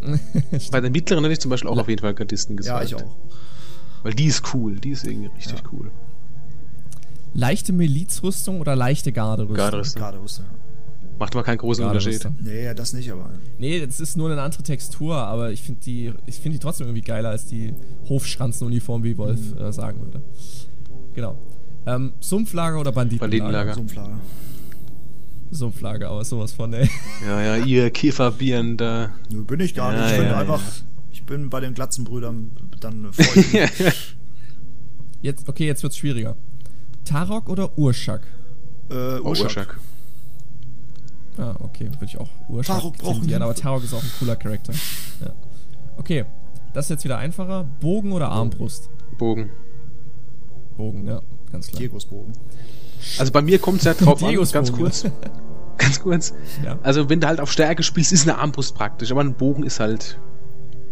<laughs> Bei den mittleren hätte ich zum Beispiel auch auf jeden Fall Gardisten gesagt. Ja, ich auch. Weil die ist cool, die ist irgendwie richtig Ja. cool. Leichte Milizrüstung oder leichte Garderüstung? Garderüstung. Garderüstung. ja. Macht aber keinen großen Unterschied. Garderüstung. Nee, ja, das nicht, aber. Nee, das ist nur eine andere Textur, aber ich finde die, ich finde die trotzdem irgendwie geiler als die Hofschranzenuniform, wie Wolf Mhm. äh, sagen würde. Genau. Ähm, Sumpflager oder Banditenlager? Banditenlager. Sumpflager. Sumpflager, aber sowas von, ey. <laughs> Ja, ja, ihr Kifferbieren da. Nö, bin ich gar Ja, nicht. Ich bin ja, einfach. Ich bin bei den Glatzenbrüdern dann. <laughs> Jetzt, okay, jetzt wird's schwieriger. Tarok oder Urschak? äh, Oh, Urschak. Ah, okay, würde ich auch brauchen tendieren, aber Tarok ist auch ein cooler Charakter. Ja. Okay, das ist jetzt wieder einfacher. Bogen oder Armbrust? Bogen. Bogen, ja, ganz klar. Diegos Bogen. Also bei mir kommt es ja drauf an, Diegos ganz Bogen. kurz. <laughs> Ganz kurz. Ja. Also wenn du halt auf Stärke spielst, ist eine Armbrust praktisch, aber ein Bogen ist halt.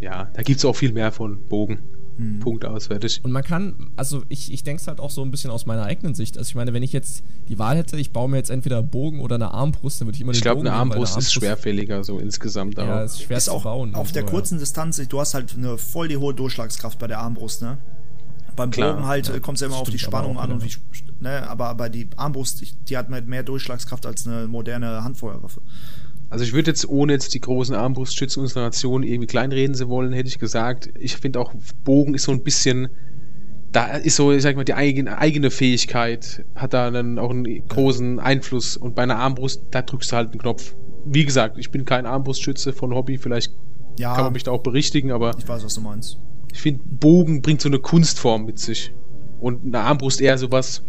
Ja, da gibt es auch viel mehr von Bogen. Hm. Punkt aus, fertig. Und man kann, also ich, ich denke es halt auch so ein bisschen aus meiner eigenen Sicht. Also ich meine, wenn ich jetzt die Wahl hätte, ich baue mir jetzt entweder einen Bogen oder eine Armbrust, dann würde ich immer Ich den glaube, Bogen eine nehmen, weil Armbrust ist schwerfälliger, so insgesamt. Ja, aber- ist schwer Ist zu auch bauen. auf der aber- kurzen Distanz, du hast halt eine voll die hohe Durchschlagskraft bei der Armbrust, ne? Beim Klar, Bogen halt ja. kommt es ja immer auf die Spannung auch an und wie, wieder. ne? Aber, aber die Armbrust, ich- die hat mehr Durchschlagskraft als eine moderne Handfeuerwaffe. Also ich würde jetzt, ohne jetzt die großen Armbrustschützen unserer Nation irgendwie kleinreden zu wollen, hätte ich gesagt, ich finde auch Bogen ist so ein bisschen, da ist so, ich sag mal, die eigene, eigene Fähigkeit hat da dann auch einen großen Einfluss und bei einer Armbrust, da drückst du halt einen Knopf. Wie gesagt, ich bin kein Armbrustschütze von Hobby, vielleicht Ja, kann man mich da auch berichtigen, aber ich weiß, was du meinst. ich finde, Bogen bringt so eine Kunstform mit sich und eine Armbrust eher sowas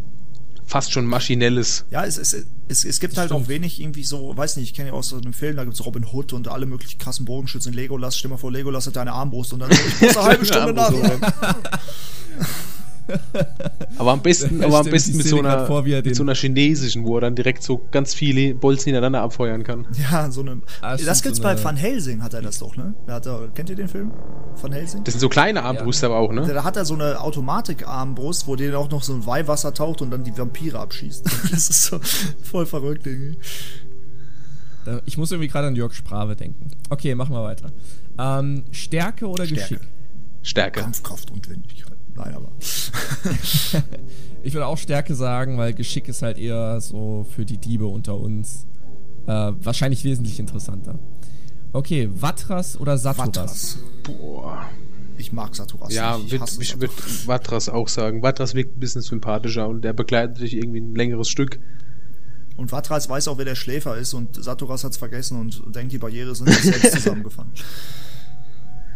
fast schon maschinelles. Ja, es, es, es, es gibt halt stimmt. auch wenig irgendwie so, weiß nicht, ich kenne ja aus so einem Film, da gibt's Robin Hood und alle möglichen krassen Bogenschützen. Legolas, stell mal vor, Legolas hat deine Armbrust und dann ich <laughs> muss eine halbe Stunde nach. <laughs> Aber am besten, Ja, <laughs> aber am besten mit so, einer, vor, er mit so einer chinesischen, wo er dann direkt so ganz viele Bolzen hintereinander abfeuern kann. Ja, so eine. Ah, das gibt's so bei eine- Van Helsing, hat er das doch, ne? Da hat er, kennt ihr den Film? Van Helsing? Das sind so kleine Armbrüste aber auch, ne? Da hat er so eine Automatik-Armbrust, wo den auch noch so ein Weihwasser taucht und dann die Vampire abschießt. <laughs> Das ist so voll verrückt, irgendwie. Da- Ich muss irgendwie gerade an Jörg Sprave denken. Okay, machen wir weiter. Ähm, Stärke oder Stärke. Geschick? Stärke. Kampfkraft und Wendigkeit. Nein, aber. <laughs> Ich würde auch Stärke sagen, weil Geschick ist halt eher so für die Diebe unter uns äh, wahrscheinlich wesentlich interessanter. Okay, Vatras oder Saturas? Vatras. Boah. Ich mag Saturas. Ja, nicht. ich würd, ich würde Vatras auch sagen. Vatras wirkt ein bisschen sympathischer und der begleitet dich irgendwie ein längeres Stück. Und Vatras weiß auch, wer der Schläfer ist und Saturas hat's vergessen und denkt, die Barriere sind selbst <laughs> zusammengefangen.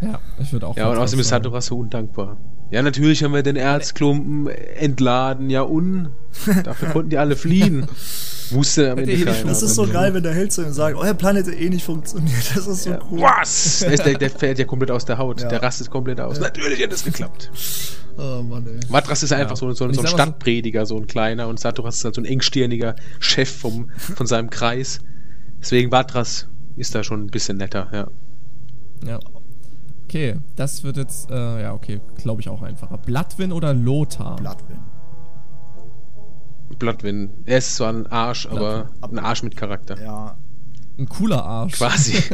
Ja, ich würde auch Ja, und außerdem ist. Saturas so undankbar. Ja, natürlich haben wir den Erzklumpen entladen, ja und? Dafür konnten die alle fliehen. <laughs> Wusste am Ende eh nicht keiner. Das ist so geil, wenn der Held zu ihm sagt, euer Planet eh nicht funktioniert. <laughs> Das ist so Ja. cool. Was? <laughs> Der, der, der fällt ja komplett aus der Haut. Ja. Der rastet komplett aus. Natürlich hat es geklappt. Oh Mann, ey. Vatras ist einfach so, so, so ein Stadtprediger, so ein kleiner. Und Saturas ist halt so ein engstirniger Chef vom, von seinem Kreis. Deswegen Vatras ist da schon ein bisschen netter, ja. Ja. Okay, das wird jetzt, äh, ja, okay, glaube ich auch einfacher. Bloodwin oder Lothar? Bloodwin. Bloodwin. Er ist zwar ein Arsch, aber ein Arsch mit Charakter. Ja. Ein cooler Arsch. Quasi. <laughs>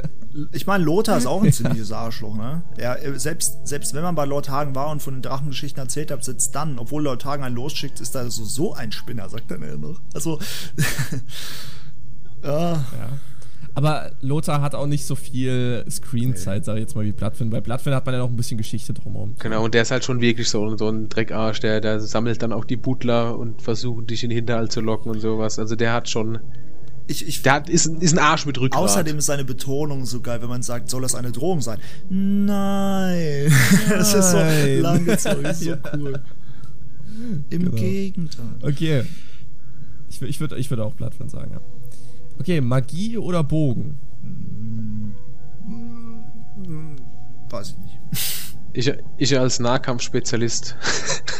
Ich meine, Lothar ist auch ein ziemliches Arschloch, ne? Er- selbst, selbst wenn man bei Lord Hagen war und von den Drachengeschichten erzählt hat, sitzt dann, obwohl Lord Hagen einen losschickt, ist da so, so ein Spinner, sagt er mir noch. Also, <laughs> ja, Ja. Aber Lothar hat auch nicht so viel Screenzeit, sag ich jetzt mal, wie Bloodwin. Bei Bloodwin hat man ja noch ein bisschen Geschichte drumherum. Genau, und der ist halt schon wirklich so, so ein Dreckarsch, der, der sammelt dann auch die Butler und versucht dich in den Hinterhalt zu locken und sowas. Also der hat schon, ich, ich, der hat, ist, ist ein Arsch mit Rückgrat. außerdem ist seine Betonung so geil, wenn man sagt, soll das eine Drohung sein? Nein. <laughs> Das ist so Nein. langgezogen, das ist so <laughs> cool. Im Genau. Gegenteil. Okay. Ich, ich würde ich würd auch Bloodwin sagen, ja. Okay, Magie oder Bogen? Weiß ich nicht. Ich, ich als Nahkampfspezialist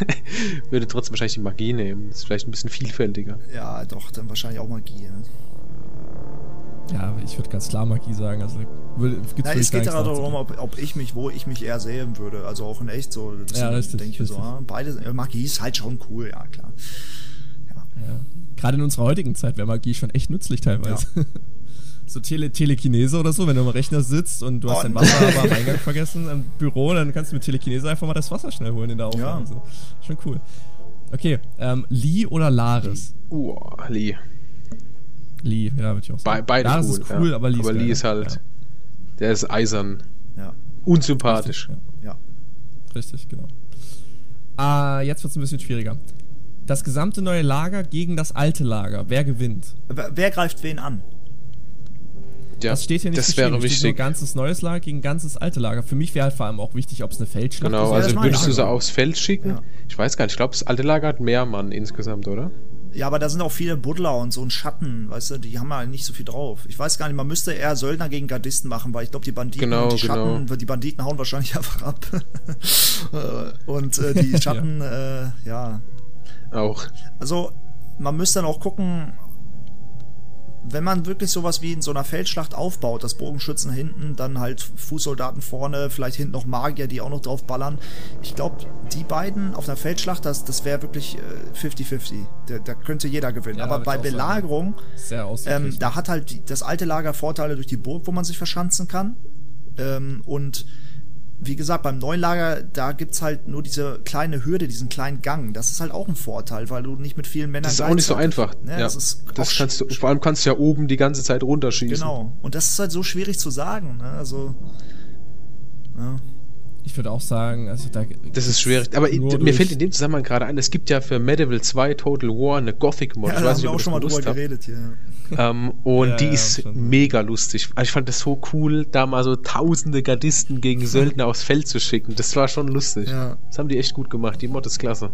<laughs> würde trotzdem wahrscheinlich die Magie nehmen. Das ist vielleicht ein bisschen vielfältiger. Ja, doch, dann wahrscheinlich auch Magie. Ne? Ja, ich würde ganz klar Magie sagen. Also, gibt's wirklich es geht ja darum, ob, ob ich mich, wo ich mich eher sehen würde. Also auch in echt so. Das Ja, richtig, denke ich so, ah, beide, äh, Magie ist halt schon cool, ja klar. Ja. Gerade in unserer heutigen Zeit wäre Magie schon echt nützlich teilweise. <laughs> So Tele Telekinese oder so, wenn du am Rechner sitzt und du hast Oh, dein Wasser aber am <laughs> Eingang vergessen im Büro, dann kannst du mit Telekinese einfach mal das Wasser schnell holen in der Aufnahme. Ja. So. Schon cool. Okay, ähm, Lee oder Laris? Uh, Lee. Lee, ja, würde ich auch sagen. Be beide Laris cool. ist cool, ja. aber Lee ist, aber Lee geil. ist halt, Ja. der ist eisern. Ja, Unsympathisch. Ja. ja. Richtig, genau. Ah, jetzt wird es ein bisschen schwieriger. Das gesamte neue Lager gegen das alte Lager. Wer gewinnt? Wer, wer greift wen an? Ja, das steht hier nicht das wäre steht nur wichtig. ganzes neues Lager gegen ganzes alte Lager. Für mich wäre halt vor allem auch wichtig, ob es eine Feldschlacht Genau, ist. Ja, das also würdest du sie aufs Feld schicken? Ja. Ich weiß gar nicht, ich glaube, das alte Lager hat mehr Mann insgesamt, oder? Ja, aber da sind auch viele Buddler und so ein Schatten, weißt du, die haben ja nicht so viel drauf. Ich weiß gar nicht, man müsste eher Söldner gegen Gardisten machen, weil ich glaube, die Banditen Genau, und die genau. Schatten, die Banditen hauen wahrscheinlich <laughs> einfach ab. <laughs> Und äh, die <laughs> Schatten, äh, ja. Auch. Also, man müsste dann auch gucken, wenn man wirklich sowas wie in so einer Feldschlacht aufbaut, das Bogenschützen hinten, dann halt Fußsoldaten vorne, vielleicht hinten noch Magier, die auch noch drauf ballern. Ich glaube, die beiden auf einer Feldschlacht, das, das wäre wirklich äh, 50-50. Da, da könnte jeder gewinnen. Ja, Aber bei. Belagerung, Sehr ähm, da hat halt die, das alte Lager Vorteile durch die Burg, wo man sich verschanzen kann. Ähm, und wie gesagt, beim neuen Lager, da gibt's halt nur diese kleine Hürde, diesen kleinen Gang. Das ist halt auch ein Vorteil, weil du nicht mit vielen Männern Das ist auch nicht so einfach. Ja, Ja, das ist das kannst du, vor allem kannst du ja oben die ganze Zeit runterschießen. Genau. Und das ist halt so schwierig zu sagen. Ne? Also. Ja. Ich würde auch sagen, also da. Das ist schwierig. Aber mir fällt in dem Zusammenhang gerade ein, es gibt ja für Medieval 2 Total War eine Gothic Mod. Ja, ich da weiß haben nicht, wir auch schon mal drüber habt. geredet hier. Ähm, und Ja, die ja, ist schon. mega lustig. Also ich fand das so cool, da mal so tausende Gardisten gegen Söldner aufs Feld zu schicken. Das war schon lustig. Ja. Das haben die echt gut gemacht. Die Mod ist klasse.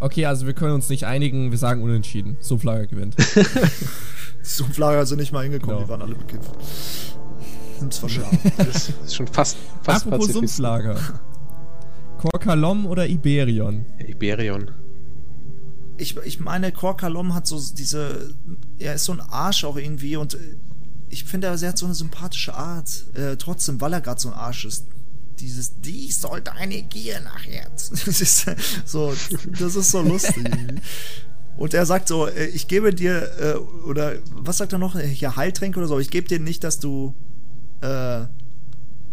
Okay, also wir können uns nicht einigen, wir sagen unentschieden. Sumpflager gewinnt. <laughs> Sumpflager sind nicht mal hingekommen, Genau. die waren alle bekämpft. Zwar schlau. <laughs> Das ist schon fast, fast Apropos. Sumpflager. Korkalom oder Iberion? Iberion. ich, ich meine, Korkalom hat so diese. Er ist so ein Arsch auch irgendwie und äh, ich finde, er hat so eine sympathische Art. Äh, trotzdem, weil er gerade so ein Arsch ist. Dieses, dies soll deine Gier nach Herz. <laughs> Das ist so, das ist so lustig. <laughs> Und er sagt so, äh, ich gebe dir, äh, oder was sagt er noch? Hier Heiltränke oder so, ich gebe dir nicht, dass du, äh,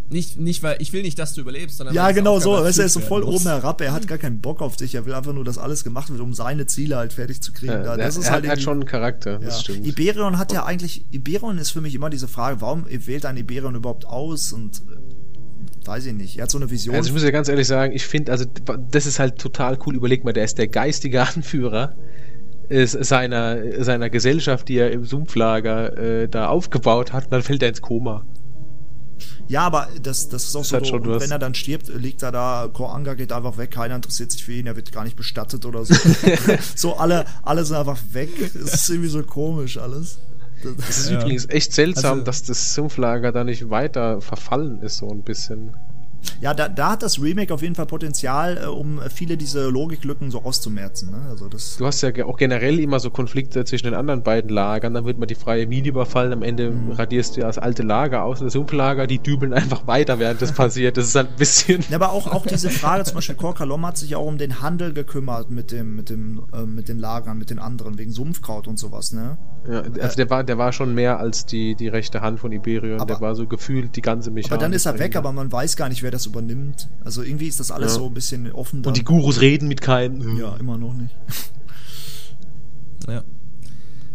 Nicht, nicht, weil ich will nicht, dass du überlebst, sondern Ja, genau so. Weißt du, er ist so voll muss. oben herab. Er hat gar keinen Bock auf dich. Er will einfach nur, dass alles gemacht wird, um seine Ziele halt fertig zu kriegen. Ja, Da- er, das ist er halt hat, irgendwie- schon einen Charakter, das ja. stimmt. Iberion hat ja eigentlich, Iberion ist für mich immer diese Frage, warum wählt ein Iberion überhaupt aus und äh, weiß ich nicht. Er hat so eine Vision. Also ich muss ja ganz ehrlich sagen, ich finde, also das ist halt total cool. Überleg mal, der ist der geistige <laughs> Anführer ist seiner, seiner Gesellschaft, die er im Sumpflager äh, da aufgebaut hat, und dann fällt er ins Koma. Ja, aber das, das ist auch Das so, hat schon und was. wenn er dann stirbt, liegt er da, Koranga geht einfach weg, keiner interessiert sich für ihn, er wird gar nicht bestattet oder so. <laughs> so alle, alle sind einfach weg. Das ist irgendwie so komisch alles. Das- Es ist Ja. übrigens echt seltsam, Also- dass das Sumpflager da nicht weiter verfallen ist, so ein bisschen. Ja, da, da hat das Remake auf jeden Fall Potenzial, äh, um viele diese Logiklücken so auszumerzen. Ne? Also das, Du hast ja auch generell immer so Konflikte zwischen den anderen beiden Lagern, dann wird man die freie Mine überfallen, am Ende Mhm. radierst du ja das alte Lager aus, das Sumpflager, die dübeln einfach weiter, während das passiert. Das ist halt ein bisschen. Ja, aber auch, auch diese Frage, zum Beispiel Korkalom hat sich auch um den Handel gekümmert mit dem, mit dem, äh, mit den Lagern, mit den anderen, wegen Sumpfkraut und sowas, ne? Ja, also der war, der war schon mehr als die, die rechte Hand von Iberion. Aber- der war so gefühlt die ganze Mechanik. Aber dann ist er weg, aber man weiß gar nicht, wer das übernimmt. Also irgendwie ist das alles Ja. so ein bisschen offen. Und die. Gurus reden mit keinem. Ja, immer noch nicht. <laughs> Ja.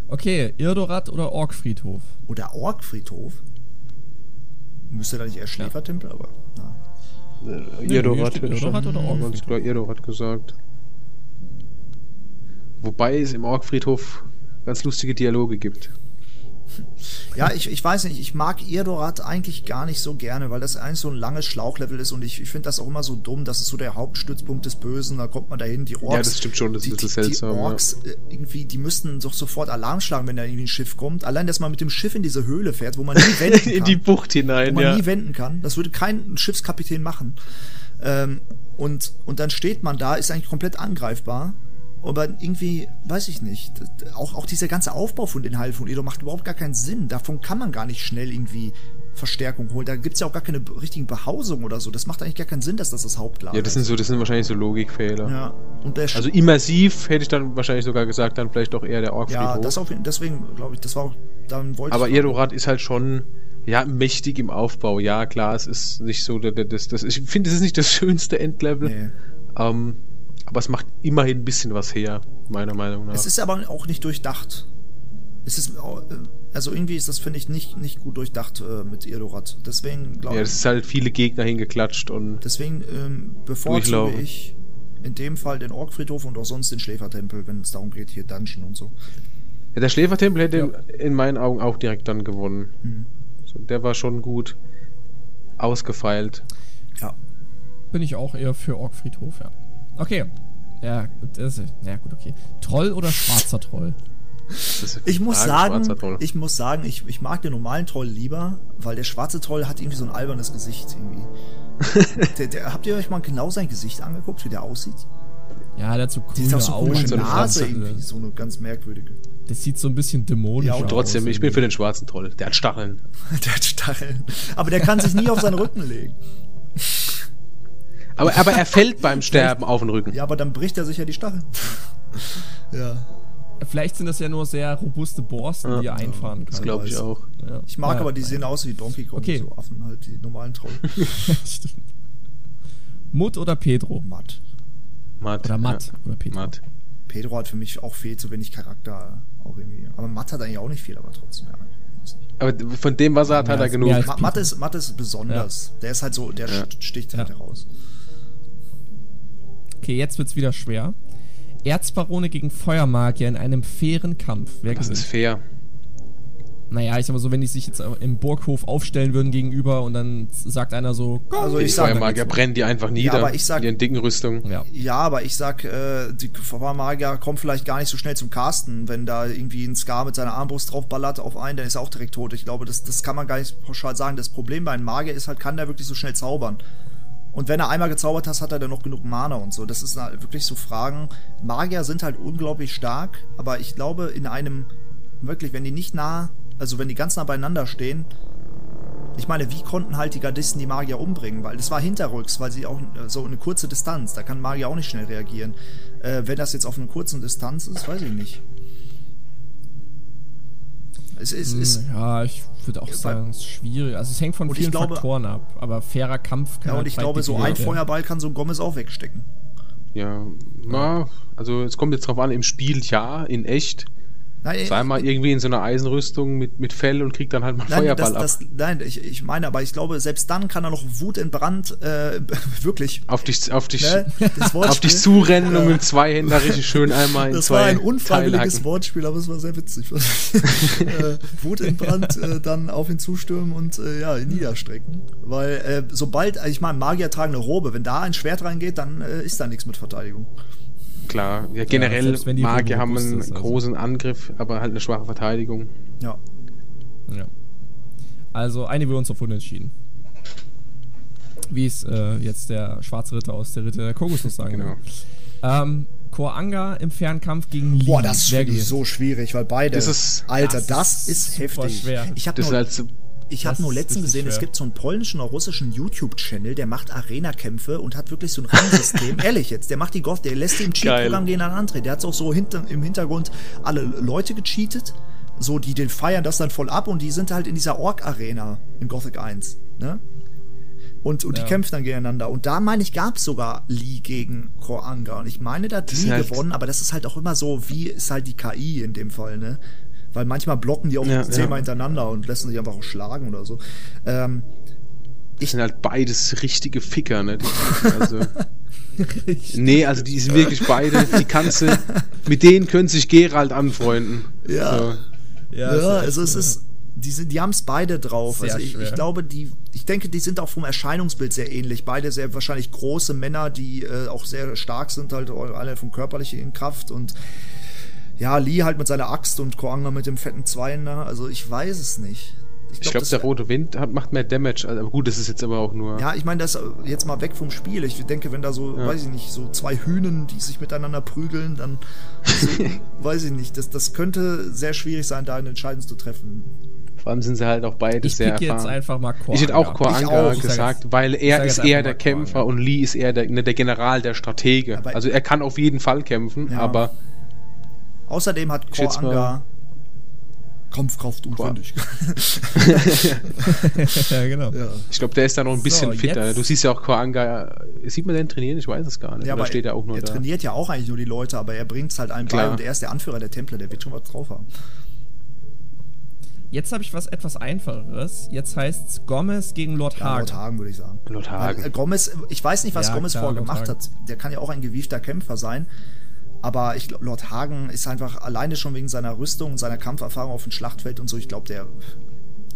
Okay, Irdorat oder Orkfriedhof? Oder Orkfriedhof. Müsste da nicht eher Schläfertempel, aber. Na. Äh, Nee, hier Irdorat hätte ich Irdorat oder Orkfriedhof? Irdorat gesagt. Wobei es im Orkfriedhof ganz lustige Dialoge gibt. Ja, ich, ich weiß nicht, ich mag Irdorat eigentlich gar nicht so gerne, weil das eigentlich so ein langes Schlauchlevel ist und ich, ich finde das auch immer so dumm, das ist so der Hauptstützpunkt des Bösen, da kommt man dahin, die Orks. Ja, das stimmt schon, das ist die, ein bisschen seltsam, Die ja. Orks, äh, irgendwie, die müssten doch sofort Alarm schlagen, wenn da irgendwie ein Schiff kommt. Allein, dass man mit dem Schiff in diese Höhle fährt, wo man nie <laughs> wenden kann. In die Bucht hinein, wo man ja. nie wenden kann. Das würde kein Schiffskapitän machen. Ähm, und, und dann steht man da, ist eigentlich komplett angreifbar. Aber irgendwie, weiß ich nicht, auch, auch dieser ganze Aufbau von den Heil von Edo macht überhaupt gar keinen Sinn. Davon kann man gar nicht schnell irgendwie Verstärkung holen. Da gibt's ja auch gar keine richtigen Behausungen oder so. Das macht eigentlich gar keinen Sinn, dass das das Hauptlager Ja, das sind so, das sind wahrscheinlich so Logikfehler. ist. Ja, Also immersiv hätte ich dann wahrscheinlich sogar gesagt, dann vielleicht doch eher der Orkfriedhof. ja, das auf, deswegen glaube ich, das war auch, dann wollte Aber ich. Irdorat ist halt schon ja mächtig im Aufbau. Ja, klar, es ist nicht so das, das ich finde, es ist nicht das <laughs> schönste Endlevel. Nee. Ähm, aber es macht immerhin ein bisschen was her, meiner Meinung nach. Es ist aber auch nicht durchdacht. Es ist, äh, also irgendwie ist das, finde ich, nicht, nicht gut durchdacht äh, mit Irdorat. Deswegen glaube ja, ich, es ist halt viele Gegner hingeklatscht und deswegen ähm, bevorzuge ich in dem Fall den Orkfriedhof und auch sonst den Schläfertempel, wenn es darum geht, hier Dungeon und so. ja, der Schläfertempel hätte in, in meinen Augen auch direkt dann gewonnen. Mhm. So, der war schon gut ausgefeilt. Ja. Bin ich auch eher für Orkfriedhof, ja. Okay. Ja, gut, das ist, ja gut, okay. Troll oder schwarzer Troll? Das ist Ich muss sagen, schwarzer Troll. ich muss sagen, ich, ich mag den normalen Troll lieber, weil der schwarze Troll hat irgendwie so ein albernes Gesicht irgendwie. <laughs> der, der, habt ihr euch mal genau sein Gesicht angeguckt, wie der aussieht? Ja, der hat so grüne auch so Augen. komische so eine Nase irgendwie, so eine ganz merkwürdige. Das sieht so ein bisschen dämonisch Ja, aus. und Trotzdem, ich bin irgendwie. für den schwarzen Troll. Der hat Stacheln. <laughs> Der hat Stacheln. Aber der kann sich nie auf seinen Rücken legen. <laughs> Aber, aber er fällt beim Sterben auf den Rücken. Ja, aber dann bricht er sich ja die Stacheln. <laughs> ja. Vielleicht sind das ja nur sehr robuste Borsten, Ja. die er einfahren kann. Das glaube ich auch. Ja. Ich mag Ja, aber, die nein. sehen aus wie Donkey Kong, Okay. so Affen halt, die normalen Troll. <laughs> Stimmt. Mutt oder Pedro? Matt. Matt. Oder Matt. Ja. Oder Pedro. Matt. Pedro hat für mich auch viel zu wenig Charakter. Auch irgendwie. Aber Matt hat eigentlich auch nicht viel, aber trotzdem, ja. Aber von dem, was er hat, hat er genug. Matt ist, Matt ist besonders. Der ist halt so, der sticht halt Ja. heraus. Okay, jetzt wird's wieder schwer. Erzbarone gegen Feuermagier in einem fairen Kampf. Wer Das gewinnt? ist fair. Naja, ich sag mal so, wenn die sich jetzt im Burghof aufstellen würden gegenüber und dann sagt einer so, Also Die ich sag, Feuermagier brennen die einfach nieder. aber ich sag- in ihren dicken Rüstungen. ja. ja, aber ich sag, äh, die Magier kommen vielleicht gar nicht so schnell zum Casten. Wenn da irgendwie ein Scar mit seiner Armbrust draufballert auf einen, dann ist er auch direkt tot. Ich glaube, das, das kann man gar nicht pauschal sagen. Das Problem bei einem Magier ist halt, kann der wirklich so schnell zaubern? Und wenn er einmal gezaubert hat, hat er dann noch genug Mana und so. Das ist wirklich so Fragen. Magier sind halt unglaublich stark, aber ich glaube, in einem, wirklich, wenn die nicht nah, also wenn die ganz nah beieinander stehen, ich meine, wie konnten halt die Gardisten die Magier umbringen? Weil das war hinterrücks, weil sie auch äh, so eine kurze Distanz, da kann Magier auch nicht schnell reagieren. Äh, wenn das jetzt auf einer kurzen Distanz ist, weiß ich nicht. Es ist, Ja, ich würde auch Ja, sagen, es ist schwierig. Also es hängt von vielen glaube- Faktoren ab. Aber fairer Kampf kann ja, und halt ich glaube, so ein. Feuerball kann so ein Gomez auch wegstecken. Ja, na, also es kommt jetzt drauf an, im Spiel ja, in echt. Nein, Sei mal irgendwie in so einer Eisenrüstung mit, mit Fell und kriegt dann halt mal Nein, Feuerball das, ab. das, nein ich, ich meine, aber ich glaube, selbst dann kann er noch wutentbrannt, äh, <laughs> wirklich, auf dich, auf dich, ne, <laughs> auf dich zurennen und mit dem Zweihänder richtig schön einmal in Das zwei war ein unfreiwilliges. Wortspiel, aber es war sehr witzig. <laughs> äh, wutentbrannt äh, dann auf ihn zustürmen und äh, ja, niederstrecken. Weil äh, sobald, ich meine, Magier tragen eine Robe, wenn da ein Schwert reingeht, dann äh, ist da nichts mit Verteidigung. Klar, ja, generell die Magier haben einen ist, also. großen Angriff, aber halt eine schwache Verteidigung. Ja. Ja. Also einigen wir uns auf unentschieden. Wie es äh, jetzt der schwarze Ritter aus der Ritter der Kokosnuss sagen Genau. würde. Ähm, Koanga im Fernkampf gegen Lee. Boah, das gewinnt? so schwierig, weil beide. Das ist- Alter, das das, ist ist, super heftig. schwer. Ich habe Das ist nur, halt so, ich hab das nur letztens gesehen, es schwer. gibt so einen polnischen oder russischen YouTube-Channel, der macht Arena-Kämpfe und hat wirklich so ein Rangsystem. <laughs> Ehrlich jetzt, der macht die Goth, der lässt im Cheat-Programm einen antreten. Der hat auch so hinter, im Hintergrund alle Leute gecheatet. So, die den feiern das dann voll ab und die sind halt in dieser Ork-Arena in Gothic 1. Ne? Und, und Ja. die kämpfen dann gegeneinander. Und da, meine ich, gab es sogar Lee gegen Koranga. Und ich meine, da hat Das Lee halt- gewonnen, aber das ist halt auch immer so, wie ist halt die KI in dem Fall, ne? Weil manchmal blocken die auch Ja, zehnmal ja. hintereinander und lassen sich einfach auch schlagen oder so. Ähm, das sind halt beides richtige Ficker, ne? Die, also, <laughs> nee, also die sind wirklich beide, die kannst du, mit denen können sich Gerald anfreunden. Ja. So. ja, ist also es ist, die, sind, die haben es beide drauf. Sehr also ich, ich glaube, die, ich denke, die sind auch vom Erscheinungsbild sehr ähnlich. Beide sehr wahrscheinlich große Männer, die äh, auch sehr stark sind, halt alle vom körperlichen Kraft und ja, Lee halt mit seiner Axt und Koanga mit dem fetten Zweiner. Also ich weiß es nicht. Ich glaub, glaube, das der rote Wind hat, macht mehr Damage. Also, aber gut, das ist jetzt aber auch nur. Ja, ich meine, das äh, jetzt mal weg vom Spiel. Ich denke, wenn da so, Ja. weiß ich nicht, so zwei Hühnen, die sich miteinander prügeln, dann so, <laughs> weiß ich nicht. Das, das könnte sehr schwierig sein, da eine Entscheidung zu treffen. Vor allem sind sie halt auch beide Ich sehr pick jetzt erfahren. einfach mal Koanga. Ich hätte auch Ich Koanga auch. Gesagt, jetzt- weil er ist eher der Kämpfer Koanga. und Lee ist eher der, ne, der General, der Stratege. Aber- also er kann auf jeden Fall kämpfen, Ja. aber Außerdem hat schätz Koanga Kampfkraft. Wendigkeit. <laughs> <laughs> ja, genau. ja. ich glaube, der ist da noch ein bisschen So, fitter. jetzt- Du siehst ja auch Koanga, sieht man den trainieren? Ich weiß es gar nicht. Ja, Oder aber steht er auch nur er da? trainiert ja auch eigentlich nur die Leute, aber er bringt es halt einem bei Klar. und er ist der Anführer der Templer, der wird schon was drauf haben. Jetzt habe ich was etwas einfacheres. Jetzt heißt's Gomez gegen Lord Ja, Hagen. Lord Hagen würde ich sagen. Lord Weil, Hagen. äh, Gomez, ich weiß nicht, was Ja, Gomez klar, vorher Lord gemacht Hagen. hat. Der kann ja auch ein gewiefter Kämpfer sein. Aber ich, glaub, Lord Hagen ist einfach alleine schon wegen seiner Rüstung und seiner Kampferfahrung auf dem Schlachtfeld und so. Ich glaube, der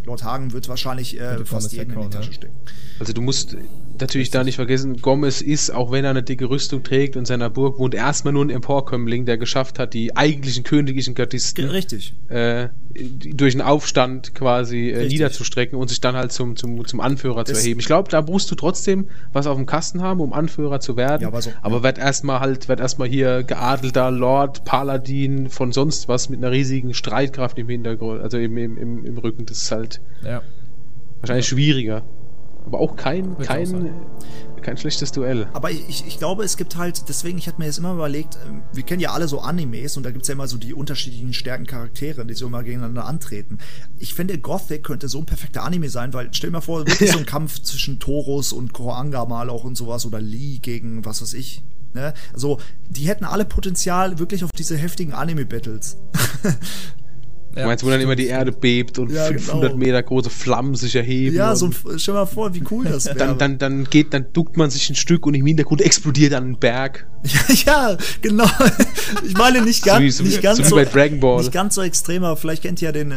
Lord Hagen wird wahrscheinlich äh, fast jeden in die Tasche ja. stecken. Also du musst natürlich da nicht vergessen, Gomez ist, auch wenn er eine dicke Rüstung trägt, in seiner Burg wohnt erstmal nur ein Emporkömmling, der geschafft hat, die eigentlichen königlichen Gardisten Richtig. äh, durch einen Aufstand quasi äh, niederzustrecken und sich dann halt zum, zum, zum Anführer zu Das- erheben. Ich glaube, da musst du trotzdem was auf dem Kasten haben, um Anführer zu werden. Ja, aber so- aber wird erstmal halt, wird erstmal hier geadelter Lord, Paladin von sonst was mit einer riesigen Streitkraft im Hintergrund, also im, im, im, im Rücken. Das ist halt Ja. wahrscheinlich schwieriger. Aber auch kein, Würde ich auch kein, kein schlechtes Duell. Aber ich, ich glaube, es gibt halt, deswegen, ich hatte mir jetzt immer überlegt, ähm, wir kennen ja alle so Animes und da gibt's ja immer so die unterschiedlichen stärken Charaktere, die so immer gegeneinander antreten. Ich finde, Gothic könnte so ein perfekter Anime sein, weil stell dir mal vor, wirklich <laughs> so ein Kampf zwischen Torus und Koanga mal auch und sowas oder Lee gegen was weiß ich. Ne? Also, die hätten alle Potenzial wirklich auf diese heftigen Anime-Battles. <laughs> Du meinst, wo dann immer die Erde bebt und Ja, 500 genau. Meter große Flammen sich erheben. ja, so stell mal vor, wie cool das <laughs> wäre. dann, dann, dann geht, dann duckt man sich ein Stück und im Hintergrund explodiert dann ein Berg. <laughs> ja, genau. Ich meine nicht ganz, So wie- so nicht ganz so so, Dragon Ball. nicht ganz so extrem, aber vielleicht kennt ihr ja den äh,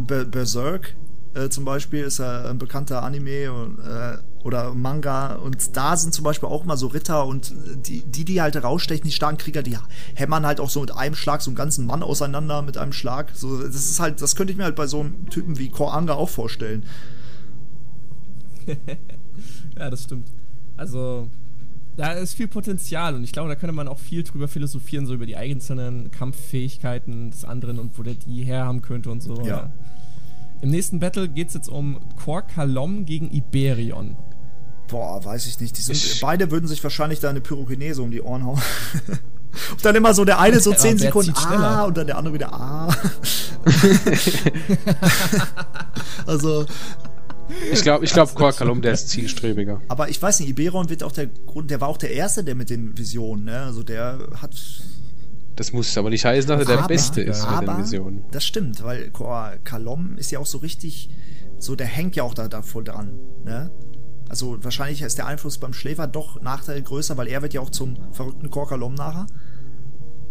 Ber- Berserk äh, zum Beispiel, ist ja ein bekannter Anime und, äh, oder Manga und da sind zum Beispiel auch immer so Ritter und die, die, die halt rausstechen, die starken Krieger, die hämmern halt auch so mit einem Schlag so einen ganzen Mann auseinander mit einem Schlag. So, das ist halt, das könnte ich mir halt bei so einem Typen wie Koranga auch vorstellen. <laughs> Ja, das stimmt. Also, da ist viel Potenzial und ich glaube, da könnte man auch viel drüber philosophieren, so über die einzelnen Kampffähigkeiten des anderen und wo der die herhaben könnte und so. Ja. Im nächsten Battle geht es jetzt um Kor Kalom gegen Iberion. Boah, weiß ich nicht. Die sind, Ich- beide würden sich wahrscheinlich da eine Pyrokinese um die Ohren hauen. <laughs> und dann immer so der eine so Aber 10 wer Sekunden ah und dann der andere wieder ah. <laughs> also, Ich glaube, ich glaub, Korkalum, der ist zielstrebiger. aber ich weiß nicht, Iberon wird auch der Grund, der war auch der Erste, der mit den Visionen, ne? Also der hat Das muss aber nicht heißen, dass er der Aber- Beste ist mit aber den Visionen. das stimmt, weil Kor Kalom ist ja auch so richtig, so der hängt ja auch da, da voll dran, ne? Also wahrscheinlich ist der Einfluss beim Schläfer doch Nachteil größer, weil er wird ja auch zum verrückten Kor Kalom nachher.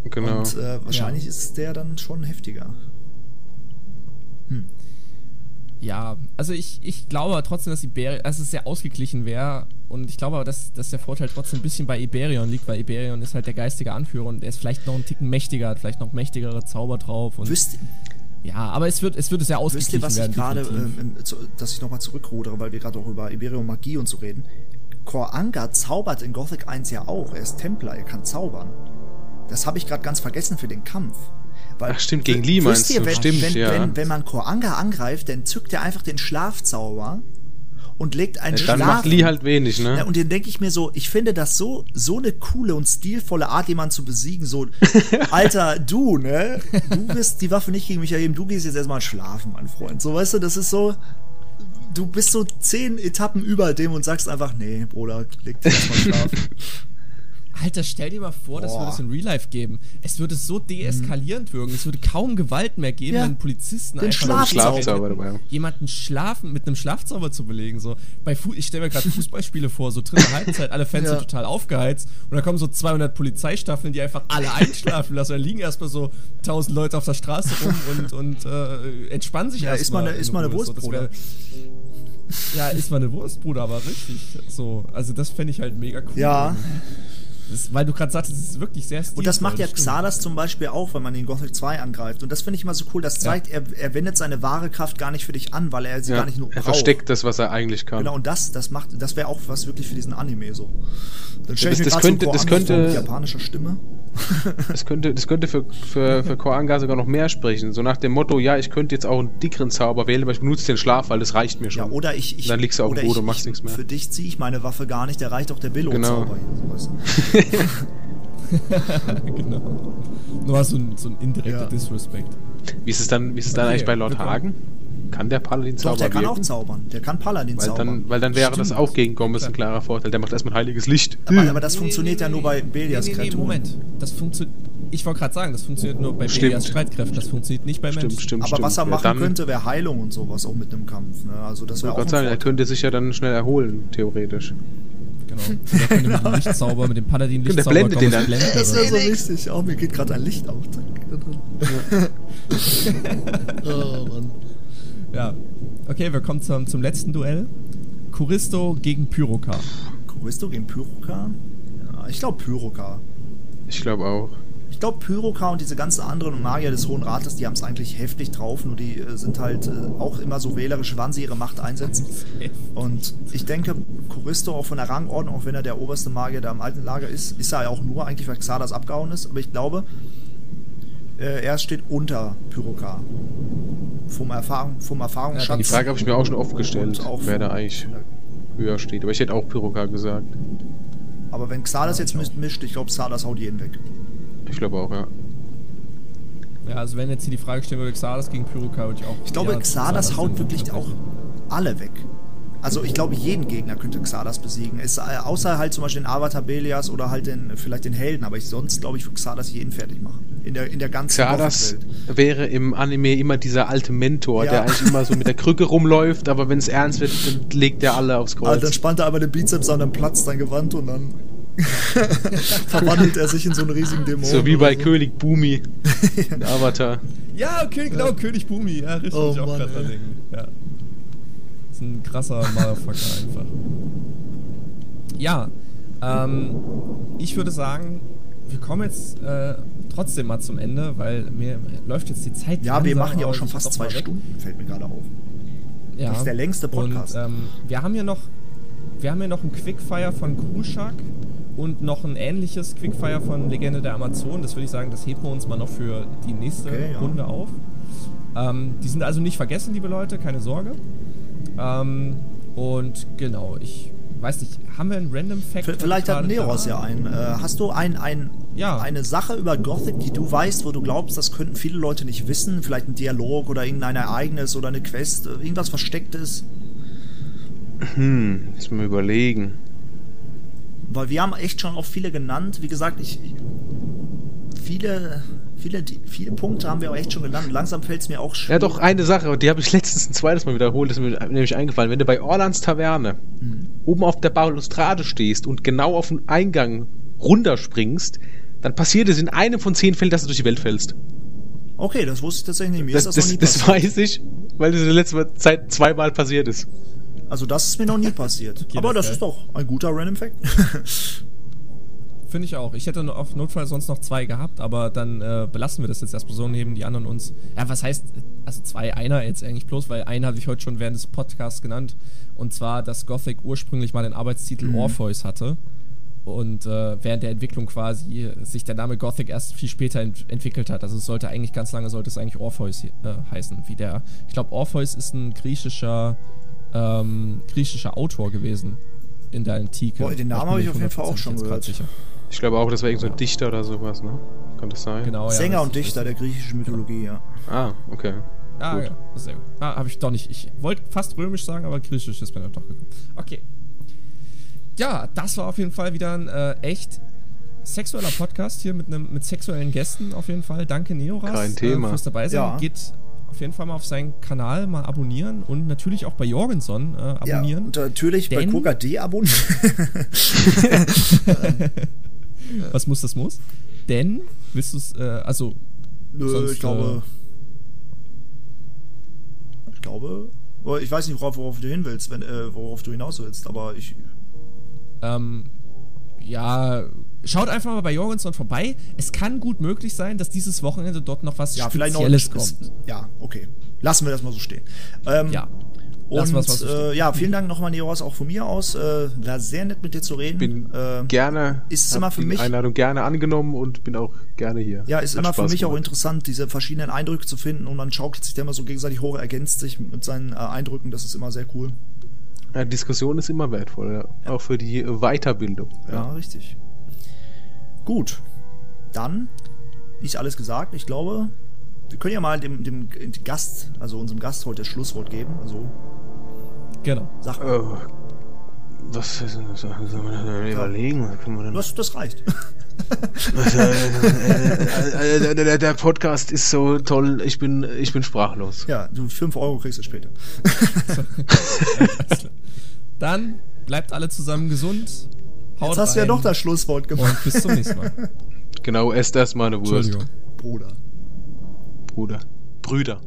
Genau. Und äh, wahrscheinlich ist der dann schon heftiger. Ja, also ich, ich glaube trotzdem, dass, Iberi dass es sehr ausgeglichen wäre. Und ich glaube aber, dass, dass der Vorteil trotzdem ein bisschen bei Iberion liegt, weil Iberion ist halt der geistige Anführer und er ist vielleicht noch einen Ticken mächtiger, hat vielleicht noch mächtigere Zauber drauf. Und Wisst, ja, aber es wird, es wird sehr wisst ausgeglichen ihr, was ich gerade, ähm, zu- dass ich nochmal zurückrudere, weil wir gerade auch über Iberion Magie und so reden. Kor Anga zaubert in Gothic 1 ja auch. Er ist Templer, er kann zaubern. Das habe ich gerade ganz vergessen für den Kampf. Ach, stimmt, gegen Lee meinst ihr, du? wenn, Stimmt, wenn, ja. wenn, wenn man Koranga angreift, dann zückt er einfach den Schlafzauber und legt einen Dann Schlaf. macht Lee halt wenig, Ja, ne? und dann denke ich mir so, ich finde das so, so eine coole und stilvolle Art, jemanden zu besiegen. So, <laughs> Alter, du, ne? Du wirst die Waffe nicht gegen mich erheben, du gehst jetzt erstmal schlafen, mein Freund. So, weißt du, das ist so. Du bist so zehn Etappen über dem und sagst einfach, nee, Bruder, leg dich erstmal schlafen. <laughs> Alter, stell dir mal vor, das Boah. würde es in Real Life geben. Es würde so deeskalierend wirken. Es würde kaum Gewalt mehr geben, Ja. wenn Polizisten Den einfach Schlafzauber. Dabei. jemanden schlafen mit einem Schlafzauber zu belegen. So bei Fu ich stelle mir gerade Fußballspiele vor, so dritte Halbzeit, alle Fans <laughs> Ja. sind total aufgeheizt und da kommen so 200 Polizeistaffeln, die einfach alle einschlafen lassen. Da liegen erstmal so 1000 Leute auf der Straße rum <laughs> und, und äh, entspannen sich Ja, erstmal. ist mal eine- in ist mal eine Ruhe. Wurst, so, das Bruder. ja, ist mal eine Wurst, Bruder, aber richtig. So, also das fände ich halt mega cool. Ja. Das, weil du gerade sagst, es ist wirklich sehr Und das macht ja stimmt. Xardas zum Beispiel auch, wenn man in Gothic 2 angreift. Und das finde ich immer so cool. Das zeigt, er, er wendet seine wahre Kraft gar nicht für dich an, weil er sie Ja, gar nicht nur er braucht. versteckt das, was er eigentlich kann. Genau, und das, das macht, das wäre auch was wirklich für diesen Anime so. Dann stell ich Das- mir das so könnte- einen das könnte- mit japanischer Stimme. <laughs> Das könnte, das könnte für, für, für Koanga sogar noch mehr sprechen. So nach dem Motto, ja, ich könnte jetzt auch einen dickeren Zauber wählen, aber ich benutze den Schlaf, weil das reicht mir Ja, schon. oder ich, ich Dann liegst du auf oder dem Boden ich- und machst ich- nichts mehr. Für dich ziehe ich meine Waffe gar nicht, der reicht doch der Billo-Zauber Genau. hier. <laughs> Genau. Nur so ein, so ein indirekter Ja. Disrespect. Wie ist es dann, wie ist es dann Okay, eigentlich bei Lord willkommen. Hagen? Kann der Paladin Doch, Zauber der kann auch wirken? zaubern. Der kann Paladin Weil zaubern. dann, weil dann wäre das Stimmt. auch gegen Gomez ein klarer Vorteil. Der macht erstmal ein heiliges Licht. aber, aber das funktioniert ja nur bei Belias nee, nee, nee, Kreaturen. Moment. Das funktioniert. Ich wollte gerade sagen, das funktioniert nur bei Stimmt. Belias Streitkräften. Das funktioniert nicht bei Stimmt, Menschen. stimmt, Aber stimmt. was er Ja, machen dann, könnte, wäre Heilung und sowas auch mit einem Kampf. Ne? Also das Ich wäre auch wollte ein gerade sagen, er könnte sich ja dann schnell erholen, theoretisch. Genau. <laughs> Oder kann mit dem Lichtzauber, mit dem Paladin Der Lichtzauber blendet den dann. blenden Das wäre so wichtig. Oh, mir geht gerade ein Licht auf. <laughs> <laughs> oh, Mann. Ja. Okay, wir kommen zum, zum letzten Duell. Choristo gegen Pyroka. Choristo gegen Pyroka? Ja, ich glaube Pyroka. Ich glaube auch. Ich glaube, Pyroka und diese ganzen anderen Magier des Hohen Rates, die haben es eigentlich heftig drauf, nur die äh, sind halt äh, auch immer so wählerisch, wann sie ihre Macht einsetzen. Und ich denke, Choristo auch von der Rangordnung, auch wenn er der oberste Magier da im alten Lager ist, ist er ja auch nur eigentlich, weil Xardas abgehauen ist. Aber ich glaube, äh, er steht unter Pyroka. Vom, Erfahrung, vom Erfahrungsschatz. Die Frage habe ich mir auch schon oft gestellt, wer da eigentlich höher steht. Aber ich hätte auch Pyroka gesagt. Aber wenn Xardas jetzt mischt, mischt, ich glaube, Xardas haut jeden weg. Ich glaube auch, ja. Ja, also wenn jetzt hier die Frage stellen würde, Xardas gegen Pyroka, würde ich auch. Ich glaube, ja, Xardas Xardas haut wirklich auch alle weg. Also ich glaube, jeden Gegner könnte Xardas besiegen. Es, äh, außer halt zum Beispiel den Avatar Belias oder halt den, vielleicht den Helden. Aber ich, sonst glaube ich, würde Xardas jeden fertig machen. In der, in der ganzen Xardas Gothic-Welt. wäre im Anime immer dieser alte Mentor, Ja. der eigentlich immer so mit der Krücke rumläuft, aber wenn es ernst wird, dann legt er alle aufs Kreuz. Also dann spannt er aber den Bizeps an, dann platzt sein Gewand und dann <laughs> verwandelt er sich in so einen riesigen Dämon. so wie bei König Bumi, <laughs> in Avatar. Ja, okay, genau, König Bumi. Ja, richtig, Oh ich auch Mann, gerade dran denken. Ja. ist ein krasser Motherfucker einfach. Ja, ähm, ich würde sagen, wir kommen jetzt äh, trotzdem mal zum Ende, weil mir läuft jetzt die Zeit Ja, wir machen ja auch schon fast zwei. Stunden, fällt mir gerade auf. Ja. Das ist der längste Podcast. Und ähm, wir haben hier noch, wir haben hier noch ein Quickfire von Kruschak und noch ein ähnliches Quickfire von Legende der Amazon. Das würde ich sagen, das heben wir uns mal noch für die nächste Okay, ja. Runde auf. Ähm, die sind also nicht vergessen, liebe Leute, keine Sorge. Ähm, und genau, ich weiß nicht, haben wir einen Random Fact? Vielleicht hat Neros da? ja einen. Äh, hast du ein, ein, Ja. eine Sache über Gothic, die du weißt, wo du glaubst, das könnten viele Leute nicht wissen? Vielleicht ein Dialog oder irgendein Ereignis oder eine Quest, äh, irgendwas Verstecktes? Hm, muss mir überlegen. Weil wir haben echt schon auch viele genannt. Wie gesagt, ich. Viele, viele, viele Punkte haben wir auch echt schon genannt. Langsam fällt es mir auch schwer. Ja, doch, eine Sache, die habe ich <laughs> letztens ein zweites Mal wiederholt, ist mir nämlich eingefallen. Wenn du bei Orlands Taverne oben auf der Balustrade stehst und genau auf den Eingang runterspringst, dann passiert es in einem von zehn Fällen, dass du durch die Welt fällst. Okay, das wusste ich tatsächlich nicht. Mir Das, ist das, das, noch nie das weiß ich, weil das in der letzten Zeit zweimal passiert ist. Also das ist mir noch nie <laughs> passiert. Okay, Aber das das ist ist doch ein guter Random Fact. <laughs> Finde ich auch. Ich hätte auf Notfall sonst noch zwei gehabt, aber dann äh, belassen wir das jetzt erstmal so und heben die anderen uns. Ja, was heißt, also zwei, einer jetzt eigentlich bloß, weil einen habe ich heute schon während des Podcasts genannt. Und zwar, dass Gothic ursprünglich mal den Arbeitstitel Mhm. Orpheus hatte. Und äh, während der Entwicklung quasi sich der Name Gothic erst viel später ent entwickelt hat. Also es sollte eigentlich ganz lange sollte es eigentlich Orpheus äh, heißen. Wie der, ich glaube, Orpheus ist ein griechischer, ähm, griechischer Autor gewesen in der Antike. Boah, den Namen habe ich auf jeden Fall auch 100% schon gehört. Sicher. Ich glaube auch, das war irgend so ein Dichter oder sowas, ne? Kann das sein? Genau, ja. Sänger das- und Dichter der griechischen Mythologie, ja. Ah, okay. Ah, Gut. ja, sehr gut. Ah, habe ich doch nicht. Ich wollte fast römisch sagen, aber griechisch ist mir dann doch gekommen. Okay. Ja, das war auf jeden Fall wieder ein äh, echt sexueller Podcast hier mit, einem mit sexuellen Gästen auf jeden Fall. Danke, Neoras. Kein Thema. Äh, fürs dabei sein. Ja. Geht auf jeden Fall mal auf seinen Kanal mal abonnieren und natürlich auch bei Jorgenson äh, Ja, abonnieren. und natürlich bei Coca D abonnieren. <laughs> <laughs> <laughs> Was muss, das muss. Denn, willst du es, äh, also, Nö, Sonst, ich glaube. Ich glaube. Ich weiß nicht, worauf, worauf du hin willst, wenn, äh, worauf du hinaus willst, aber ich. Ähm, ja, schaut einfach mal bei Jorgenson vorbei. Es kann gut möglich sein, dass dieses Wochenende dort noch was Ja, vielleicht noch. Spezielles kommt. Ja, okay. Lassen wir das mal so stehen. Ähm, Ja. Und Lassen so äh, ja, vielen Dank nochmal, Neros, auch von mir aus. Äh, war sehr nett mit dir zu reden. Bin äh, gerne. ist immer für die mich- Einladung gerne angenommen und bin auch gerne hier. Ja, ist Hat immer für Spaß mich auch gemacht. interessant, diese verschiedenen Eindrücke zu finden und man schaukelt sich da immer so gegenseitig hoch, ergänzt sich mit seinen äh, Eindrücken. Das ist immer sehr cool. Ja, Diskussion ist immer wertvoll, ja. auch für die äh, Weiterbildung. Ja, richtig. Gut. Dann ist alles gesagt. Ich glaube, wir können ja mal dem, dem Gast, also unserem Gast heute das Schlusswort geben. Also, Genau. sag mal. Oh, was ist denn das? Soll man das überlegen? Was können wir denn? Das, das reicht. Was, äh, äh, äh, der, der Podcast ist so toll, ich bin, ich bin sprachlos. ja, du 5 Euro kriegst du später. <laughs> Dann bleibt alle zusammen gesund. Haut Jetzt hast du ja doch das Schlusswort gemacht. Und bis zum nächsten Mal. Genau, esst erstmal eine Wurst. Entschuldigung. Bruder. Bruder. Brüder.